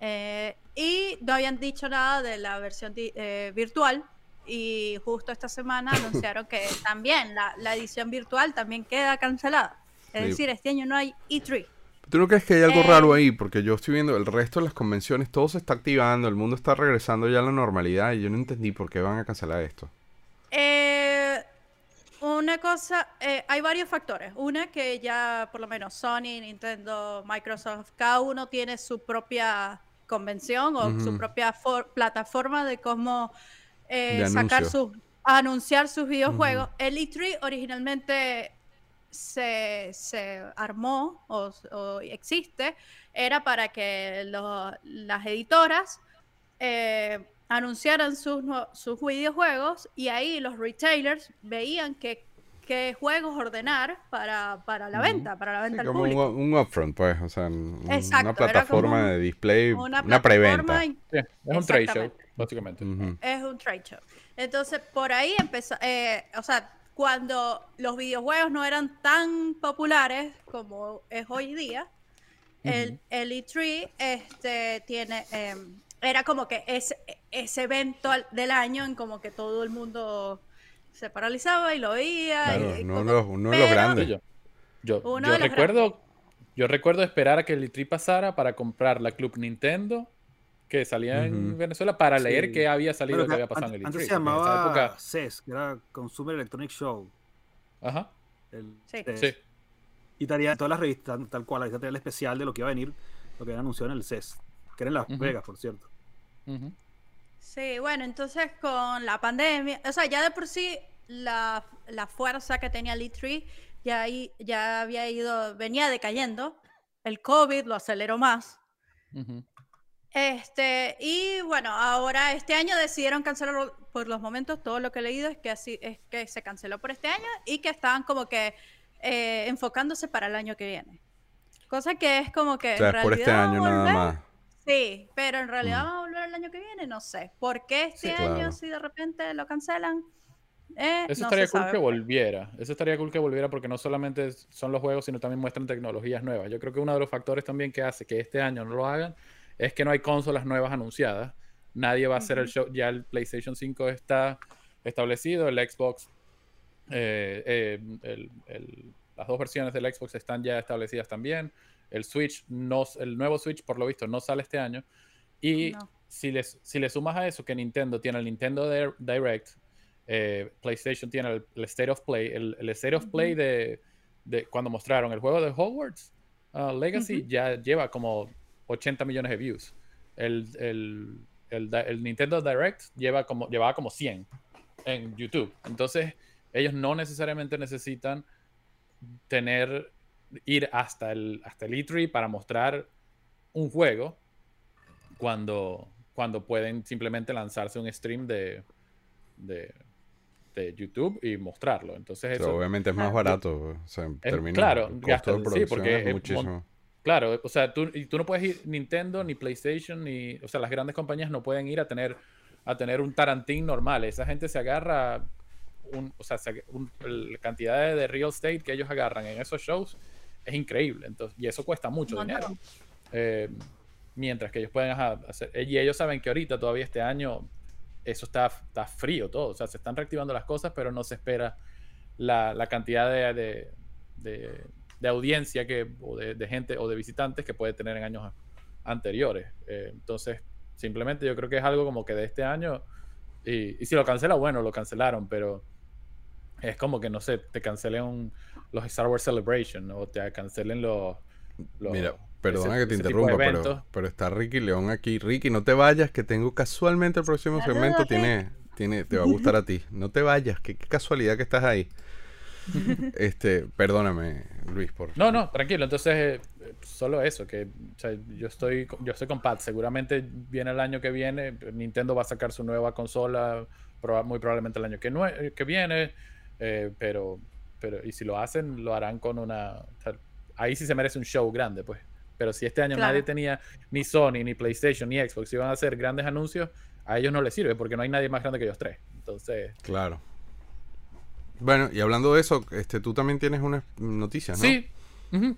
Eh, y no habían dicho nada de la versión eh, virtual. Y justo esta semana anunciaron que también la, la edición virtual también queda cancelada. Es
Sí.
decir, este año no hay E3.
¿Tú no crees que hay algo
Eh,
raro ahí? Porque yo estoy viendo el resto de las convenciones, todo se está activando, el mundo está regresando ya a la normalidad y yo no entendí por qué van a cancelar esto.
Eh, una cosa, eh, hay varios factores. Una que ya por lo menos Sony, Nintendo, Microsoft, cada uno tiene su propia convención o su
Ujú.
propia for- plataforma de cómo eh, sacar sus, anunciar sus videojuegos. El E3 originalmente se, se armó o, o existe, era para que lo- las editoras eh, anunciaran sus, sus videojuegos y ahí los retailers veían que, qué juegos ordenar para, para la venta, para la
Sí,
venta al
como un,
público.
un upfront, pues, o sea, un-
Exacto,
una plataforma
un-
de display,
Una,
una, preventa.
Sí, es un trade show, básicamente.
Es un trade show. Entonces, por ahí empezó, eh, o sea, cuando los videojuegos no eran tan populares como es hoy día, el, el E3 este, tiene, em, era como que ese, ese evento del año en como que todo el mundo se paralizaba y lo veía.
Claro,
y
uno, los, uno de los
pero-
grandes.
Yo, yo,
Uno
yo
de los
recuerdo, yo recuerdo esperar a que el E3 pasara para comprar la Club Nintendo que salía en. Venezuela para
Sí.
leer qué había salido,
Bueno,
qué había pasado en el E3.
antes, antes se llamaba
época-
CES, que era Consumer Electronic Show.
Ajá,
el
Sí.
CES.
sí.
Y traía todas las revistas, tal cual, el especial de lo que iba a venir, lo que habían anunciado en el CES, que era en Las. Vegas, por cierto.
ujú.
Sí, bueno, entonces con la pandemia, o sea, ya de por sí la, la fuerza que tenía el E3 ya, ya había ido, venía decayendo. El COVID lo aceleró más. Este, y bueno, ahora este año decidieron cancelarlo por los momentos. Todo lo que he leído es que así es que se canceló por este año y que estaban como que eh, enfocándose para el año que viene. Cosa que es como que
O sea,
en
es por este
realidad
año nada más.
Sí, pero en realidad
Mm.
vamos a volver el año que viene, no sé. ¿Por qué este
Sí,
año
claro.
si de repente lo cancelan? Eh,
Eso
no
estaría cool
sabe,
que volviera. Eso estaría cool que volviera porque no solamente son los juegos, sino también muestran tecnologías nuevas. Yo creo que uno de los factores también que hace que este año no lo hagan es que no hay consolas nuevas anunciadas. Nadie va a hacer el show. Ya el PlayStation 5 está establecido, el Xbox, eh, eh, el- el- las dos versiones del Xbox están ya establecidas también. El Switch, no, el nuevo Switch, por lo visto, no sale este año. Y
No.
si, les, si le sumas a eso que Nintendo tiene el Nintendo Dir- Direct, eh, PlayStation tiene el, el State of Play, el, el State of Play de, de cuando mostraron el juego de Hogwarts uh, Legacy ya lleva como 80 millones de views. El, el Nintendo Direct lleva como, llevaba como 100 en YouTube. Entonces, ellos no necesariamente necesitan tener ir hasta el, hasta el E3 para mostrar un juego cuando, cuando pueden simplemente lanzarse un stream de, de, de YouTube y mostrarlo. Entonces,
O sea,
eso,
obviamente es más barato. O sea, en
Es-
términos
claro,
de
sí, porque
es
es
muchísimo.
Claro, o sea, tú, y tú no puedes ir Nintendo ni PlayStation ni, o sea, las grandes compañías no pueden ir a tener a tener un Tarantín normal. Esa gente se agarra un, o sea, se- un- la cantidad de, de real estate que ellos agarran en esos shows es increíble. Entonces, y eso cuesta mucho dinero. Eh, mientras que ellos pueden ajá, hacer, y ellos saben que ahorita todavía este año eso está, está frío todo, o sea, se están reactivando las cosas, pero no se espera la, la cantidad de, de, de- de audiencia que, o de, gente o de visitantes que puede tener en años anteriores. Eh, entonces, simplemente yo creo que es algo como que de este año, y, y si lo cancela, bueno, lo cancelaron, pero es como que, no sé, te cancelen un- los Star Wars Celebration o te cancelen los... los-
Mira, perdona
ese-
que te interrumpa, pero, pero está Ricky León aquí. Ricky, no te vayas, que tengo casualmente el próximo segmento. Tiene, tiene, te va a gustar a ti. No te vayas, qué, qué casualidad que estás ahí. Este, perdóname, Luis, por.
No, no, tranquilo. Entonces, eh, solo eso, que o sea, yo estoy con- yo estoy con Pat. Seguramente viene el año que viene, Nintendo va a sacar su nueva consola, proba- muy probablemente el año que, que viene, eh, pero, pero, y si lo hacen, lo harán con una... o sea, ahí sí se merece un show grande, pues. Pero si este año
Claro.
nadie tenía ni Sony, ni PlayStation, ni Xbox, iban a hacer grandes anuncios, a ellos no les sirve porque no hay nadie más grande que ellos tres. Entonces,
Claro. Bueno, y hablando de eso, este, tú también tienes unas noticias, ¿no?
sí,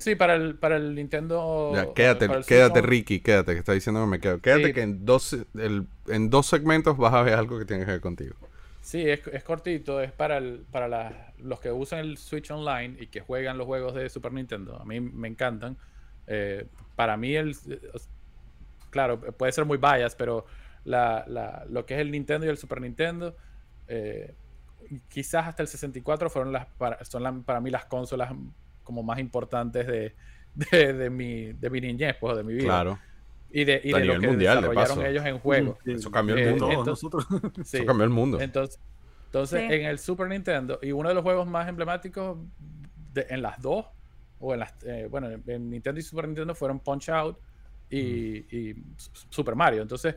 sí, para el, para el Nintendo...
Ya, quédate,
para el
quédate, Ricky, quédate, que está diciendo que me quedo. Quédate
Sí.
que en dos, el- en dos segmentos vas a ver algo que tiene que ver contigo.
Sí, es, cortito, es para, el- para los que usan el Switch Online y que juegan los juegos de Super Nintendo. A mí me encantan. Eh, para mí, el, claro, puede ser muy bias, pero la, la- lo que es el Nintendo y el Super Nintendo, eh, quizás hasta el 64 fueron las, para, son para mí las consolas como más importantes de mi, de mi niñez, pues, de mi vida.
Claro.
Y de, y de lo que
mundial, de
desarrollaron
paso.
ellos en juegos.
Sí,
Eso cambió el
Eh,
mundo.
entonces-
nosotros.
Sí.
Eso cambió el mundo.
Entonces, entonces
Sí.
en el Super Nintendo, y uno de los juegos más emblemáticos de- en las dos, o en las, eh, bueno, en, en Nintendo y Super Nintendo fueron Punch Out y, y Super Mario. Entonces,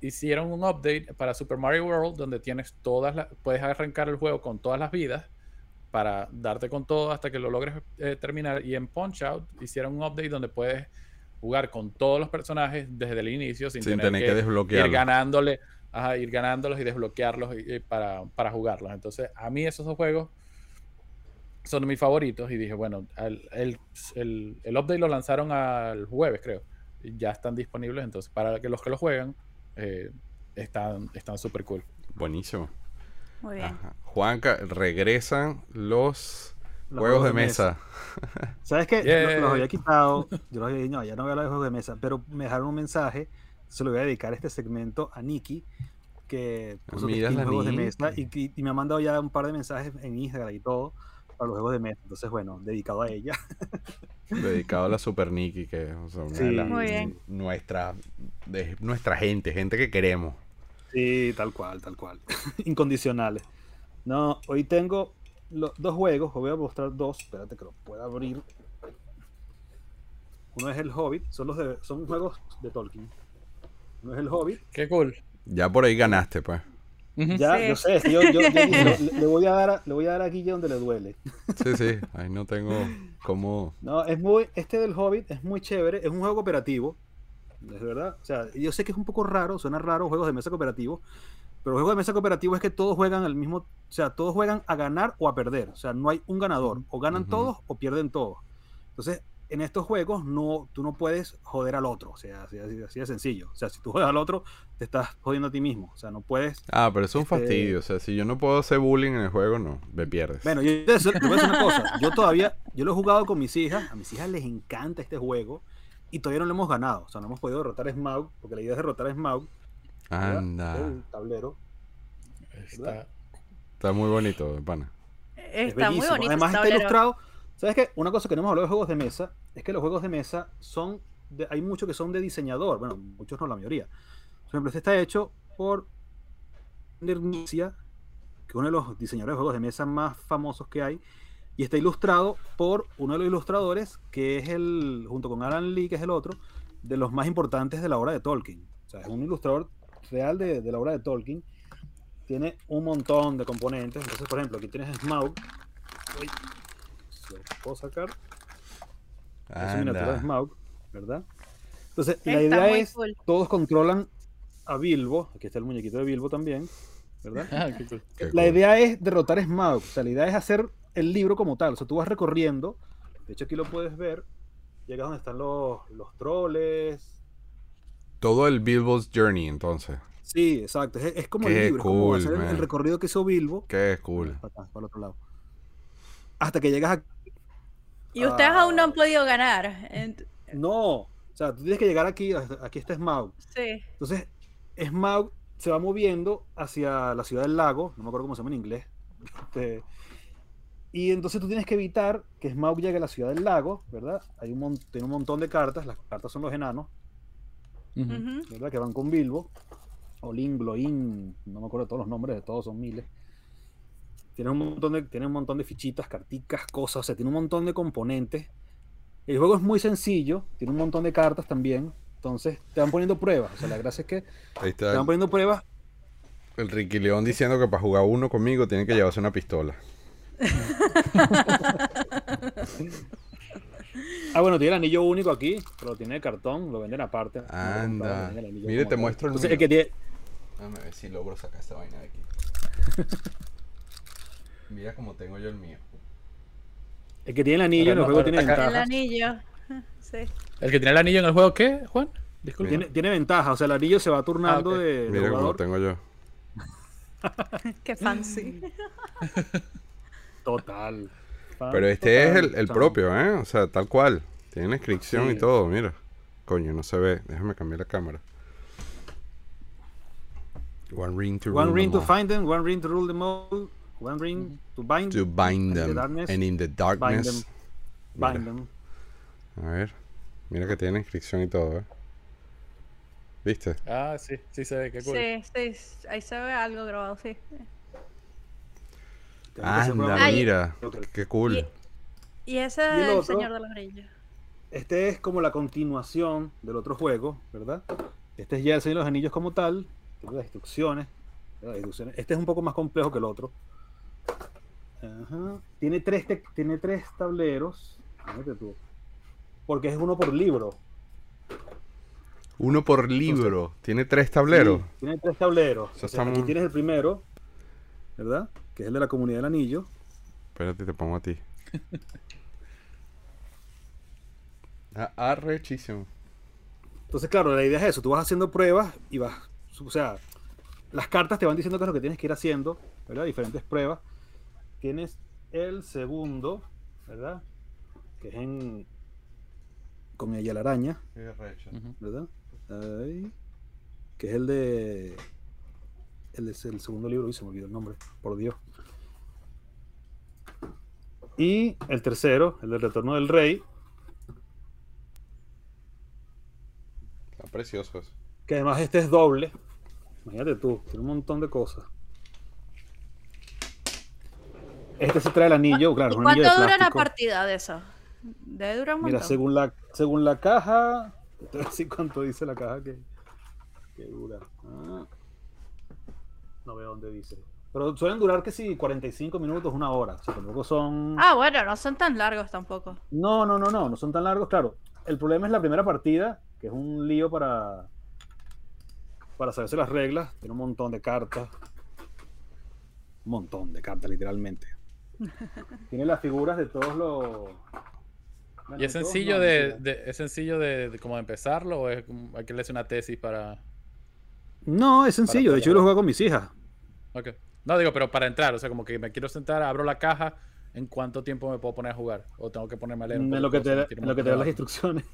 hicieron un update para Super Mario World donde tienes todas las, puedes arrancar el juego con todas las vidas, para darte con todo hasta que lo logres eh, terminar. Y en Punch Out hicieron un update donde puedes jugar con todos los personajes desde el inicio sin,
Sin
tener,
tener que
que,
desbloquearlo.
ir ganándole, ajá, ir ganándolos y desbloquearlos y- y para, para jugarlos. Entonces, a mí esos dos juegos son mis favoritos y dije, bueno, al- el, el, el update lo lanzaron al jueves, creo. Y ya están disponibles, entonces para que los que lo juegan eh, están están súper cool.
Buenísimo.
Muy bien.
Ajá. Juanca, regresan los,
Los
juegos de mesa.
¿Sabes qué?
Yeah.
Los, los había quitado. Yo los había dicho, no, ya no voy a hablar de juegos de mesa. Pero me dejaron un mensaje. Se lo voy a dedicar este segmento a Nikki. Que puso que juegos de mesa. Y, y- y me ha mandado ya un par de mensajes en Instagram y todo. Para los juegos de mesa. Entonces, bueno, dedicado a ella.
Dedicado a la Super Nikki, que es o sea, una de
Sí.
las-
Muy bien.
Nuestra, de, nuestra gente, gente que queremos.
Sí, tal cual, tal cual. Incondicionales. No, hoy tengo los dos juegos. Os voy a mostrar dos. Espérate que lo pueda abrir. Uno es el Hobbit. Son, los de, son juegos de Tolkien. Uno es el Hobbit.
Qué cool.
Ya por ahí ganaste, pues.
Ya,
Sí.
yo sé, yo, yo- yo le, le voy a dar a, le voy a dar a Guille donde le duele.
Sí, sí. Ahí no tengo cómo.
No, es muy, este del Hobbit es muy chévere, es un juego cooperativo, es verdad. O sea, yo sé que es un poco raro, suena raro juegos de mesa cooperativo, pero juegos de mesa cooperativo es que todos juegan al mismo, o sea, todos juegan a ganar o a perder, o sea, no hay un ganador, o ganan
Ujú.
todos o pierden todos. Entonces, en estos juegos no, tú no puedes joder al otro, o sea, así, así- así de sencillo. O sea, si tú jodes al otro, te estás jodiendo a ti mismo, o sea, no puedes
Ah, pero es un
Este-
fastidio. O sea, si yo no puedo hacer bullying en el juego, no. Me pierdes.
Bueno, yo te te voy a decir una cosa. Yo todavía, yo lo he jugado con mis hijas. A mis hijas les encanta este juego. Y todavía no lo hemos ganado. O sea, no hemos podido derrotar a Smaug. Porque la idea es derrotar a Smaug.
Anda.
El tablero.
Está-
Está muy bonito, pana.
Es
Está muy
bellísimo.
bonito.
Además está
tablero.
ilustrado. ¿Sabes qué? Una cosa que no hemos hablado de juegos de mesa es que los juegos de mesa son. de- hay muchos que son de diseñador. Bueno, muchos no, la mayoría. Por ejemplo, este está hecho por Nernicia, que es uno de los diseñadores de juegos de mesa más famosos que hay. Y está ilustrado por uno de los ilustradores, que es el, junto con Alan Lee, que es el otro, de los más importantes de la obra de Tolkien. O sea, es un ilustrador real de, de la obra de Tolkien. Tiene un montón de componentes. Entonces, por ejemplo, aquí tienes Smaug. Uy, ¿lo puedo sacar? Es una miniatura de
Anda.
Smaug, ¿verdad? Entonces, la
Está
idea
muy
es,
cool.
todos controlan a Bilbo. Aquí está el muñequito de Bilbo también, ¿verdad?
Ah, qué cool.
Qué
La
cool.
idea es derrotar a Smaug. O sea, la idea es hacer el libro como tal. O sea, tú vas recorriendo. De hecho, aquí lo puedes ver. Llegas donde están los, los troles.
Todo el Bilbo's Journey, entonces.
Sí, exacto. Es, es como el libro. es como
cool,
hacer el, recorrido que hizo Bilbo.
Qué cool.
Para acá, para el otro lado. Hasta que llegas a...
Y ustedes aún no han
Ah.
podido ganar. Ent-
No. O sea, tú tienes que llegar aquí. Aquí está Smaug.
Sí.
Entonces, Smaug se va moviendo hacia la ciudad del lago, no me acuerdo cómo se llama en inglés. Este, y entonces tú tienes que evitar que Smaug llegue a la ciudad del lago, ¿verdad? Hay un, mon- tiene un montón de cartas, las cartas son los enanos, ¿verdad? Que van con Bilbo. Olin, Gloin, no me acuerdo todos los nombres de todos, son miles. Tiene un montón de, tiene un montón de fichitas, carticas, cosas, o sea, tiene un montón de componentes. El juego es muy sencillo, tiene un montón de cartas también. Entonces te van poniendo pruebas. O sea, la gracia es que
Ahí
te van poniendo pruebas
el Ricky León diciendo que para jugar uno conmigo tiene que llevarse una pistola.
Ah, bueno, tiene el anillo único aquí, pero lo tiene de cartón, lo venden aparte. Lo
Anda.
el
Mire, te muestro el
Entonces, el que tiene,
Déjame ver si logro sacar esta vaina de aquí. Mira cómo tengo yo el mío.
el que tiene el anillo en el juego tiene
acá-
El anillo. Sí.
¿El que tiene el anillo en el juego qué, Juan? Disculpa.
Tiene, tiene ventaja, o sea, el anillo se va turnando
ok.
de, de
Mira cómo
jugador.
tengo yo.
Qué fancy.
Total.
Pero este es el, el propio, ¿eh? O sea, tal cual. Tiene inscripción y todo, mira. Coño, no se ve. Déjame cambiar la cámara. One ring to
One
rule
ring
them
to
all.
find them, one ring to rule them all, one ring to bind,
To bind
and the
them.
darkness,
And in the
bind
darkness.
them, bind them.
A ver. Mira que tiene inscripción y todo, ¿eh? ¿Viste?
Ah, sí, sí se ve, qué cool.
Sí, sí, ahí se ve algo grabado, sí.
Anda.
Ay.
mira. Qué cool.
Y- Y ese
Y el
es el
otro.
Señor de los Anillos.
Este es como la continuación del otro juego, ¿verdad? Este es ya el Señor de los Anillos como tal. Tiene las. Las instrucciones. Este es un poco más complejo que el otro. Ajá. Tiene tres, te- tiene tres tableros. Tú. Porque es uno por libro.
Uno por libro. Tiene tres tableros.
Sí, tiene tres tableros.
O sea,
O sea, aquí
estamos-
tienes el primero, ¿verdad? Que es el de la comunidad del anillo.
Espérate, te pongo a ti. Ah, arrechísimo.
Entonces, claro, la idea es eso. Tú vas haciendo pruebas y vas. O sea, las cartas te van diciendo qué es lo que tienes que ir haciendo, ¿verdad? Diferentes pruebas. Tienes el segundo, ¿verdad? Que es en. Con ella la araña. ¿verdad? Ahí. Que es el de. El, de- el segundo libro, y se me olvidó el nombre, por Dios. Y el tercero, el del retorno del rey,
Está precioso eso.
que además este es doble. Imagínate tú, tiene un montón de cosas. Este se trae el anillo, claro,
¿Y
anillo
cuánto
de
dura la partida de eso? Debe durar un montón.
Mira, según la, según la caja, te voy a decir cuánto dice la caja que, que dura. Ah. No veo dónde dice. Pero suelen durar que sí, 45 minutos, una hora. O sea, tampoco son.
Ah, bueno, no son tan largos tampoco.
No, no, no, no, no son tan largos, claro. El problema es la primera partida, que es un lío para para saberse las reglas. Tiene un montón de cartas. Un montón de cartas, literalmente. Tiene las figuras de todos los. bueno,
¿Y es sencillo
no,
de, es sencillo de, de como empezarlo o es como- hay que leerse una tesis para
No, es sencillo. De hecho, yo lo juego con mis hijas.
Ok. No digo, pero para entrar, o sea, como que me quiero sentar, abro la caja, ¿en cuánto tiempo me puedo poner a jugar? O tengo que ponerme a leer un
En
poco
lo que
de
te, en lo que te dan las instrucciones.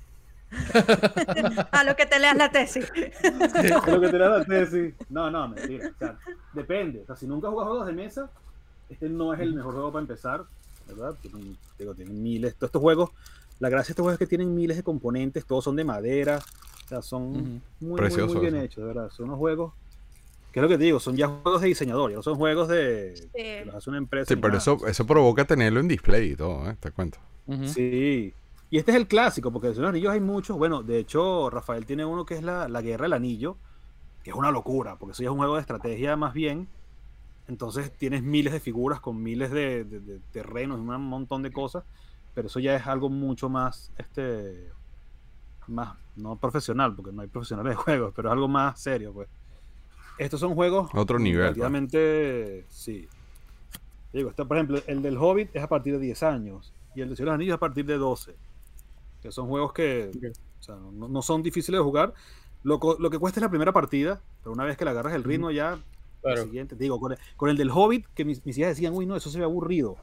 A lo que te leas la tesis.
En lo que te dan la tesis. No, no, mentira. O sea, depende. O sea, si nunca has jugado juegos de mesa, este no es el mejor juego para empezar. ¿Verdad? Tienen, digo, tienen miles. Todos estos juegos, la gracia de estos juegos es que tienen miles de componentes, todos son de madera. O sea, son muy, muy, muy bien hechos, de verdad. Son unos juegos. ¿Qué es lo que te digo? Son ya juegos de diseñador, ya no son juegos de. que los hace una empresa.
Sí, pero
nada.
eso, eso provoca tenerlo en display y todo, ¿eh? Te cuento.
Sí. Y este es el clásico, porque de los anillos hay muchos. Bueno, de hecho, Rafael tiene uno que es la, la Guerra del Anillo, que es una locura, porque eso ya es un juego de estrategia más bien. Entonces tienes miles de figuras con miles de, de- de terrenos y un montón de cosas, pero eso ya es algo mucho más, este, más, no profesional, porque no hay profesionales de juegos, pero es algo más serio, pues. Estos son juegos
Otro nivel, pues.
relativamente, sí. Digo, está, por ejemplo, el del Hobbit es a partir de 10 años y el de Señor de los Anillos a partir de 12. Que son juegos que o sea, no, no son difíciles de jugar. Lo, que cuesta es la primera partida, pero una vez que le agarras el ritmo ya,
Claro.
el siguiente, te digo, con el, con el del Hobbit, que mis, mis hijas decían, uy, no, eso se ve aburrido.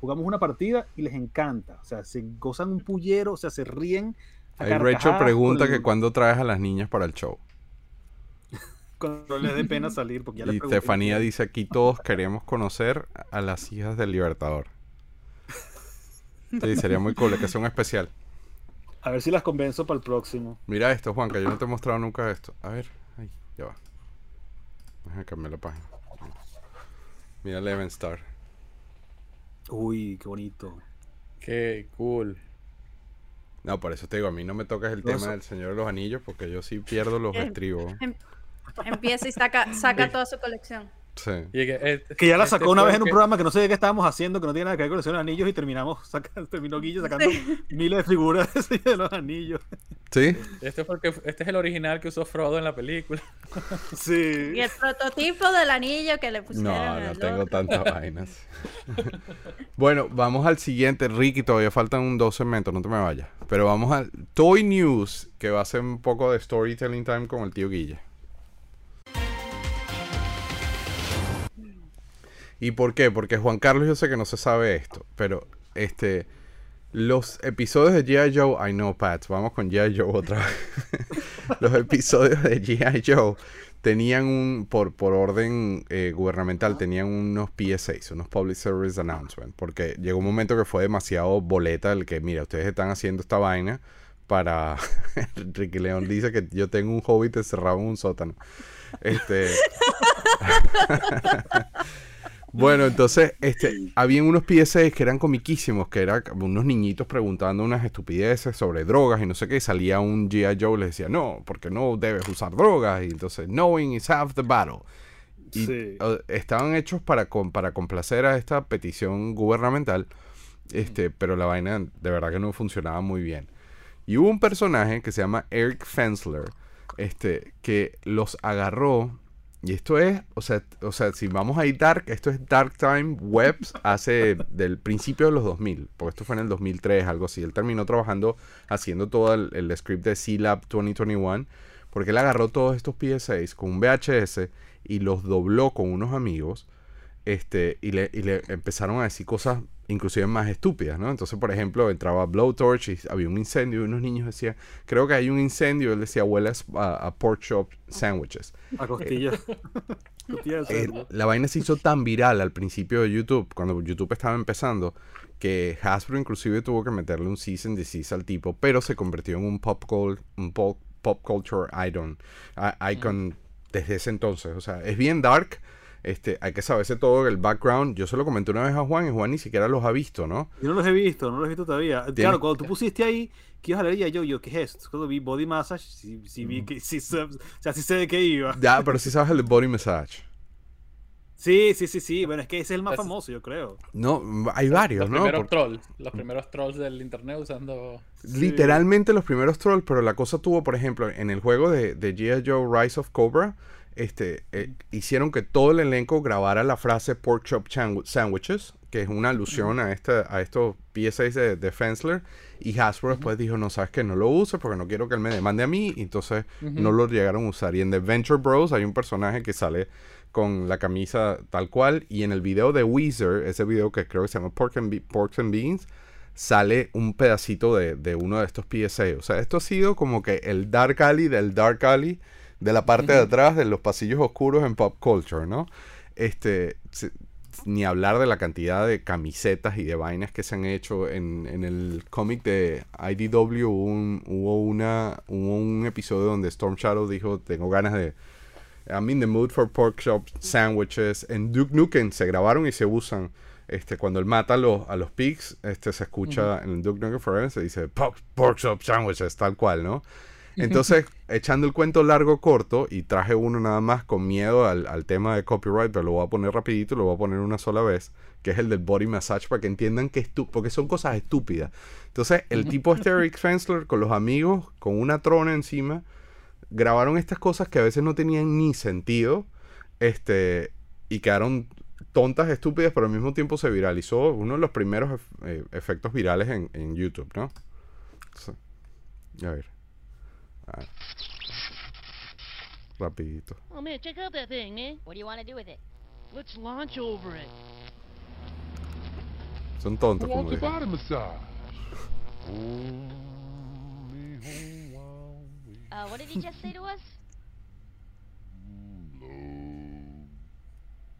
Jugamos una partida y les encanta. O sea, se gozan un pullero, o sea, se ríen.
Ahí Rachel
carcajadas
pregunta que cuándo traes a las niñas para el show.
Cuando les dé pena salir, porque ya
Y
pregunté.
Estefanía dice aquí todos queremos conocer a las hijas del Libertador. Sí, sería muy cool, que sea un especial.
A ver si las convenzo para el próximo.
Mira esto, Juanca, yo no te he mostrado nunca esto. A ver, ahí, ya va. Déjame cambiar la página. Mira Eleven Star.
Uy, qué bonito.
Qué cool.
No, por eso te digo, a mí no me tocas el tema
eso-
del Señor de los Anillos porque yo sí pierdo los
Eh,
estribos.
Em- Empieza y saca, saca toda su colección.
Sí.
Y que,
Que ya la
este
sacó una vez en un
que-
programa que no sé de qué estábamos haciendo, que no tiene nada que ver con los Anillos, y terminamos, saca- terminó Guille sacando miles de figuras de los Anillos.
¿Sí?
Este, fue el que, este es el original que usó Frodo en la película.
Sí.
Y el prototipo del anillo que le pusieron.
No, no tengo tantas vainas. bueno, vamos al siguiente. Ricky, todavía faltan un dos segmentos, no te me vayas. Pero vamos al Toy News, que va a ser un poco de storytelling time con el tío Guille. ¿Y por qué? Porque Juan Carlos yo sé que no se sabe esto, pero este los episodios de G.I. Joe, I know Pat, vamos con G.I. Joe otra vez. los episodios de G.I. Joe tenían un, por, por orden eh, gubernamental, tenían unos PSAs, unos Public Service Announcement, porque llegó un momento que fue demasiado boleta el que, mira, ustedes están haciendo esta vaina para... Ricky León dice que yo tengo un hobbit encerrado en un sótano. Este... Bueno, entonces, este, habían unos PSAs que eran comiquísimos, que eran unos niñitos preguntando unas estupideces sobre drogas y no sé qué, y salía un G.I. Joe y les decía, no, porque no debes usar drogas, y entonces, knowing is half the battle. y
Sí.
estaban hechos para, para complacer a esta petición gubernamental, este, pero la vaina de verdad que no funcionaba muy bien. Y hubo un personaje que se llama Eric Fensler, este, que los agarró. Y esto es, o sea, o sea, si vamos a ir dark, esto es Dark Time Webs hace del principio de los 2000, porque esto fue en el 2003, algo así. Él terminó trabajando haciendo todo el, script de C-Lab 2021, porque él agarró todos estos PSAs con un VHS y los dobló con unos amigos, este, y le, y le empezaron a decir cosas inclusive más estúpidas, ¿no? Entonces, por ejemplo, entraba Blowtorch y había un incendio y unos niños decían, creo que hay un incendio, él decía, huele a, a pork chop sandwiches.
A costillas.
Eh,
cerdo.
la vaina se hizo tan viral al principio de YouTube, cuando YouTube estaba empezando, que Hasbro inclusive tuvo que meterle un cease and desist al tipo, pero se convirtió en un pop, cul- un pop, pop culture icon, icon desde ese entonces. O sea, es bien dark. Este, hay que saberse todo el background. Yo se lo comenté una vez a Juan y Juan ni siquiera los ha visto, ¿no?
Yo no los he visto, no los he visto todavía.
Tienes-
Claro, cuando tú pusiste ahí que ibas a leer, yo, yo, ¿qué es esto? Cuando vi Body Massage, sí, sí vi que, sí, sé- o sea, sí sé de qué iba.
Ya, pero si sabes el de Body Massage.
Sí, sí, sí, sí. Bueno, es que ese es el más
Es-
famoso, yo creo.
No, hay varios,
Los
¿no?
primeros
Por-
trolls. Los primeros trolls del internet usando.
Literalmente los primeros trolls, pero la cosa tuvo, por ejemplo, en el juego de, de G.I. Joe Rise of Cobra, este, eh, hicieron que todo el elenco grabara la frase Pork Chop Sandwiches, que es una alusión a, esta, a estos PSAs de, de Fensler, y Hasbro después dijo, no, sabes que no lo use porque no quiero que él me demande a mí, y entonces no lo llegaron a usar. Y en The Venture Bros hay un personaje que sale con la camisa tal cual, y en el video de Weezer, ese video que creo que se llama Pork and, Be- and Beans, sale un pedacito de, de uno de estos PSA. O sea, esto ha sido como que el Dark Alley del Dark Alley, de la parte de atrás, de los pasillos oscuros en pop culture, ¿no? Este, se- ni hablar de la cantidad de camisetas y de vainas que se han hecho en, en el cómic de IDW hubo un, hubo una hubo un episodio donde Storm Shadow dijo tengo ganas de I'm in the mood for pork chop sandwiches. En Duke Nukem se grabaron y se usan este cuando él mata a los, a los pigs este se escucha en Duke Nukem Forever se dice pork, pork chop sandwiches tal cual no entonces, echando el cuento largo corto, y traje uno nada más con miedo al, al tema de copyright, pero lo voy a poner rapidito, lo voy a poner una sola vez, que es el del body massage, para que entiendan que es porque son cosas estúpidas. Entonces, el tipo este Eric Fensler con los amigos, con una trona encima, grabaron estas cosas que a veces no tenían ni sentido, este, y quedaron tontas, estúpidas, pero al mismo tiempo se viralizó uno de los primeros eh, efectos virales en, en YouTube, ¿no? So, a ver. A. Rapidito.
Oh man, check out that thing, man. What do you want to do with it? Let's launch over it.
Son tontos, como
Want
dije.
body massage.
Uh, what did he just say to us?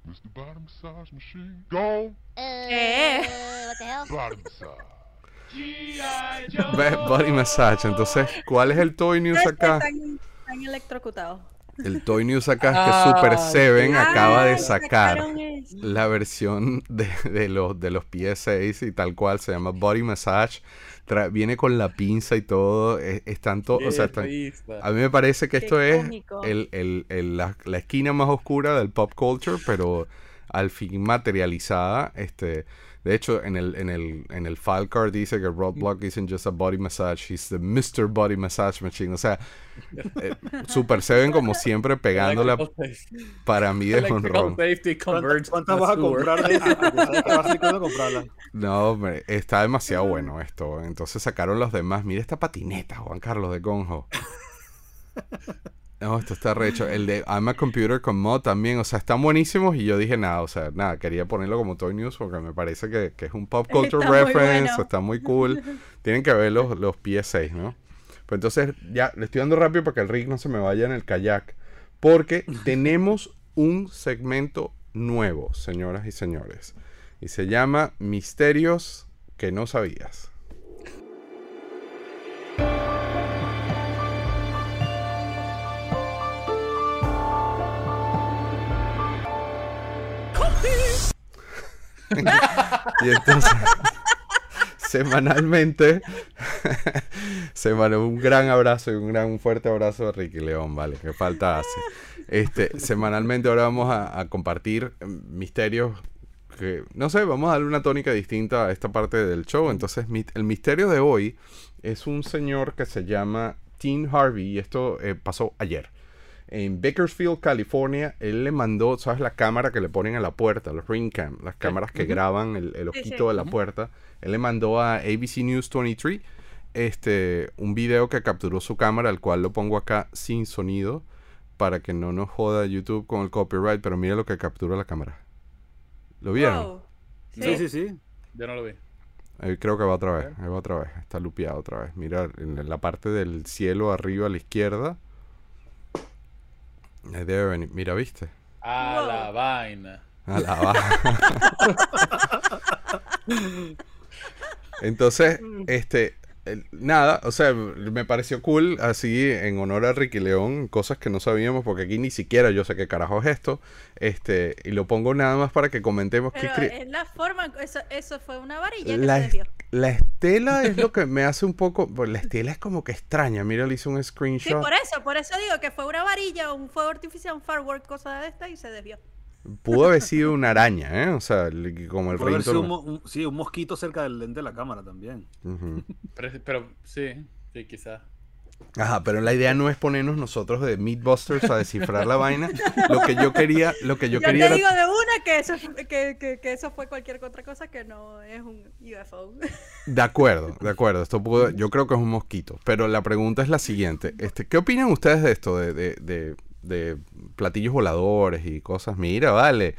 Mr. Bottom Massage Machine. Go.
Uh, what the hell?
Body Massage.
Body massage. Entonces, ¿cuál es el Toy News acá?
Están, están electrocutados.
El Toy News acá es que
Ah,
Super Seven acaba de
Ay,
sacar la versión de, de los, de los PSAs y tal cual. Se llama Body Massage. Tra- viene con la pinza y todo. es- Están todos. O sea, están- a mí me parece que
Qué
esto es el, el- el- la, la esquina más oscura del pop culture, pero al fin materializada. Este, de hecho, en el, en el, en el file card dice que Roadblock isn't just a body massage, he's the Mr. Body Massage Machine. O sea, eh, Super Seven como siempre pegándola para mí de honrón.
¿Cuántas,
converge
cuántas
a
vas a
sewer.
comprar de esas? Porque sabes que vas a ir corriendo a comprarlas.
No, hombre, está demasiado bueno esto. Entonces sacaron los demás. Mira esta patineta, Juan Carlos de Conjo. No, esto está recho. El de I'm a Computer con Mod también, o sea, están buenísimos. Y yo dije, nada, o sea, nada, quería ponerlo como Toy News porque me parece que, que es un pop culture
Está muy
reference,
bueno.
está muy cool. Tienen que ver los, los PS6, ¿no? Pues entonces, ya, le estoy dando rápido para que el Rick no se me vaya en el kayak. Porque tenemos un segmento nuevo, señoras y señores. Y se llama Misterios que no sabías. y entonces, semanalmente, Semana, un gran abrazo y un gran fuerte abrazo a Ricky León, vale, que falta hace. Este, semanalmente ahora vamos a, compartir misterios que, no sé, vamos a darle una tónica distinta a esta parte del show. Entonces, el misterio de hoy es un señor que se llama Tim Harvey y esto eh, pasó ayer. En Bakersfield, California, él le mandó, ¿sabes? La cámara que le ponen a la puerta, los ring cam, las cámaras que graban el, el
Sí,
ojito
sí.
de la puerta. Él le mandó a ABC News 23 este, un video que capturó su cámara, el cual lo pongo acá sin sonido para que no nos joda YouTube con el copyright, pero mira lo que captura la cámara. ¿Lo vieron?
Wow.
Sí, sí, sí.
Yo no lo vi.
Ahí creo que va otra vez, ahí va otra vez, está lupeado otra vez. Mira, en la parte del cielo arriba a la izquierda. Ahí debe venir, mira, ¿viste?
A la vaina.
A la baja. Entonces, este, nada, o sea, me pareció cool así en honor a Ricky León, cosas que no sabíamos porque aquí ni siquiera yo sé qué carajo es esto, este, y lo pongo nada más para que comentemos
Pero
cri-
es la forma, eso, eso fue una varilla que
la,
se desvió.
la estela es lo que me hace un poco, pues, la estela es como que extraña, mira, le hice un
Sí,
screenshot.
por eso, por eso digo que fue una varilla, un fuego artificial, un firework, cosa de esta y se desvió.
Pudo haber sido una araña, ¿eh? O sea, el- como el
un- sí, un mosquito cerca del lente de la cámara también.
Pero, pero sí, sí, quizás.
Ajá, pero la idea no es ponernos nosotros de Meatbusters a descifrar la vaina. Lo que yo quería, lo que yo,
Yo,
quería
te
era-
digo de una que eso, que, que, que eso fue cualquier otra cosa que no es un UFO.
De acuerdo, de acuerdo. Esto pudo- yo creo que es un mosquito. Pero la pregunta es la siguiente. Este, ¿Qué opinan ustedes de esto? De, de, de- de platillos voladores y cosas. Mira, vale.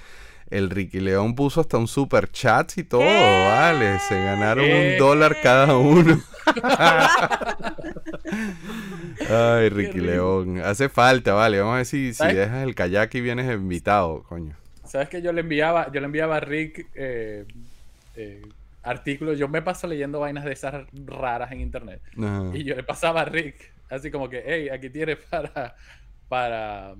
El Ricky León puso hasta un super chat y todo, vale. Se ganaron
¿Qué?
un dólar cada uno. Ay, Ricky. León. Hace falta, vale. Vamos a ver si, si dejas el kayak y vienes invitado, coño.
¿Sabes que yo le enviaba, yo le enviaba a Rick eh, eh, artículos? Yo me paso leyendo vainas de esas raras en internet. Y yo le pasaba a Rick, así como que, hey, aquí tienes para, para,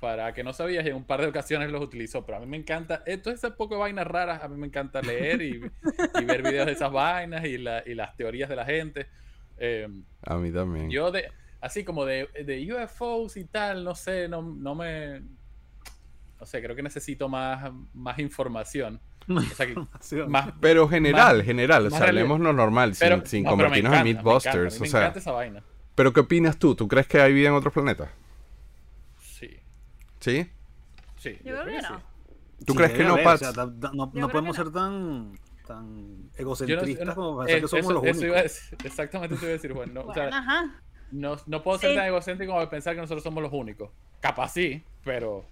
para que no sabías, y en un par de ocasiones los utilizó. Pero a mí me encanta, eh, todas esas poco de vainas raras, a mí me encanta leer y, y ver videos de esas vainas y, la- y las teorías de la gente. Eh,
A mí también.
yo de, así como de, de UFOs y tal, no sé, no, no me, no sé, creo que necesito más, más información. O sea, que más,
Pero general,
más-
general, o sea, hablemos lo normal, sin,
Pero-
sin
no, me
convertirnos en
me encanta,
Meatbusters.
a mí
o
me
sea,
encanta esa vaina.
Pero ¿qué opinas tú? ¿Tú crees que hay vida en otros planetas?
Sí,
¿Sí?
sí.
Yo creo que no.
¿Tú
Sí,
crees que no, Pats?
o sea, no, no
creo
podemos ser tan, tan
no-
egocentristas
no-
como pensar
eh,
que somos
eso-
los
eso iba a
únicos.
decir- exactamente eso iba a decir, Juan. No, o sea,
Bueno, ajá.
no, no puedo ser
Sí.
tan egocéntrico como pensar que nosotros somos los únicos. Capaz sí, pero,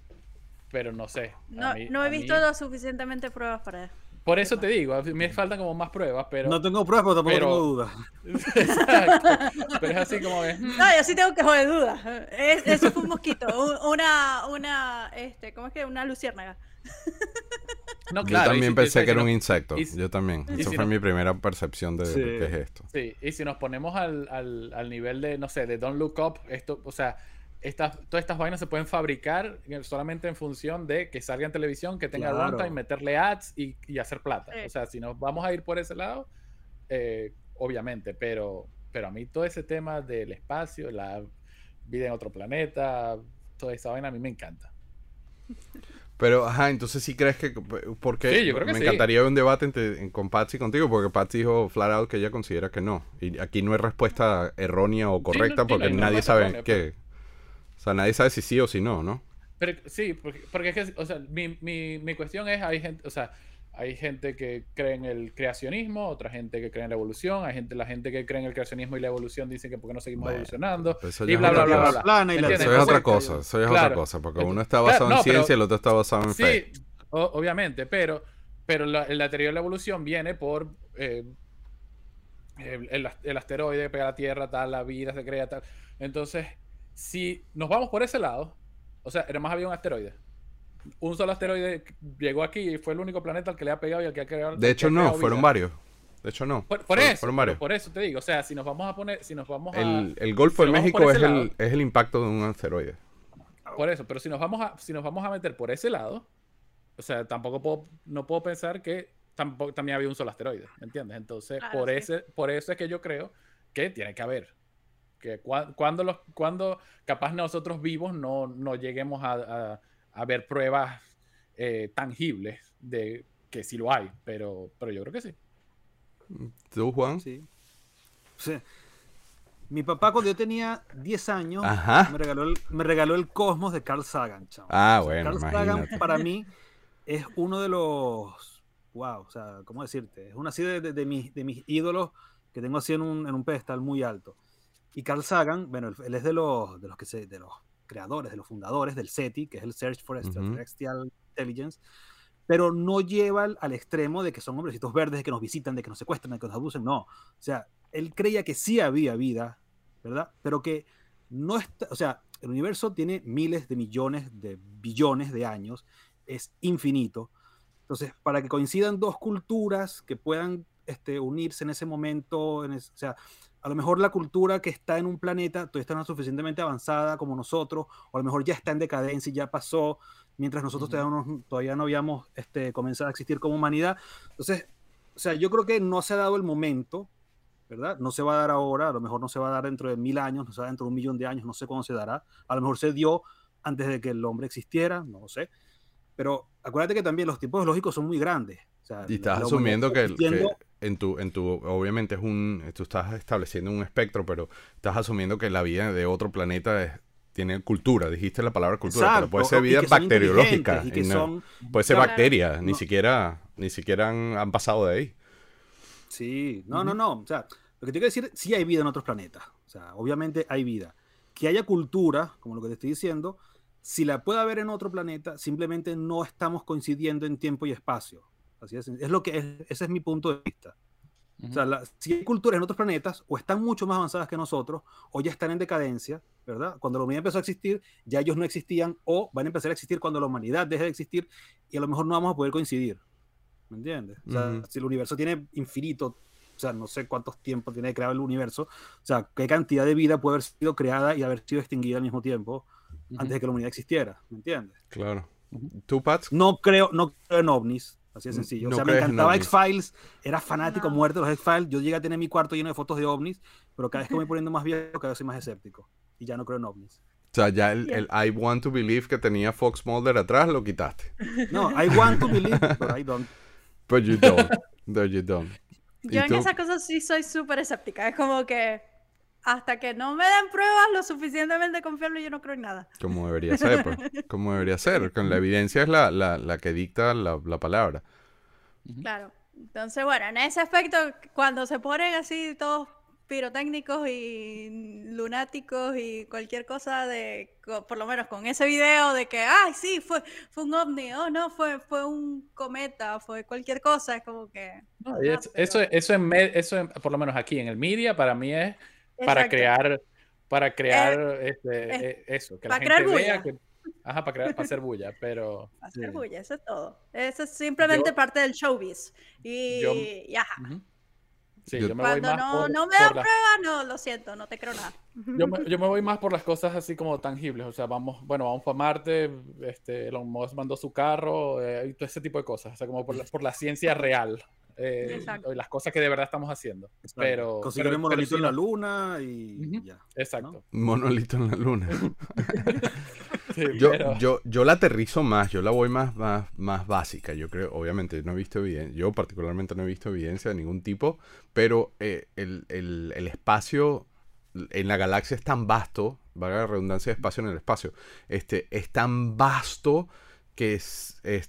pero no sé.
No,
mí-
no he
mí-
visto lo suficientemente pruebas para
Por eso te digo, a mí me faltan como más pruebas, pero...
No tengo pruebas, pero tampoco
pero-
tengo dudas.
Exacto. Pero es así como. "Hmm,
No, yo sí tengo que joder dudas. Es- eso fue un mosquito, un- una, una, este, ¿cómo es que? Una luciérnaga.
No,
Yo
claro,
también
si-
pensé que era un insecto.
si-
Yo también. Esa
si
fue
no-
mi primera percepción de,
Sí.
de qué es esto.
Sí, y si nos ponemos al, al, al nivel de, no sé, de Don't Look Up, esto, o sea, estas, todas estas vainas se pueden fabricar solamente en función de que salga en televisión, que tenga
Claro.
runtime, meterle ads y, y hacer plata.
Sí.
O sea, si nos vamos a ir por ese lado, eh, obviamente, pero, pero a mí todo ese tema del espacio, la vida en otro planeta, toda esa vaina a mí me encanta.
Pero, ajá, entonces sí crees que... Porque
Sí, yo creo que
me
sí.
encantaría ver un debate entre, en- con Patsy contigo, porque Patsy dijo flat out que ella considera que no. Y aquí no hay respuesta errónea o correcta,
sí, no
porque nadie sabe
errónea,
qué... O sea, nadie sabe si sí o si no, ¿no?
Pero sí, porque, porque es que, o sea, mi, mi, mi cuestión es, hay gente, o sea, hay gente que cree en el creacionismo, otra gente que cree en la evolución, hay gente, la gente que cree en el creacionismo y la evolución dicen que porque no seguimos
Bueno,
evolucionando,
eso
y bla,
es
bla,
otra
bla, bla,
cosa.
bla.
Plana y la
¿Entiendes?
Eso es otra cosa, eso es
claro.
otra cosa, porque uno está
claro,
basado
no,
en
pero-
ciencia y el otro está basado en fe.
Sí, obviamente, pero, pero la, la teoría de la evolución viene por eh, el, el as- el asteroide que pega a la Tierra, tal, la vida se crea, tal. Entonces, si nos vamos por ese lado, o sea, además había un asteroide. Un solo asteroide llegó aquí y fue el único planeta al que le ha pegado y al que ha creado.
De hecho, no, fueron varios. De hecho, no.
Por, eso,
Fueron varios.
por eso te digo, o sea, si nos vamos a poner, si nos vamos a,
El, el Golfo
si
de México es
lado-
el, es el impacto de un asteroide.
Por eso, pero si nos vamos a, si nos vamos a meter por ese lado, o sea, tampoco puedo, no puedo pensar que tampoco, también había un solo asteroide, ¿me entiendes? Entonces,
Claro,
por
sí.
ese, por eso es que yo creo que tiene que haber. Que cuando, los, cuando capaz nosotros vivos no, no lleguemos a, a- a ver pruebas eh, tangibles de que sí lo hay, pero, pero yo creo que sí.
¿Tú, Juan?
Sí. Sí. Mi papá cuando yo tenía 10 años
Ajá.
me regaló el, me regaló el Cosmos de Carl Sagan, chamo.
Ah,
O sea,
bueno,
Carl Sagan para mí es uno de los wow, o sea, ¿cómo decirte? Es uno así de, de- de mis, de mis ídolos que tengo así en un, en un pedestal muy alto. Y Carl Sagan, bueno, él, es de los, de los que se, de los creadores, de los fundadores del SETI, que es el Search for. Extraterrestrial Intelligence, pero no lleva al, al extremo de que son hombrecitos verdes, de que nos visitan, de que nos secuestran, de que nos abusen, no. O sea, él creía que sí había vida, ¿verdad? Pero que no está, o sea, el universo tiene miles de millones de billones de años, es infinito. Entonces, para que coincidan dos culturas que puedan este, unirse en ese momento, en es- o sea, a lo mejor la cultura que está en un planeta todavía está no suficientemente avanzada como nosotros, o a lo mejor ya está en decadencia y ya pasó, mientras nosotros todavía, no, todavía no habíamos este, comenzado a existir como humanidad. Entonces, o sea, yo creo que no se ha dado el momento, ¿verdad? No se va a dar ahora, a lo mejor no se va a dar dentro de mil años, no se va a dar dentro de un millón de años, no sé cuándo se dará. A lo mejor se dio antes de que el hombre existiera, no lo sé. Pero acuérdate que también los tiempos lógicos son muy grandes. O sea,
Y estás asumiendo que en tu, en tu, obviamente es un, tú estás estableciendo un espectro, pero estás asumiendo que la vida de otro planeta es- tiene cultura, dijiste la palabra cultura, pero puede ser
y
vida bacteriológica,
y que
y no-
son-
puede ser bacteria, ni siquiera, ni siquiera han, han pasado de ahí.
Sí, no, no, no. O sea, lo que te quiero decir, sí hay vida en otros planetas. O sea, obviamente hay vida. Que haya cultura, como lo que te estoy diciendo, si la puede haber en otro planeta, simplemente no estamos coincidiendo en tiempo y espacio. Así es. Es lo que es, ese es mi punto de vista. O sea, la- si hay culturas en otros planetas, o están mucho más avanzadas que nosotros, o ya están en decadencia, ¿verdad? Cuando la humanidad empezó a existir, ya ellos no existían, o van a empezar a existir cuando la humanidad deje de existir, y a lo mejor no vamos a poder coincidir. ¿Me entiendes? O sea, si el universo tiene infinito, o sea, no sé cuántos tiempos tiene creado el universo, o sea, qué cantidad de vida puede haber sido creada y haber sido extinguida al mismo tiempo antes de que la humanidad existiera, ¿me entiendes?
Claro. ¿Tú, Pats?
No creo, no creo en ovnis, así de sencillo.
no
o sea, me
en
encantaba. X-Files, era fanático muerto de los X-Files. Yo llegué a tener mi cuarto lleno de fotos de ovnis, pero cada vez que me voy poniendo más viejo, cada vez soy más escéptico. Y ya no creo en ovnis.
O sea, ya el, el I want to believe que tenía Fox Mulder atrás lo quitaste.
No, I want to believe, but I don't.
But you don't. No, you don't. ¿Y
Yo en esas cosas sí soy súper escéptica. Es como que hasta que no me den pruebas lo suficientemente confiable, yo no creo en nada.
Como debería ser, pues. Como debería ser. Con la evidencia es la, la, la que dicta la, la palabra.
Claro. Entonces, bueno, en ese aspecto, cuando se ponen así todos pirotécnicos y lunáticos y cualquier cosa de, por lo menos con ese video de que, ay, sí, fue, fue un ovni, oh, no, fue, fue un cometa, fue cualquier cosa, es como que...
No, es- eso, eso, en eso en- por lo menos aquí en el media, para mí es para crear, para crear este,
es-
eh, eso, que la
para crear
gente vea
bulla.
que, ajá, para crear, para hacer bulla, pero
Hacer bulla, eso es todo. Eso es simplemente
Yo-
parte del showbiz. Y,
Yo-
y ajá.
sí,
Yo-
yo, me voy
Cuando
más
no,
por,
no me
las-
pruebas, no, lo siento, no te creo nada.
yo, me, yo me voy más por las cosas así como tangibles, o sea, vamos, bueno, vamos para Marte, este, Elon Musk mandó su carro, eh, y todo ese tipo de cosas, o sea, como por la, por la ciencia real, eh,
Exacto.
las cosas que de verdad estamos haciendo, pero...
Conseguir
pero-
un
pero
monolito en la luna y ya.
Exacto.
Monolito en la luna.
Sí,
Yo,
pero-
yo, yo la aterrizo más, yo la voy más, más, más básica. Yo creo, obviamente, no he visto evidencia, yo particularmente no he visto evidencia de ningún tipo, pero eh, el, el- el espacio en la galaxia es tan vasto, valga la redundancia de espacio en el espacio, este, es tan vasto que es, es,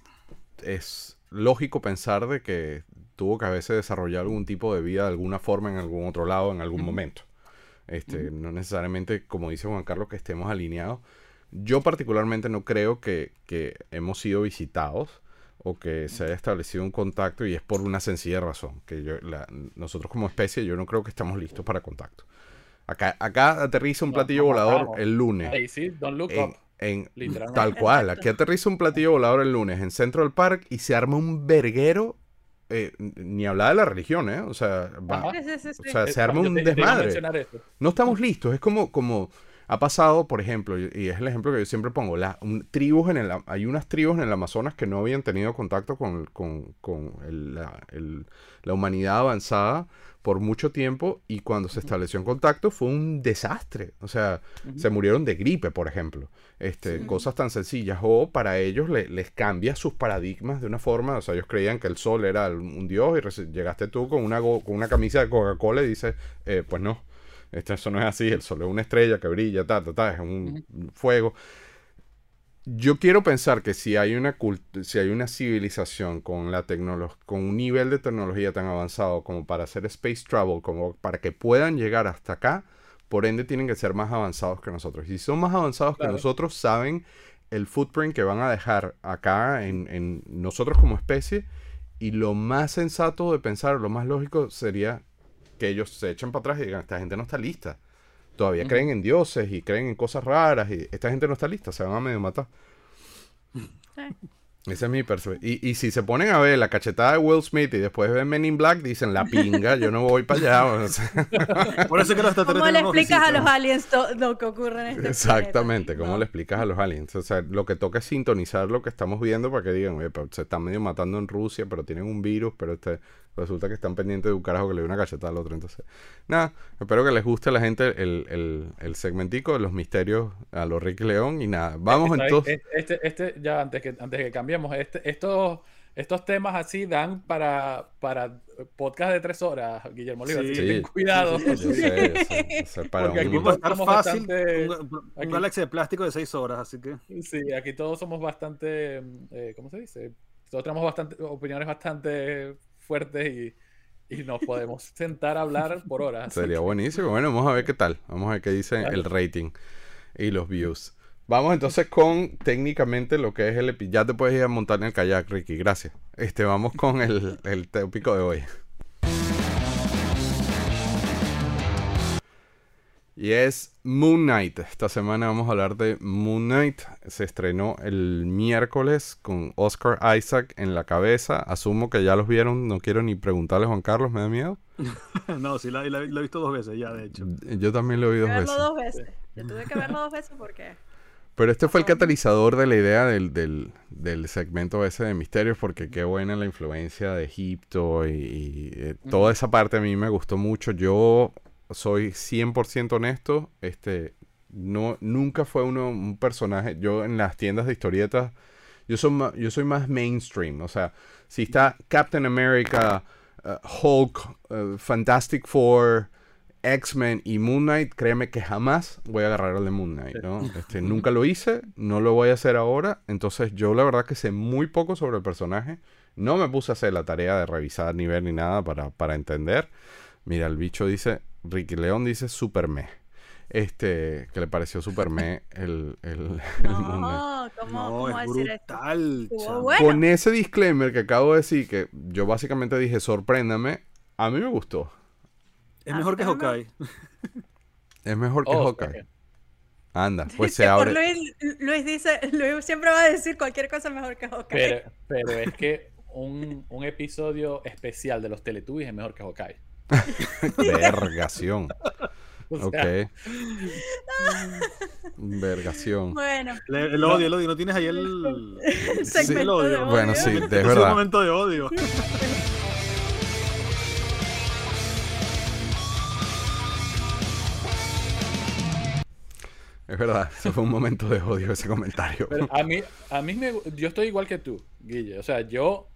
es lógico pensar de que tuvo que haberse desarrollado algún tipo de vida de alguna forma en algún otro lado en algún momento. Este, No necesariamente, como dice Juan Carlos, que estemos alineados. Yo particularmente no creo que, que hemos sido visitados o que se haya establecido un contacto y es por una sencilla razón, que yo, la- nosotros como especie yo no creo que estamos listos para contacto. Acá, acá aterriza un platillo
no
volador el lunes.
Ahí sí, don't look
En,
up.
en-
Literalmente.
tal cual, aquí aterriza un platillo volador el lunes en Central Park y se arma un verguero, eh, ni hablar de la religión, ¿eh? O sea, va-.
Sí, sí, sí,
o sea,
Eh,
se arma
yo
un desmadre. No estamos listos, es como, como Ha pasado, por ejemplo, y y es el ejemplo que yo siempre pongo, la, un- tribus en el, hay unas tribus en el Amazonas que no habían tenido contacto con, con- con el- la, el- la humanidad avanzada por mucho tiempo y cuando se estableció en contacto fue un desastre. O sea, se murieron de gripe, por ejemplo. Este, Cosas tan sencillas. O para ellos le- les cambia sus paradigmas de una forma. O sea, ellos creían que el sol era un dios y llegaste tú con una, con una camisa de Coca-Cola y dices, eh, pues no. Esto, eso no es así, el sol es una estrella que brilla, ta, ta, ta, es un fuego. Yo quiero pensar que si hay una si hay una civilización con la con un nivel de tecnología tan avanzado como para hacer space travel, como para que puedan llegar hasta acá, por ende tienen que ser más avanzados que nosotros. Y si son más avanzados que nosotros, saben el footprint que van a dejar acá en, en nosotros como especie. Y lo más sensato de pensar, lo más lógico sería que ellos se echen para atrás y digan, esta gente no está lista. Todavía
Ujú.
creen en dioses y creen en cosas raras y esta gente no está lista, se van a medio matar. Esa es mi perspectiva. Y, y si se ponen a ver la cachetada de Will Smith y después ven Men in Black, dicen la pinga, yo no voy para allá. o sea.
Por eso es que los
¿Cómo le
no
explicas a los aliens lo que ocurre en este
Exactamente, ¿cómo
¿no?
le explicas a los aliens? O sea, lo que toca es sintonizar lo que estamos viendo para que digan, oye, pero se están medio matando en Rusia, pero tienen un virus, pero este resulta que están pendientes de un carajo que le dio una cachetada al otro. Entonces, nada, espero que les guste a la gente el, el, el segmentico de los misterios a los Ricky León y nada, vamos
¿Sabes?
entonces.
Este, este, ya antes que, antes que cambiemos, este, estos, estos temas así dan para, para podcast de tres horas, Guillermo Oliva. así que
Sí,
ten cuidado.
sí, sí, yo sé, yo sé, yo sé, para
Porque
un-
aquí
puede
todos
estar fácil
bastante-
un, un galaxia de plástico de 6 horas, así que...
Sí, aquí todos somos bastante, eh, ¿cómo se dice? Todos tenemos bastante, opiniones bastante fuertes y, y nos podemos sentar a hablar por horas.
Sería buenísimo. Bueno, vamos a ver qué tal. Vamos a ver qué dice el rating y los views. Vamos entonces con técnicamente lo que es el Ya te puedes ir a montar en el kayak, Ricky. Gracias. Este, vamos con el, el tópico de hoy. Y es Moon Knight. Esta semana vamos a hablar de Moon Knight. Se estrenó el miércoles con Oscar Isaac en la cabeza. Asumo que ya los vieron. No quiero ni preguntarle a Juan Carlos, me da miedo.
no, sí, la, la- lo he visto dos veces ya, de hecho.
Yo también lo vi dos
Verlo
veces.
dos veces. Yo tuve que verlo dos veces porque.
Pero este fue el catalizador de la idea del, del, del segmento ese de misterios, porque qué buena la influencia de Egipto y, y, eh, toda esa parte a mí me gustó mucho. Yo soy 100% honesto, este, no, nunca fue uno, un personaje, yo en las tiendas de historietas, yo soy, ma- yo soy más mainstream, o sea, si está Captain America, uh, Hulk, uh, Fantastic Four, X-Men y Moon Knight, créeme que jamás voy a agarrar al de Moon Knight, ¿no? Este, nunca lo hice, no lo voy a hacer ahora, entonces yo la verdad que sé muy poco sobre el personaje, no me puse a hacer la tarea de revisar nivel ni nada para, para entender. Mira, el bicho dice, Ricky León dice super me. Este, que le pareció super me el, el, el.
No, ¿cómo,
No,
cómo
es
decir esto?
brutal.
Bueno.
Con ese disclaimer que acabo de decir, que yo básicamente dije, sorpréndame, a mí me gustó.
Es mejor que. Hawkeye.
Es mejor que
Oh,
Hawkeye. Anda, pues se abre.
Luis, Luis dice, Luis siempre va a decir cualquier cosa mejor que Hawkeye.
Pero, pero es que un, un episodio especial de los Teletubbies es mejor que Hawkeye.
Vergación.
O sea,
Ok. Vergación.
Bueno,
Le- El odio, el odio. ¿No tienes ahí el,
el segmento
el odio?
de odio.
Bueno, sí, de
es un
verdad.
momento de odio.
Es verdad, eso fue un momento de odio ese comentario.
Pero a mí, a mí me, yo estoy igual que tú, Guille. O sea, yo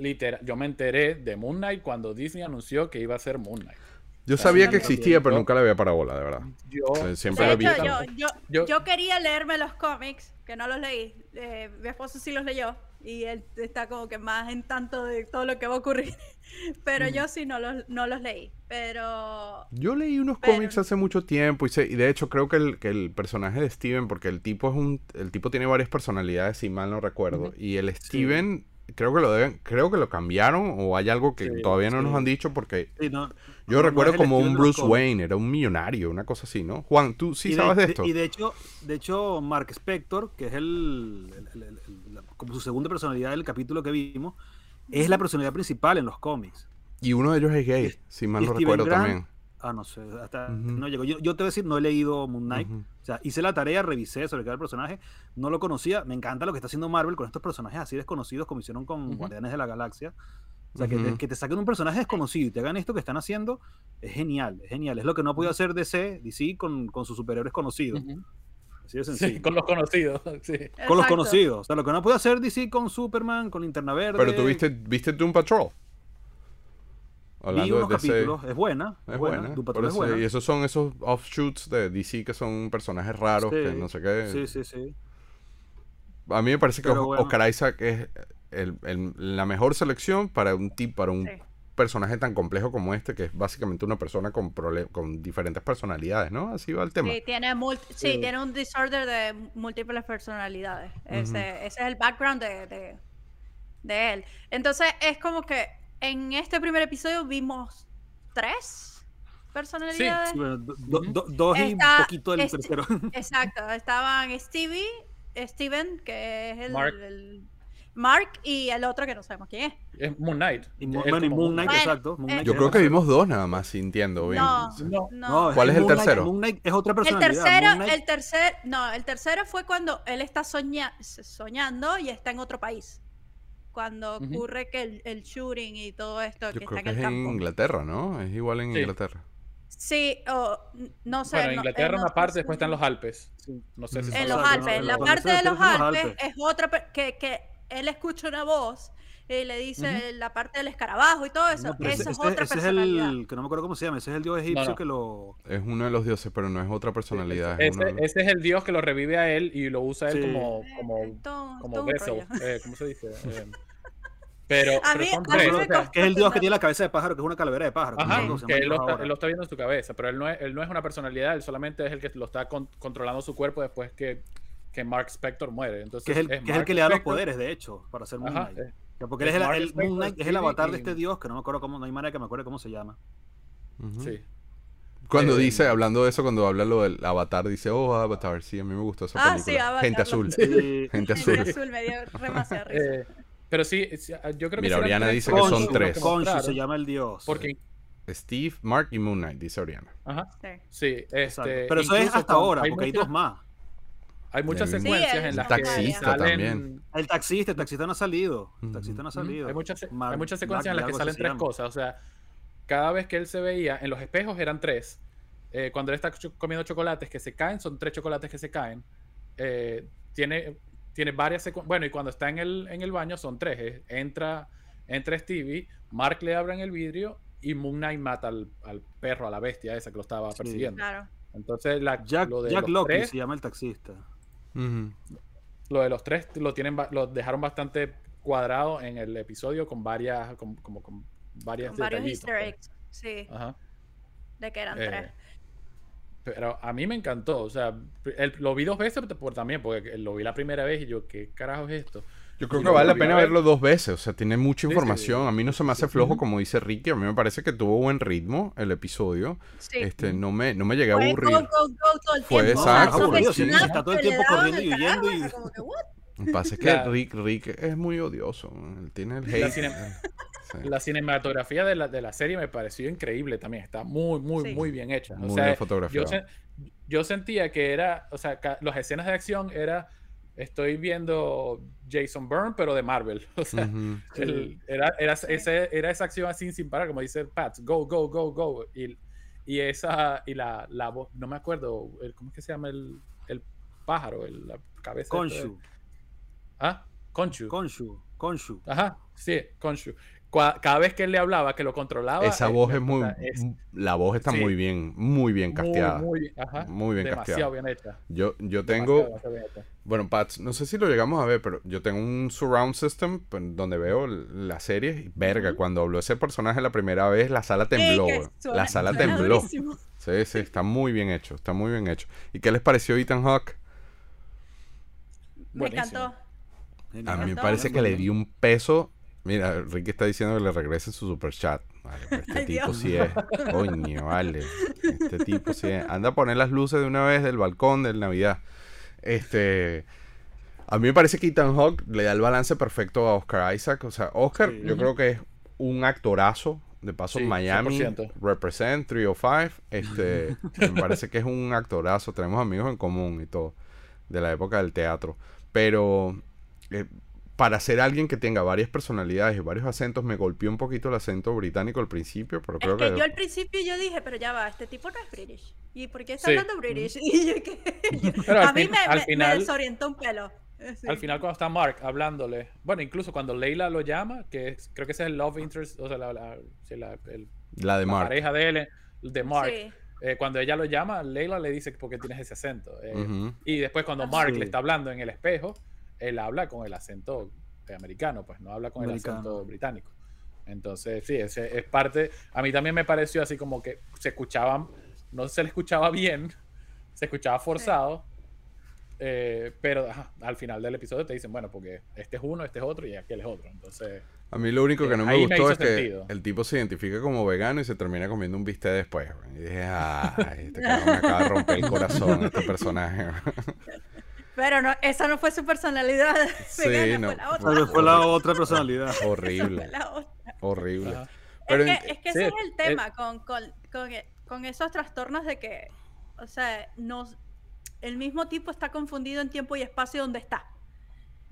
literal, yo me enteré de Moon Knight cuando Disney anunció que iba a ser Moon Knight.
Yo sabía que existía, pero nunca le había parabola, de verdad.
Yo
O sea, siempre
De
lo vi.
yo, yo,
Yo-
yo quería leerme los cómics, que no los leí. Eh, mi esposo sí los leyó y él está como que más en tanto de todo lo que va a ocurrir. Pero yo sí no los, no los leí. Pero
Yo leí unos
Pero-
cómics hace mucho tiempo y, sé- y de hecho creo que el, que el personaje de Steven, porque el tipo es un, el tipo tiene varias personalidades, si mal no recuerdo, y el Steven creo que lo deben, creo que lo cambiaron o hay algo que
Sí,
todavía no nos han dicho porque
Sí, no,
yo
no,
recuerdo como un Bruce. Wayne, era un millonario, una cosa así, ¿no? Juan, tú sí
Y
sabes de esto.
Y de hecho, de hecho, Mark Spector, que es el, el- el- el- la- como su segunda personalidad del capítulo que vimos, es la personalidad principal en los cómics.
Y uno de ellos es gay, si mal no recuerdo
Grant-
también.
Ah, no sé, hasta
Ujú.
no llegó. Yo, yo te voy a decir, no he leído Moon Knight. O sea, hice la tarea, revisé sobre cada personaje, no lo conocía. Me encanta lo que está haciendo Marvel con estos personajes así desconocidos, como hicieron con
Ujú.
Guardianes de la Galaxia. O sea, que, te, que te saquen un personaje desconocido y te hagan esto que están haciendo, es genial, es genial. Es lo que no ha podido hacer DC, DC con, con sus superhéroes conocidos. Así de
Sí,
sencillo.
con los conocidos. Sí.
Con los conocidos. O sea, lo que no puede hacer DC con Superman, con Linterna Verde.
Pero tú viste, viste Doom Patrol.
Vi
Hablando
unos
de DC.
capítulos, es buena.
Es buena.
Doom
por
Patrol es buena.
y esos son esos offshoots de DC que son personajes raros, que
Sí,
no sé qué.
Sí, sí, sí.
A mí me parece que
Pero bueno.
Oscar Isaac es el- el- la mejor selección para un tipo, para un
Sí.
personaje tan complejo como este, que es básicamente una persona con, con diferentes personalidades, ¿no? Así va el tema.
Sí, tiene, sí,
Sí.
tiene un disorder de múltiples personalidades. ese, ese es el background de, de, de él. Entonces, es como que en este primer episodio vimos tres personalidades.
Sí, bueno, do- do- do- dos y
Está-
un poquito del
este-
tercero.
Exacto, estaban Stevie, Steven, que es el,
Mark.
el- Mark, y el otro que no sabemos quién es.
Es Moon Knight.
Y Mo-
Es
bueno, y
como
Moon Knight,
Bueno,
exacto. Moon Knight
Yo creo que
otra-
vimos dos nada más, sintiendo bien.
No.
No.
no.
¿Cuál es el
Moon Knight-
tercero?
Moon Knight es otra
El
personalidad.
tercero,
Moon Knight-
el tercer, no, el tercero fue cuando él está soña- soñando y está en otro país. Cuando ocurre que el, el shooting y todo esto
Yo
que
creo
está
que
en
es
el
en
campo.
Inglaterra, ¿no? Es igual en
Sí.
Inglaterra.
Sí, o no sé.
Bueno,
no-
Inglaterra
no
una parte, después están los Alpes.
Sí.
No sé si
En
En los Alpes.
no,
la parte de los Alpes es otra que, que él escucha una voz y le dice la parte del escarabajo y todo eso.
No, pero
Esa
ese,
es
ese-
otra
ese es
personalidad.
el que no me acuerdo cómo se llama, ese es el dios egipcio
no.
que lo
Es uno de los dioses, pero no es otra personalidad. es uno
Ese,
de los-
ese es el dios que lo revive a él y lo usa él
Sí.
como,
Eh,
como,
es todo- es
como
todo rollo.
Eh, ¿Cómo se dice? Eh, pero,
A
pero
mí-
son
a mí me
o sea,
costó
que es el dios que tiene la cabeza de pájaro, que es una calavera de pájaro. que no
Ajá, que
llama
él lo, está, él lo está viendo en su cabeza, pero él no es, él no es una personalidad, él solamente es el que lo está con- controlando su cuerpo después que, que Mark Spector muere. Entonces,
que es el, que, es el
Mark
que le da los poderes, de hecho, para hacer Moon
Ajá,
Porque él
es
el, Moon Knight es el avatar de este dios, que no me acuerdo cómo, no hay manera que me acuerde cómo se llama.
Sí.
Cuando
Eh,
dice, hablando de eso, cuando habla lo del avatar, dice, oh, avatar, sí, a mí me gustó esa
Ah,
película.
sí, Avatar,
Gente azul.
Sí.
Gente
Gente
azul.
azul me dio demasiada risa.
Eh, pero sí, yo creo que
Mira, Oriana dice que son tres.
Mostraron,
se llama el dios.
Porque,
Steve, Mark y Moon Knight, dice Oriana.
ajá,
Sí.
este,
Pero eso es hasta
con-
ahora, porque hay dos más.
Hay muchas
Sí,
secuencias en las que
taxista
salen,
también.
El taxista, el taxista no ha salido. El taxista no ha salido.
Hay muchas,
Mar-
hay muchas secuencias en las que salen tres cosas. O sea, cada vez que él se veía, en los espejos eran tres. Eh, cuando él está comiendo chocolates que se caen, son tres chocolates que se caen. Eh, tiene, tiene varias secuencias. Bueno, y cuando está en el, en el baño son tres. Eh, Entra, entra Stevie, Mark le abren el vidrio y Moon Knight mata al, al perro, a la bestia esa que lo estaba
Sí.
persiguiendo.
Claro.
Entonces, la,
Jack,
lo de
Jack Locke
tres,
se llama el taxista.
Lo de los tres lo tienen lo dejaron bastante cuadrado en el episodio con varias con, como con varias
Con varios easter
pues.
eggs. Sí,
Ajá.
de que eran
Eh,
tres.
pero a mí me encantó, o sea, el- lo vi dos veces por, también, porque lo vi la primera vez y yo, ¿qué carajo es esto?
Yo creo que vale la pena
ver.
verlo dos veces, o sea, tiene mucha información. A mí no se me hace flojo, como dice Ricky. A mí me parece que tuvo buen ritmo el episodio.
Sí.
Este, no me, no me llegué a
Fue
aburrir.
go, go, go todo el
Fue
tiempo.
exacto,
esos
aburrido, sí,
personajes
está todo el tiempo corriendo y huyendo y-
como que, what?
Lo que pasa es que Rick, Rick es muy odioso. Él tiene el hate.
La cine-
Sí.
La cinematografía de la, de la serie me pareció increíble también, está muy, muy,
Sí.
muy bien hecha. O
Muy
sea,
bien
yo, sen- yo sentía que era, o sea, ca- las escenas de acción era, estoy viendo Jason Bourne, pero de Marvel. O sea. El- era, era, ese- era esa acción así sin parar, como dice Pat, go, go, go, go. Y, y esa, y la, la voz, no me acuerdo, el- ¿cómo es que se llama el, el pájaro? El, la cabeza.
Konshu.
Ah, Conchu.
Konshu. Konshu.
Ajá, sí, Conchu. Cada vez que él le hablaba, que lo controlaba.
Esa
eh,
voz es muy.
es
La voz está
sí.
muy bien, muy bien casteada.
muy, ajá,
Muy bien
demasiado
casteada.
bien hecha.
Yo, yo tengo.
demasiado bien hecha.
Bueno, Pats, no sé si lo llegamos a ver, pero yo tengo un surround system pues, donde veo la serie y verga, cuando habló ese personaje la primera vez, la sala tembló.
suena-
La sala tembló.
durísimo.
Sí, sí, está muy bien hecho, está muy bien hecho. ¿Y qué les pareció Ethan Hawke?
Me
Buenísimo.
encantó.
A mí me parece que le dio un peso. Mira, Ricky está diciendo que le regrese su super chat. Vale, pues este
Ay,
tipo
Dios.
sí es. Coño, vale. Este tipo sí es. Anda a poner las luces de una vez del balcón del Navidad. Este. A mí me parece que Ethan Hawke le da el balance perfecto a Oscar Isaac. O sea, Oscar,
Sí.
yo creo que es un actorazo. de paso
Sí,
Miami
100%.
represent 305, este, me parece que es un actorazo, tenemos amigos en común y todo, de la época del teatro, pero eh, para ser alguien que tenga varias personalidades y varios acentos, me golpeó un poquito el acento británico al principio, pero creo
Es que
que...
yo al principio yo dije, pero ya va, este tipo no es British. ¿Y por qué está
Sí.
hablando British? Y yo que- a mí
fin-
me,
al
me- me
final-
desorientó un pelo. Eh, sí.
Al final cuando está Mark hablándole, bueno, incluso cuando Leila lo llama, que es- creo que ese es el love interest, o sea, la, la- sí, la- el-
La de
la
Mark.
pareja de él, de Mark.
Sí.
eh, cuando ella lo llama, Leila le dice por qué tienes ese acento. eh,
Ujú.
Y después cuando
Ah,
Mark
sí.
le está hablando en el espejo, él habla con el acento americano, pues no habla con el acento británico. Entonces, sí, ese es parte. A mí también me pareció así como que se escuchaban, no se le escuchaba bien, se escuchaba forzado, eh, pero ajá, al final del episodio te dicen, bueno, porque este es uno, este es otro y aquel es otro. Entonces,
A mí lo único que
Eh,
no me gustó es que
sentido.
el tipo se identifica como vegano y se termina comiendo un bistec después. Y dije, ay, este cabrón me acaba de romper el corazón este personaje.
Pero no, esa no fue su personalidad.
Sí,
vegana,
no,
fue la otra.
Fue la otra personalidad.
Fue
horrible,
la otra.
horrible.
Ajá.
Pero
es que, es que
sí,
ese es el
eh,
tema con, con, con, con esos trastornos de que, o sea, nos, el mismo tipo está confundido en tiempo y espacio donde está.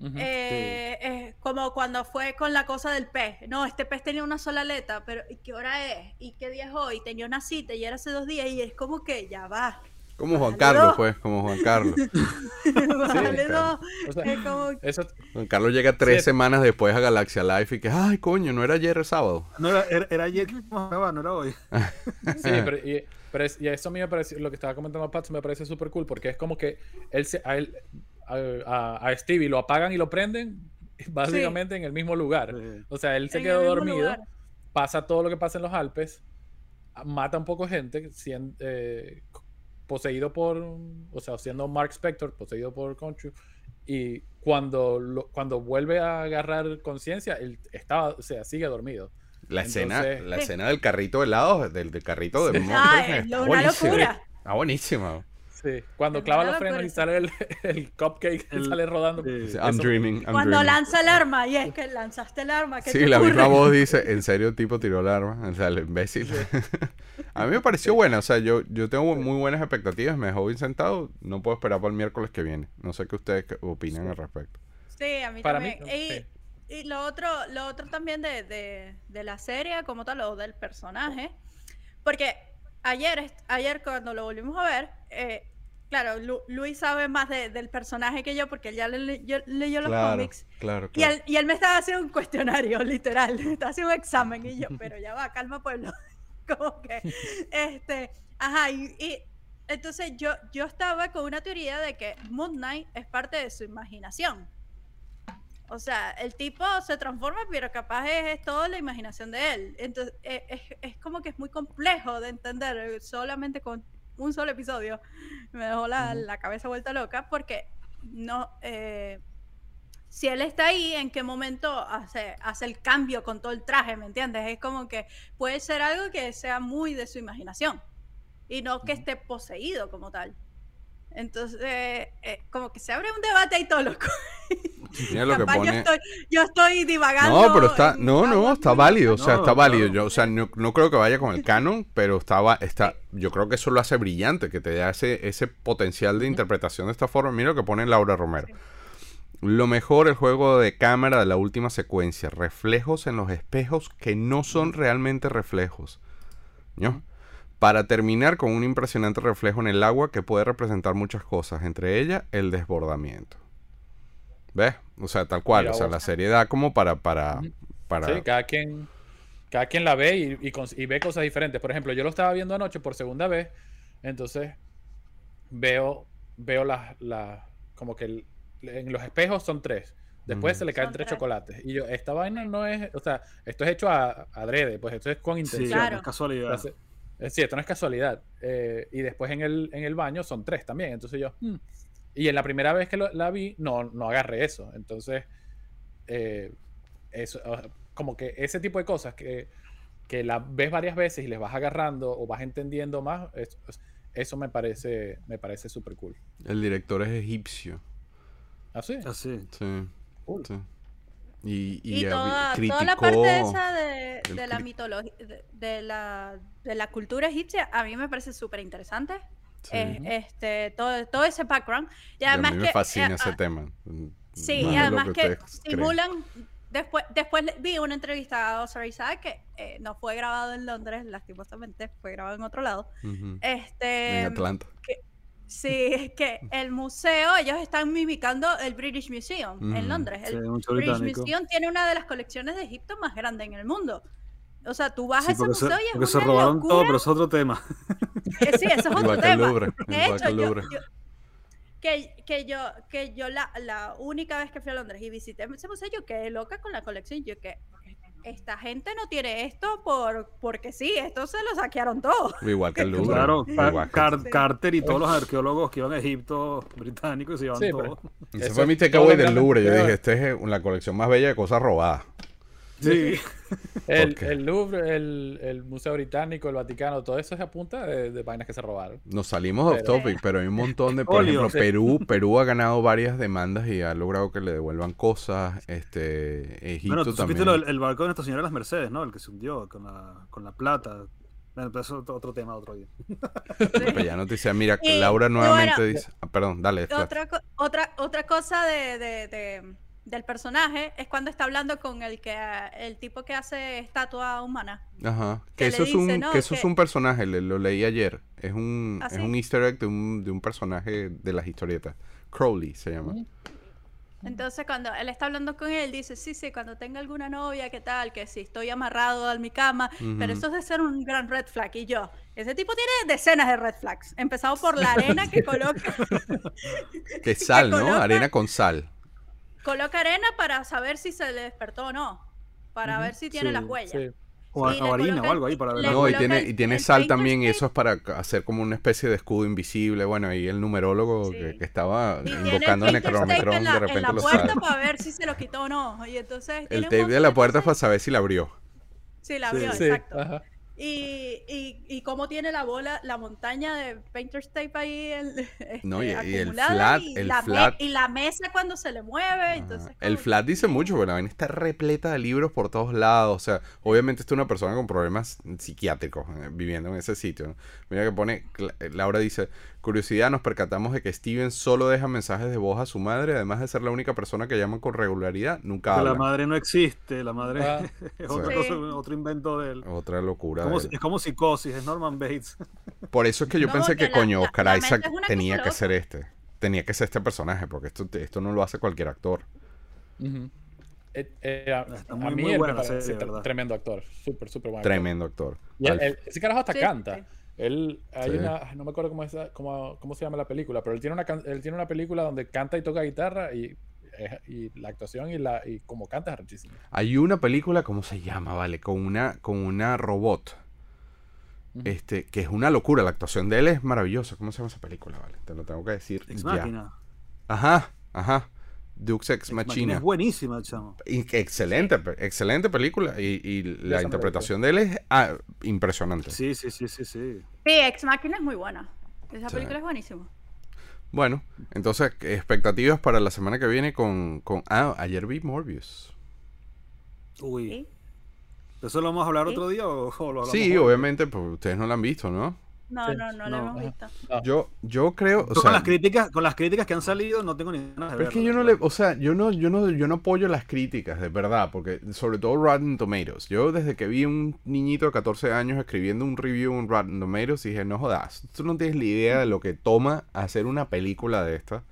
Eh, eh, como cuando fue con la cosa del pez. No, este pez tenía una sola aleta, pero ¿y qué hora es? ¿Y qué día es hoy? Tenía una cita y era hace dos días y es como que ya va.
Como Juan Carlos,
dos.
pues, como Juan Carlos.
Bájale
claro.
dos.
O sea,
Es como-
eso,
Juan Carlos llega tres
Sí.
semanas después a Galaxia Life y que, ay, coño, no era ayer el sábado.
No era, era, era ayer que no era hoy.
Sí, pero, y, pero es- y eso a mí me parece, lo que estaba comentando Pat me parece súper cool porque es como que él se, a, él, a, a- a Stevie lo apagan y lo prenden básicamente en el mismo lugar.
Sí.
O sea, él se
En
quedó dormido,
lugar.
pasa todo lo que pasa en los Alpes, mata un poco gente, eh, poseído por, o sea, siendo Mark Spector, poseído por Conchu, y cuando, lo- cuando vuelve a agarrar conciencia, él estaba, o sea, sigue dormido.
La escena,
Entonces-
la
Sí.
escena del carrito de helado, del, del carrito de
Sí.
monstruos,
Ah,
está
es lo- una
buenísima.
locura.
Está buenísima.
Sí, cuando clava los frenos y sale el, el cupcake y
El-
sale rodando.
sí.
I'm dreaming, I'm
Cuando
dreaming.
lanza el arma, y es que lanzaste el arma. ¿qué
Sí,
te
la
ocurre?
misma voz dice, en serio el tipo tiró el arma, o sea, el imbécil. a mí me pareció buena, o sea, yo, yo tengo muy buenas expectativas, me dejó bien sentado, no puedo esperar para el miércoles que viene. No sé qué ustedes opinan al respecto.
Sí, a mí
Para mí,
también. y,
sí.
y lo otro, lo otro también de, de, de la serie como tal, o del personaje, porque ayer, ayer cuando lo volvimos a ver, eh, claro, Lu- Luis sabe más de- del personaje que yo porque él ya le- le- yo- leyó los cómics.
claro,
Y él, y él me estaba haciendo un cuestionario, literal. Me estaba haciendo un examen y yo, pero ya va, calma pueblo. Como que, este, ajá, y, y entonces yo, yo estaba con una teoría de que Moon Knight es parte de su imaginación. O sea, el tipo se transforma, pero capaz es, es toda la imaginación de él. Entonces, eh, es, es como que es muy complejo de entender solamente con un solo episodio. Me dejó la, cabeza vuelta loca porque no... eh, si él está ahí, ¿en qué momento hace, hace el cambio con todo el traje? ¿Me entiendes? Es como que puede ser algo que sea muy de su imaginación y no que esté poseído como tal. Entonces, eh, eh, como que se abre un debate ahí todo loco.
Mira lo que
yo,
pone.
estoy, yo estoy divagando.
No, pero está, no, no, está válido, o sea,
No,
está válido. Yo, o sea, no, no creo que vaya con el canon, pero estaba, está, yo creo que eso lo hace brillante, que te da ese, ese potencial de interpretación de esta forma. Mira lo que pone Laura Romero. Lo mejor, el juego de cámara de la última secuencia, reflejos en los espejos que no son realmente reflejos. ¿No? Para terminar con un impresionante reflejo en el agua que puede representar muchas cosas, entre ellas el desbordamiento. ¿Ves? O sea, tal cual,
Mira
o sea,
vos.
la seriedad como para, para, para...
Sí, cada quien, cada quien la ve y, y ve cosas diferentes. Por ejemplo, yo lo estaba viendo anoche por segunda vez, entonces veo, veo las, las- como que el- en los espejos son tres. Después se le caen tres
tres.
chocolates. Y yo, esta vaina no es, o sea, esto es hecho a, adrede, pues esto es con
Sí,
intención.
Claro.
es casualidad.
Entonces, es cierto, no es casualidad. Eh, y después en el, en el baño son tres también. Entonces yo. "Hmm". Y en la primera vez que lo- la vi, no, no agarré eso. Entonces, eh, eso, ah, como que ese tipo de cosas que, que la ves varias veces y les vas agarrando o vas entendiendo más, es- es- eso me parece me parece súper cool.
El director es egipcio.
¿Ah, sí?
Así.
Sí.
Cool.
sí. Y,
Y,
y
toda,
criticó
toda la parte esa de, de la mitología, de, de la, de la cultura egipcia, a mí me parece súper interesante.
Sí.
Eh, este, todo, todo ese background. Y
Y a
además
mí me
que,
fascina
eh,
ese
ah,
tema.
Sí,
más
y además que, simulan. Después, después vi una entrevista a Oscar Isaac que eh, no fue grabado en Londres, lastimosamente, fue grabado en otro lado. Este,
En Atlanta.
Sí, es que el museo, ellos están mimicando el British Museum en Londres. El British
británico.
Museum tiene una de las colecciones de Egipto más grandes en el mundo. O sea, tú vas
Sí,
a ese
porque se,
museo y es
porque se
una
robaron todo,
locura.
pero es otro tema.
Eh, sí, eso es otro
Igual que el
tema.
Louvre,
De hecho,
el
yo, que, que yo, que yo la, la única vez que fui a Londres y visité ese museo, yo quedé loca con la colección. Yo que esta gente no tiene esto por porque sí, esto se lo saquearon todo.
Igual que el Louvre.
Claro, Car-
igual que-
Car-
Sí.
Carter y todos los arqueólogos que iban a Egipto británicos se llevan
Sí,
todo.
Ese fue mi
todo
takeaway del Louvre. Yo dije, este es la colección más bella de cosas robadas.
Sí.
El, el Louvre, el, el Museo Británico, el Vaticano, todo eso es a punta de, de vainas que se robaron.
Nos salimos off
Pero-
topic, pero hay un montón de, por ejemplo, Perú, Perú ha ganado varias demandas y ha logrado que le devuelvan cosas. Este, Egipto
Bueno, tú
también.
lo del- el barco de Nuestra Señora de las Mercedes, ¿no? El que se hundió con la, con la plata. Bueno, pero eso es otro, otro tema, otro día.
Ya noticia, mira,
Y-
Laura
y
nuevamente
bueno,
dice, ah, perdón, dale.
Otra, otra, otra cosa de, de- de- del personaje es cuando está hablando con el que el tipo que hace estatua humana.
Ajá.
que
Que eso es
dice,
un,
¿no?
que eso es
que-
un personaje, le- lo leí ayer. Es un,
¿Ah,
es
sí?
un easter egg de un, de un personaje de las historietas. Crowley se llama.
Entonces cuando él está hablando con él, dice, sí, sí, cuando tenga alguna novia, ¿qué tal? Que si estoy amarrado a mi cama, pero
Ujú.
eso es de ser un gran red flag. Y yo, ese tipo tiene decenas de red flags. Empezado por la arena que coloca,
Que es sal, ¿no?
coloca-
Arena con sal.
Coloca arena para saber si se le despertó o no. Para ver si tiene
Sí,
las huellas.
sí.
O, a- o harina o algo ahí para ver. la-
No, y tiene,
el-
y tiene
el
sal también, y eso es para hacer como una especie de escudo invisible. Bueno, ahí el numerólogo
Sí.
que, que estaba
Y el
invocando
en la,
de
en
repente
la
lo
puerta
sabe.
para ver si se lo quitó o no. Y entonces tiene
El tape de la puerta
cosas.
para saber si la abrió.
Sí, la abrió,
Sí,
exacto.
ajá.
Y, y, y cómo tiene la bola, la montaña de Painter's Tape ahí el, este,
No, y- el
acumulada,
flat-
y
el
la
flat-
y la mesa cuando se le mueve. Entonces,
Ajá. El flat dice mucho, pero la vaina está repleta de libros por todos lados. O sea, obviamente está una persona con problemas psiquiátricos eh, viviendo en ese sitio. ¿no? Mira que pone, Laura dice, curiosidad, nos percatamos de que Steven solo deja mensajes de voz a su madre, además de ser la única persona que llama con regularidad, nunca
Que la
habla.
madre no existe, la madre
Ah.
es otra
Sí.
cosa, otro invento de él.
Otra locura.
Como
él.
es como psicosis, es Norman Bates.
Por eso es que yo
No,
pensé
que la-
coño, Oscar
la
Isaac tenía que ser este. Tenía que ser este personaje, porque esto, esto no lo hace cualquier actor.
Ujú. Eh, eh, a,
Está
a
muy-
mí
muy
él
buena
tremendo actor. Súper, súper bueno.
Tremendo actor.
Y él- él- ese carajo hasta
Sí,
canta. Él, hay
Sí.
una, no me acuerdo cómo, es, cómo, cómo se llama la película, pero él tiene una, él tiene una película donde canta y toca guitarra y, eh, y la actuación y, la, y como canta es arrechísimo.
Hay una película, ¿cómo se llama? Vale, con una, con una robot. Este, que es una locura. La actuación de él es maravillosa. ¿Cómo se llama esa película? Vale, te lo tengo que decir.
Ex
ya.
Máquina.
Ajá, ajá. Dux Ex Machina.
Es buenísima, chamo.
Y- Excelente, excelente película. Y, y la interpretación de él es ah, impresionante.
Sí, sí, sí, sí, sí.
Sí, Ex Máquina es muy buena. Esa
Sí.
película es buenísima.
Bueno, entonces, expectativas para la semana que viene con. con ah, ayer vi Morbius.
Uy.
¿sí?
¿Eso lo vamos a hablar
Sí.
otro día o, o lo hablamos
Sí,
hoy?
obviamente, pues ustedes no la han visto, ¿no?
No, no, no,
No,
la hemos visto.
Yo, yo creo. O sea,
con las críticas, con las críticas que han salido no tengo ni ganas de
Pero es que
verlo,
yo no le, o sea, yo no, yo no, yo no apoyo las críticas, de verdad, porque sobre todo Rotten Tomatoes. Yo desde que vi un niñito de 14 años escribiendo un review en Rotten Tomatoes dije, no jodas, tú no tienes la idea de lo que toma hacer una película de esta.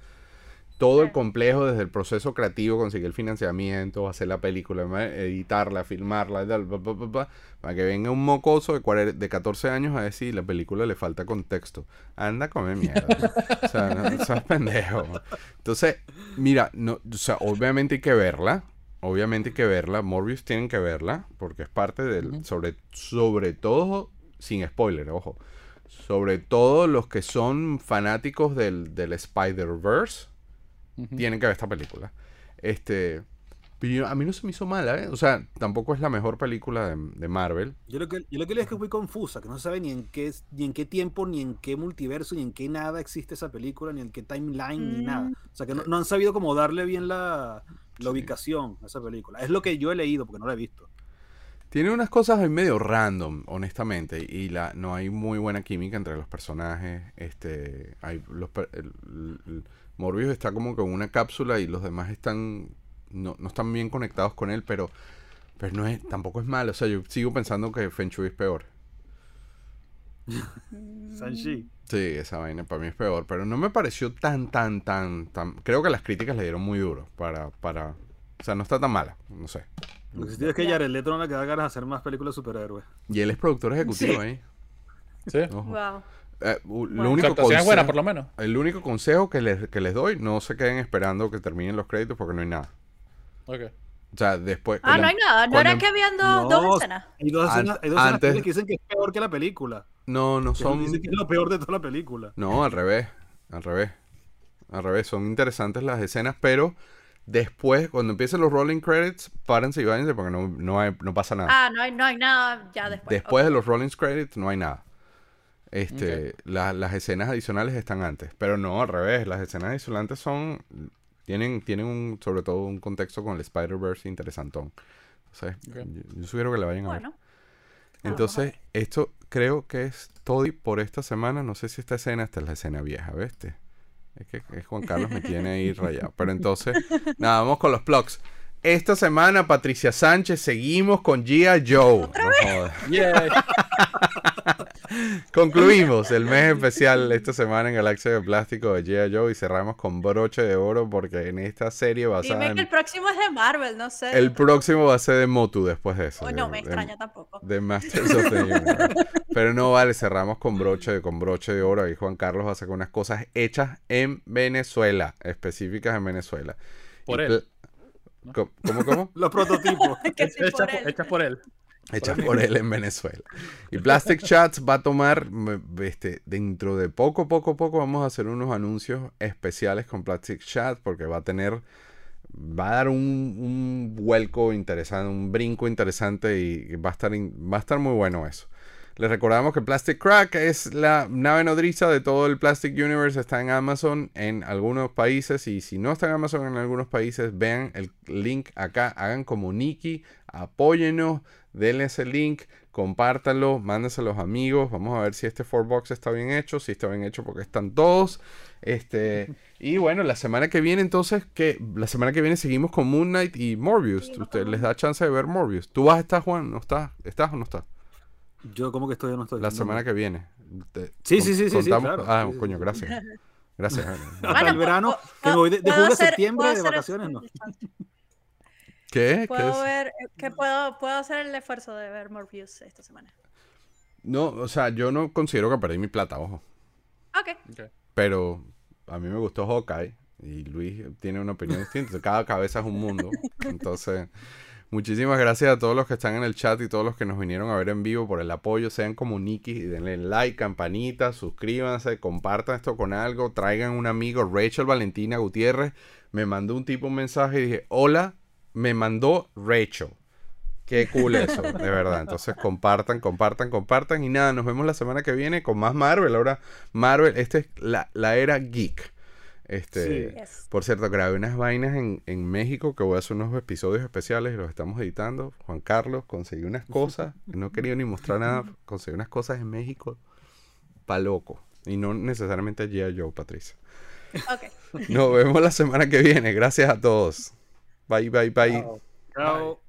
Todo el complejo desde el proceso creativo, conseguir el financiamiento, hacer la película, editarla, filmarla, y tal, pa, pa, pa, pa, para que venga un mocoso de, cuare- de 14 años a decir la película le falta contexto. Anda a comer mierda. o sea, no, seas pendejo. Entonces, mira, no, o sea, obviamente hay que verla. Obviamente hay que verla. Morbius tienen que verla. Porque es parte del. Sobre, sobre todo. Sin spoiler, ojo. Sobre todo los que son fanáticos del, del Spider-Verse. Tienen que ver esta película. Este. pero a mí no se me hizo mala, ¿eh? O sea, tampoco es la mejor película de, de Marvel.
Yo lo que, yo lo que leo es que es muy confusa, que no se sabe ni en qué ni en qué tiempo, ni en qué multiverso, ni en qué nada existe esa película, ni en qué timeline, ni nada.
Mm.
O sea que no, no han sabido como darle bien la la ubicación de esa película. Es lo que yo he leído porque no la he visto.
Tiene unas cosas ahí medio random, honestamente, y la no hay muy buena química entre los personajes. Este, hay los el- el- Morbius está como que en una cápsula y los demás están no, no están bien conectados con él, pero pero no es tampoco es malo. O sea, yo sigo pensando que Feng Shui es peor.
Sanchi.
Sí, esa vaina para mí es peor, pero no me pareció tan, tan, tan, tan... Creo que las críticas le dieron muy duro para, para... O sea, no está tan mala, no sé.
Lo que sí es que Jared Leto no le queda ganas de hacer más películas de superhéroes.
Y él es productor ejecutivo
Sí.
ahí.
Sí.
Ojo.
Wow.
Eh, lo único
buena, por lo menos.
El único consejo que les, que les doy, no se queden esperando que terminen los créditos porque no hay nada.
Ok.
O sea, después...
Ah, no
la-
hay nada. ¿No era que habían dos, dos escenas?
Hay dos escenas, hay dos escenas
antes-
que dicen que es peor que la película.
No, no
Que
son...
Dicen que es lo peor de toda la película.
No, al revés. Al revés. Al revés. Son interesantes las escenas, pero después, cuando empiecen los rolling credits, párense y váyanse porque no, no, hay- no pasa nada.
Ah, no hay, no hay nada ya después.
Después de los rolling credits no hay nada. Este, la- las escenas adicionales están antes, pero no al revés. Las escenas adicionales son tienen tienen un sobre todo un contexto con el Spider-Verse interesantón. Entonces, yo, yo sugiero que la vayan a ver. Entonces, esto creo que es todo y por esta semana. No sé si esta escena, esta es la escena vieja, ¿viste? Es que es Juan Carlos me tiene ahí rayado. Pero entonces, nada, vamos con los plugs. Esta semana, Patricia Sánchez, seguimos con Gia Joe. No jodas.
Yay.
Concluimos el mes especial esta semana en Galaxia de Plástico de Gia Joe y cerramos con broche de oro porque en esta serie basada
Dime que el próximo es de Marvel, no sé.
El próximo va a ser de Motu después de eso.
Oh,
de-
no, me
de-
extraña tampoco.
de Masters of the Universe. Pero no vale, cerramos con broche, con broche de oro. Ahí Juan Carlos va a sacar unas cosas hechas en Venezuela, específicas en Venezuela.
Por
Y
él.
¿Cómo, cómo?
Los prototipos.
Que sí,
Hecha
por
por,
él.
hecha por él.
Hechas por él en Venezuela. Y Plastic Chats va a tomar, este, dentro de poco, poco, poco, vamos a hacer unos anuncios especiales con Plastic Chat porque va a tener, va a dar un, un vuelco interesante, un brinco interesante y va a estar, va a estar muy bueno eso. Les recordamos que Plastic Crack es la nave nodriza de todo el Plastic Universe. Está en Amazon en algunos países. Y si no está en Amazon en algunos países, vean el link acá. Hagan como Nikki. Apóyennos. Denle ese link. Compártanlo. Mándenselo a los amigos. Vamos a ver si este 4box está bien hecho. Si está bien hecho porque están todos. Este. Y bueno, la semana que viene, entonces, que la semana que viene seguimos con Moon Knight y Morbius. Usted les da chance de ver Morbius. ¿Tú vas a estar, Juan? ¿No estás? ¿Estás o no estás?
Yo como que estoy o no estoy.
La
No,
semana que viene. Te-
Sí, sí, sí, sí, sí,
contamos-
claro.
Ah, coño, gracias. Gracias.
Hasta
Bueno,
el verano, que me voy de, de julio a septiembre de vacaciones, no.
¿Qué? ¿Qué
Puedo
es?
ver, que puedo, puedo hacer el esfuerzo de ver Morbius esta semana.
No, o sea, yo no considero que perdí mi plata, ojo.
Ok.
Pero a mí me gustó Hawkeye y Luis tiene una opinión distinta. Cada cabeza es un mundo. Entonces, muchísimas gracias a todos los que están en el chat y todos los que nos vinieron a ver en vivo por el apoyo. Sean como Nikki y denle like, campanita, suscríbanse, compartan esto con algo, traigan un amigo. Rachel Valentina Gutiérrez me mandó un tipo un mensaje y dije, hola, me mandó Rachel. Qué cool eso, de verdad. Entonces compartan, compartan, compartan. Y nada, nos vemos la semana que viene con más Marvel. Ahora, Marvel, esta es la, la era geek. Este,
Sí.
Yes.
Por cierto, grabé unas vainas en, en México que voy a hacer unos episodios especiales y los estamos editando. Juan Carlos conseguí unas cosas, no quería ni mostrar nada, conseguí unas cosas en México pa' loco. Y no necesariamente allí a yo, Patricia.
Ok.
Nos vemos la semana que viene. Gracias a todos. Bye, bye, bye.
Chao.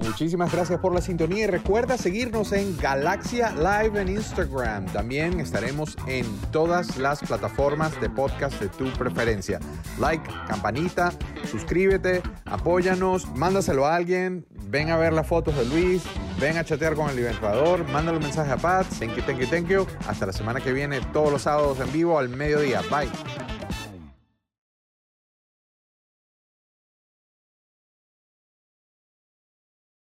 Muchísimas gracias por la sintonía y recuerda seguirnos en Galaxia Live en Instagram. También estaremos en todas las plataformas de podcast de tu preferencia. Like, campanita, suscríbete, apóyanos, mándaselo a alguien, ven a ver las fotos de Luis, ven a chatear con el inventador, mándale un mensaje a Pat. Thank you, thank you, thank you. Hasta la semana que viene, todos los sábados en vivo al mediodía. Bye.